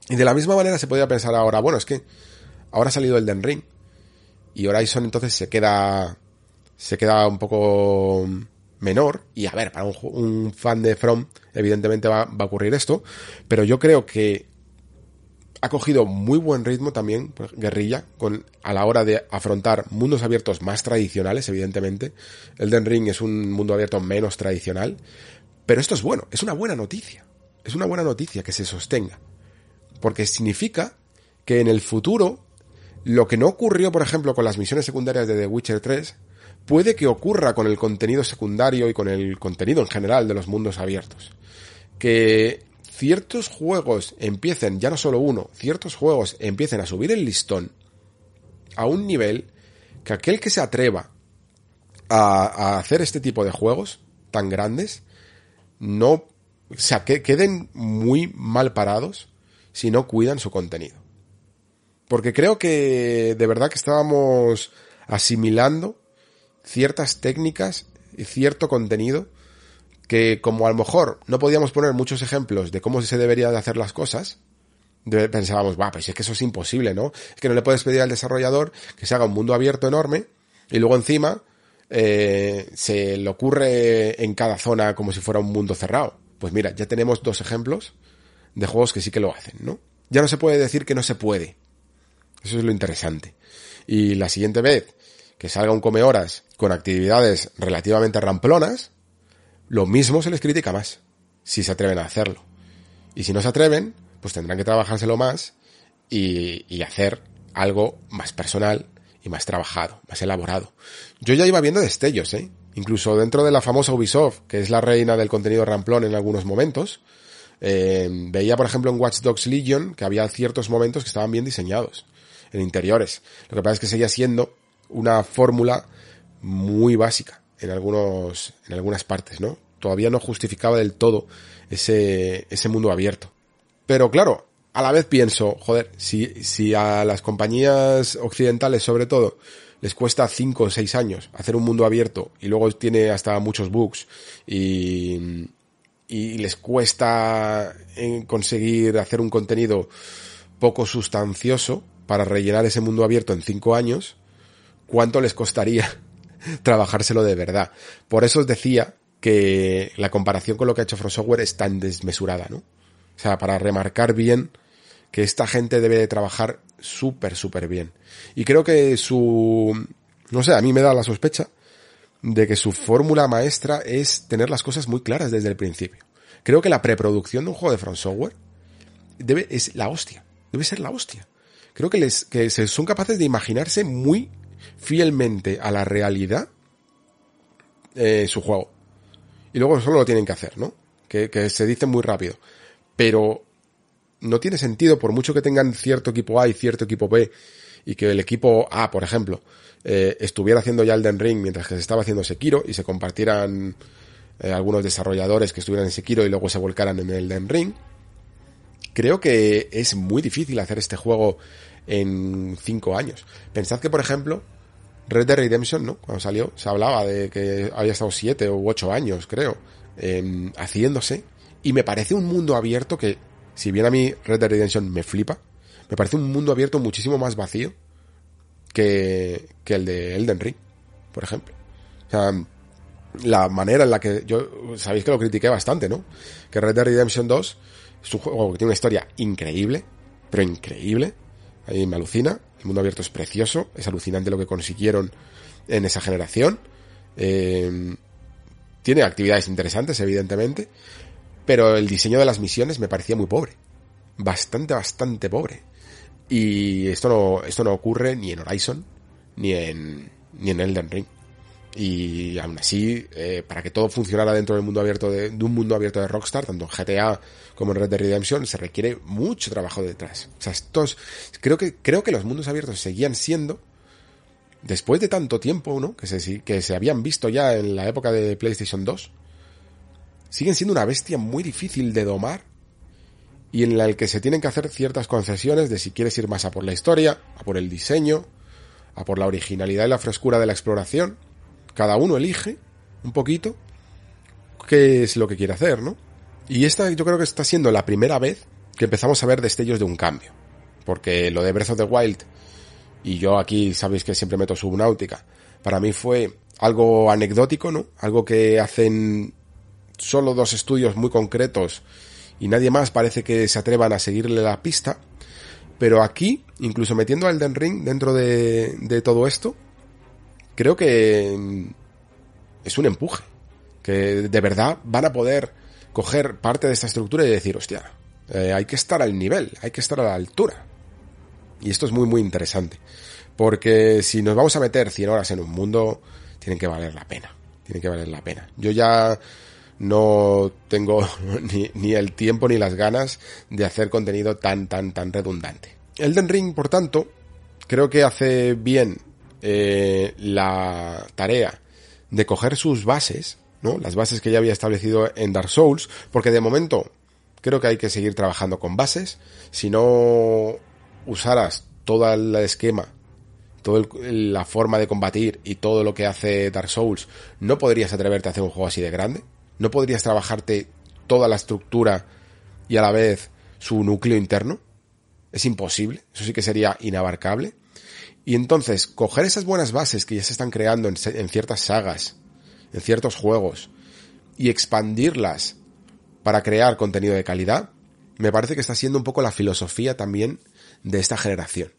Y de la misma manera se podía pensar ahora, bueno, es que ahora ha salido el Den Ring, y Horizon entonces se queda, se queda un poco menor. Y a ver, para un, fan de From, evidentemente va, va, a ocurrir esto. Pero yo creo que ha cogido muy buen ritmo también, Guerrilla, con, a la hora de afrontar mundos abiertos más tradicionales, evidentemente. Elden Ring es un mundo abierto menos tradicional. Pero esto es bueno, es una buena noticia. Es una buena noticia que se sostenga. Porque significa que en el futuro lo que no ocurrió, por ejemplo, con las misiones secundarias de The Witcher 3, puede que ocurra con el contenido secundario y con el contenido en general de los mundos abiertos. Que ciertos juegos empiecen, ya no solo uno, ciertos juegos empiecen a subir el listón a un nivel que aquel que se atreva a, hacer este tipo de juegos tan grandes no, o sea, que queden muy mal parados si no cuidan su contenido. Porque creo que de verdad que estábamos asimilando ciertas técnicas y cierto contenido que como a lo mejor no podíamos poner muchos ejemplos de cómo se debería de hacer las cosas, pensábamos, va, pues es que eso es imposible, ¿no? Es que no le puedes pedir al desarrollador que se haga un mundo abierto enorme y luego encima eh, se le ocurre en cada zona como si fuera un mundo cerrado. Pues mira, ya tenemos dos ejemplos de juegos que sí que lo hacen, ¿no? Ya no se puede decir que no se puede. Eso es lo interesante. Y la siguiente vez que salga un come horas con actividades relativamente ramplonas, lo mismo se les critica más, si se atreven a hacerlo. Y si no se atreven, pues tendrán que trabajárselo más y, y hacer algo más personal y más trabajado, más elaborado. Yo ya iba viendo destellos, ¿eh? Incluso dentro de la famosa Ubisoft, que es la reina del contenido ramplón en algunos momentos, eh, veía, por ejemplo, en Watch Dogs Legion que había ciertos momentos que estaban bien diseñados, en interiores. Lo que pasa es que seguía siendo una fórmula muy básica en algunos, en algunas partes, ¿no? Todavía no justificaba del todo ese, ese mundo abierto. Pero claro, a la vez pienso, joder, si, si a las compañías occidentales sobre todo les cuesta 5 o 6 años hacer un mundo abierto y luego tiene hasta muchos bugs y, y les cuesta conseguir hacer un contenido poco sustancioso para rellenar ese mundo abierto en 5 años, ¿cuánto les costaría trabajárselo de verdad? Por eso os decía que la comparación con lo que ha hecho From Software es tan desmesurada, ¿no? O sea, para remarcar bien que esta gente debe de trabajar súper, súper bien. Y creo que su, no sé, a mí me da la sospecha de que su fórmula maestra es tener las cosas muy claras desde el principio. Creo que la preproducción de un juego de Front Software debe, es la hostia. Debe ser la hostia. Creo que les, que son capaces de imaginarse muy fielmente a la realidad eh, su juego. Y luego solo lo tienen que hacer, ¿no? Que, que se dice muy rápido. Pero no tiene sentido, por mucho que tengan cierto equipo A y cierto equipo B, y que el equipo A, por ejemplo, eh, estuviera haciendo ya Elden Ring mientras que se estaba haciendo Sekiro y se compartieran eh, algunos desarrolladores que estuvieran en Sekiro y luego se volcaran en Elden Ring, creo que es muy difícil hacer este juego en cinco años. Pensad que, por ejemplo, Red Dead Redemption, ¿no? Cuando salió, se hablaba de que había estado siete u ocho años, creo, eh, haciéndose, y me parece un mundo abierto que si bien a mí Red Dead Redemption me flipa, me parece un mundo abierto muchísimo más vacío que, que el de Elden Ring, por ejemplo. O sea, la manera en la que yo, sabéis que lo critiqué bastante, ¿no? Que Red Dead Redemption 2 es un juego que tiene una historia increíble, pero increíble. Ahí me alucina. El mundo abierto es precioso, es alucinante lo que consiguieron en esa generación. Eh, tiene actividades interesantes, evidentemente, pero el diseño de las misiones me parecía muy pobre. Bastante, bastante pobre. Y esto no, esto no ocurre ni en Horizon, ni en, ni en Elden Ring. Y aún así, eh, para que todo funcionara dentro del mundo abierto de, de, un mundo abierto de Rockstar, tanto en GTA como en Red Dead Redemption, se requiere mucho trabajo detrás. O sea, estos, creo que, creo que los mundos abiertos seguían siendo, después de tanto tiempo, ¿no? Que se, que se habían visto ya en la época de PlayStation 2, siguen siendo una bestia muy difícil de domar y en la que se tienen que hacer ciertas concesiones de si quieres ir más a por la historia, a por el diseño, a por la originalidad y la frescura de la exploración. Cada uno elige un poquito qué es lo que quiere hacer, ¿no? Y esta yo creo que está siendo la primera vez que empezamos a ver destellos de un cambio. Porque lo de Breath of the Wild, y yo aquí sabéis que siempre meto subnáutica, para mí fue algo anecdótico, ¿no? Algo que hacen solo dos estudios muy concretos y nadie más parece que se atrevan a seguirle la pista. Pero aquí, incluso metiendo a Elden Ring dentro de, de todo esto, creo que mm, es un empuje. Que de verdad van a poder coger parte de esta estructura y decir, hostia, eh, hay que estar al nivel, hay que estar a la altura. Y esto es muy, muy interesante. Porque si nos vamos a meter 100 horas en un mundo, tienen que valer la pena. Tienen que valer la pena. Yo ya no tengo ni, ni, el tiempo ni las ganas de hacer contenido tan, tan, tan redundante. Elden Ring, por tanto, creo que hace bien eh, la tarea de coger sus bases, ¿no? Las bases que ya había establecido en Dark Souls, porque de momento creo que hay que seguir trabajando con bases. Si no usaras todo el esquema, toda la forma de combatir y todo lo que hace Dark Souls, no podrías atreverte a hacer un juego así de grande. No podrías trabajarte toda la estructura y a la vez su núcleo interno. Es imposible. Eso sí que sería inabarcable. Y entonces, coger esas buenas bases que ya se están creando en, ciertas sagas, en ciertos juegos, y expandirlas para crear contenido de calidad, me parece que está siendo un poco la filosofía también de esta generación.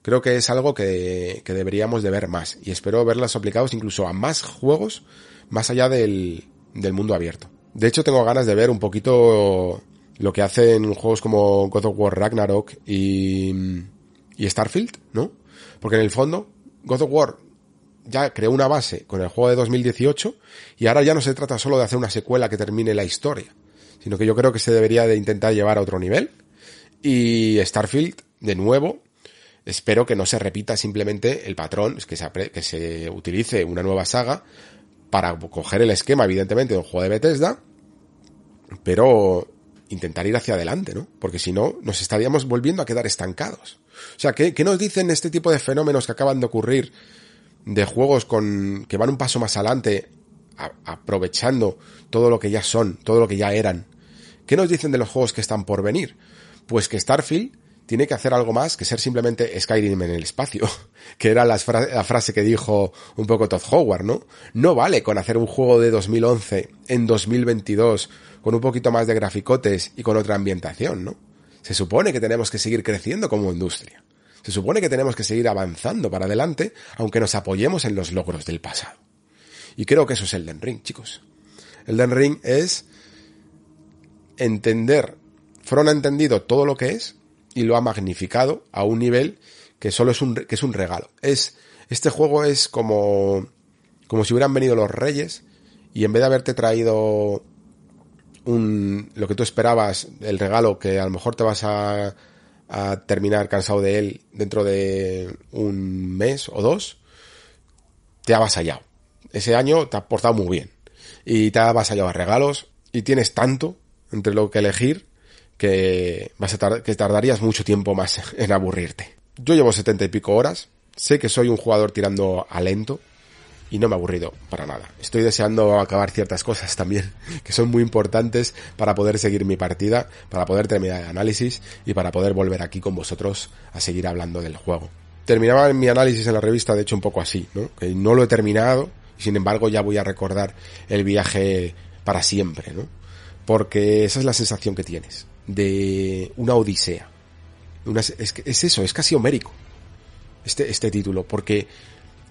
Creo que es algo que, que deberíamos de ver más y espero verlas aplicados incluso a más juegos más allá del, del mundo abierto. De hecho, tengo ganas de ver un poquito lo que hacen juegos como God of War Ragnarok y, y Starfield, ¿no? Porque en el fondo, God of War ya creó una base con el juego de 2018 y ahora ya no se trata solo de hacer una secuela que termine la historia, sino que yo creo que se debería de intentar llevar a otro nivel. Y Starfield, de nuevo, espero que no se repita simplemente el patrón, que se, que se utilice una nueva saga para coger el esquema, evidentemente, de un juego de Bethesda, pero intentar ir hacia adelante, ¿no? Porque si no, nos estaríamos volviendo a quedar estancados. O sea, ¿qué, ¿qué, nos dicen este tipo de fenómenos que acaban de ocurrir de juegos con que van un paso más adelante, aprovechando todo lo que ya son, todo lo que ya eran? ¿Qué nos dicen de los juegos que están por venir? Pues que Starfield tiene que hacer algo más que ser simplemente Skyrim en el espacio, que era la, la, frase que dijo un poco Todd Howard, ¿no? No vale con hacer un juego de 2011 en 2022 con un poquito más de graficotes y con otra ambientación, ¿no? Se supone que tenemos que seguir creciendo como industria. Se supone que tenemos que seguir avanzando para adelante, aunque nos apoyemos en los logros del pasado. Y creo que eso es Elden Ring, chicos. Elden Ring es entender, Fron ha entendido todo lo que es y lo ha magnificado a un nivel que solo es un, que es un regalo. Es, este juego es como, como si hubieran venido los reyes y en vez de haberte traído un, lo que tú esperabas, el regalo que a lo mejor te vas a, a terminar cansado de él dentro de un mes o dos, te ha avasallado. Ese año te ha portado muy bien. Y te ha avasallado a regalos y tienes tanto entre lo que elegir que vas a que tardarías mucho tiempo más en aburrirte. Yo llevo setenta y pico horas, sé que soy un jugador tirando a lento, y no me ha aburrido para nada. Estoy deseando acabar ciertas cosas también que son muy importantes para poder seguir mi partida, para poder terminar el análisis y para poder volver aquí con vosotros a seguir hablando del juego. Terminaba mi análisis en la revista de hecho un poco así, ¿no? Que no lo he terminado y sin embargo ya voy a recordar el viaje para siempre, ¿no? Porque esa es la sensación que tienes de una odisea. Una, es, es eso, es casi homérico este, este título, porque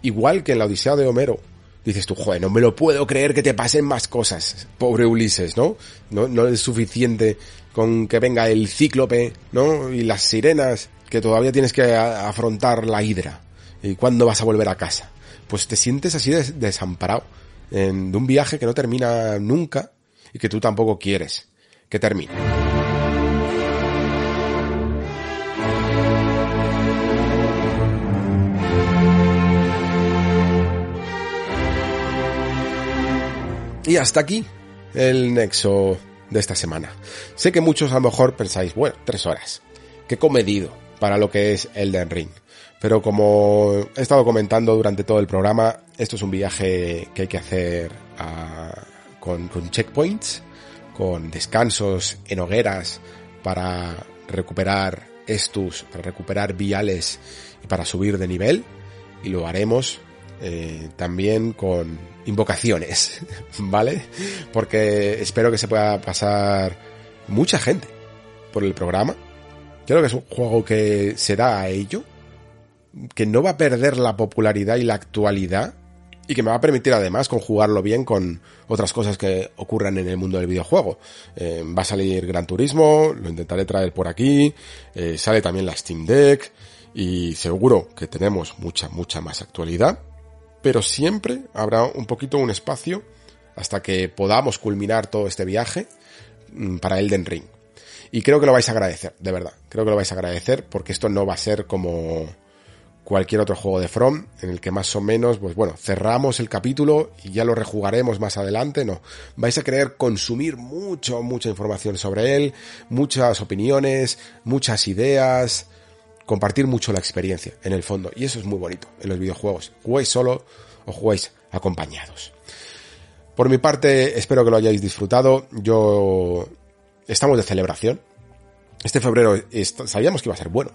igual que en la Odisea de Homero, dices tú, joder, no me lo puedo creer que te pasen más cosas, pobre Ulises, ¿no? No, no es suficiente con que venga el cíclope, ¿no? Y las sirenas, que todavía tienes que afrontar la hidra. ¿Y cuándo vas a volver a casa? Pues te sientes así des desamparado, en, de un viaje que no termina nunca y que tú tampoco quieres que termine. Y hasta aquí el nexo de esta semana. Sé que muchos a lo mejor pensáis, bueno, tres horas. Qué comedido para lo que es Elden Ring. Pero como he estado comentando durante todo el programa, esto es un viaje que hay que hacer uh, con, con checkpoints, con descansos en hogueras para recuperar estus, para recuperar viales y para subir de nivel. Y lo haremos eh, también con invocaciones, ¿vale? Porque espero que se pueda pasar mucha gente por el programa. Creo que es un juego que se da a ello, que no va a perder la popularidad y la actualidad y que me va a permitir además conjugarlo bien con otras cosas que ocurran en el mundo del videojuego. Eh, va a salir Gran Turismo, lo intentaré traer por aquí, eh, sale también la Steam Deck y seguro que tenemos mucha, mucha más actualidad pero siempre habrá un poquito un espacio hasta que podamos culminar todo este viaje mm, para Elden Ring. Y creo que lo vais a agradecer, de verdad. Creo que lo vais a agradecer porque esto no va a ser como, cualquier otro juego de From, en el que más o menos, pues bueno, cerramos el capítulo y ya lo rejugaremos más adelante, no. Vais a querer consumir mucho, mucha información sobre él, muchas opiniones, muchas ideas, compartir mucho la experiencia, en el fondo. Y eso es muy bonito en los videojuegos. Juguéis solo o juguéis acompañados. Por mi parte, espero que lo hayáis disfrutado. Yo... Estamos de celebración. Este febrero sabíamos que iba a ser bueno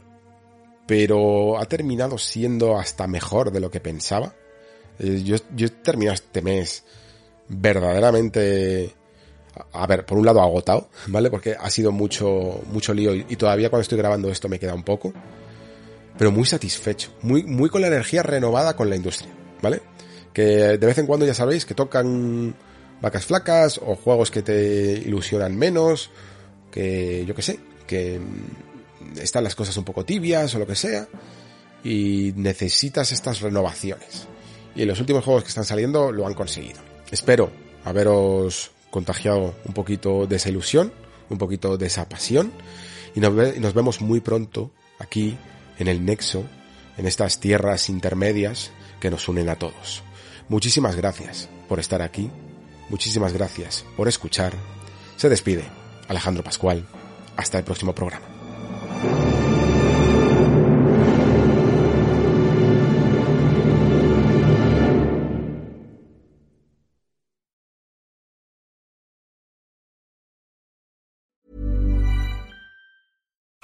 pero ha terminado siendo hasta mejor de lo que pensaba. Eh, yo, yo he terminado este mes verdaderamente, a ver, por un lado agotado, ¿vale? Porque ha sido mucho, mucho lío y, todavía cuando estoy grabando esto me queda un poco, pero muy satisfecho, muy, muy con la energía renovada con la industria, ¿vale? Que de vez en cuando ya sabéis que tocan vacas flacas o juegos que te ilusionan menos, que yo qué sé, que están las cosas un poco tibias o lo que sea, y necesitas estas renovaciones. Y los últimos juegos que están saliendo lo han conseguido. Espero haberos contagiado un poquito de esa ilusión, un poquito de esa pasión, y nos, nos vemos muy pronto aquí en el Nexo, en estas tierras intermedias que nos unen a todos. Muchísimas gracias por estar aquí, muchísimas gracias por escuchar. Se despide Alejandro Pascual. Hasta el próximo programa.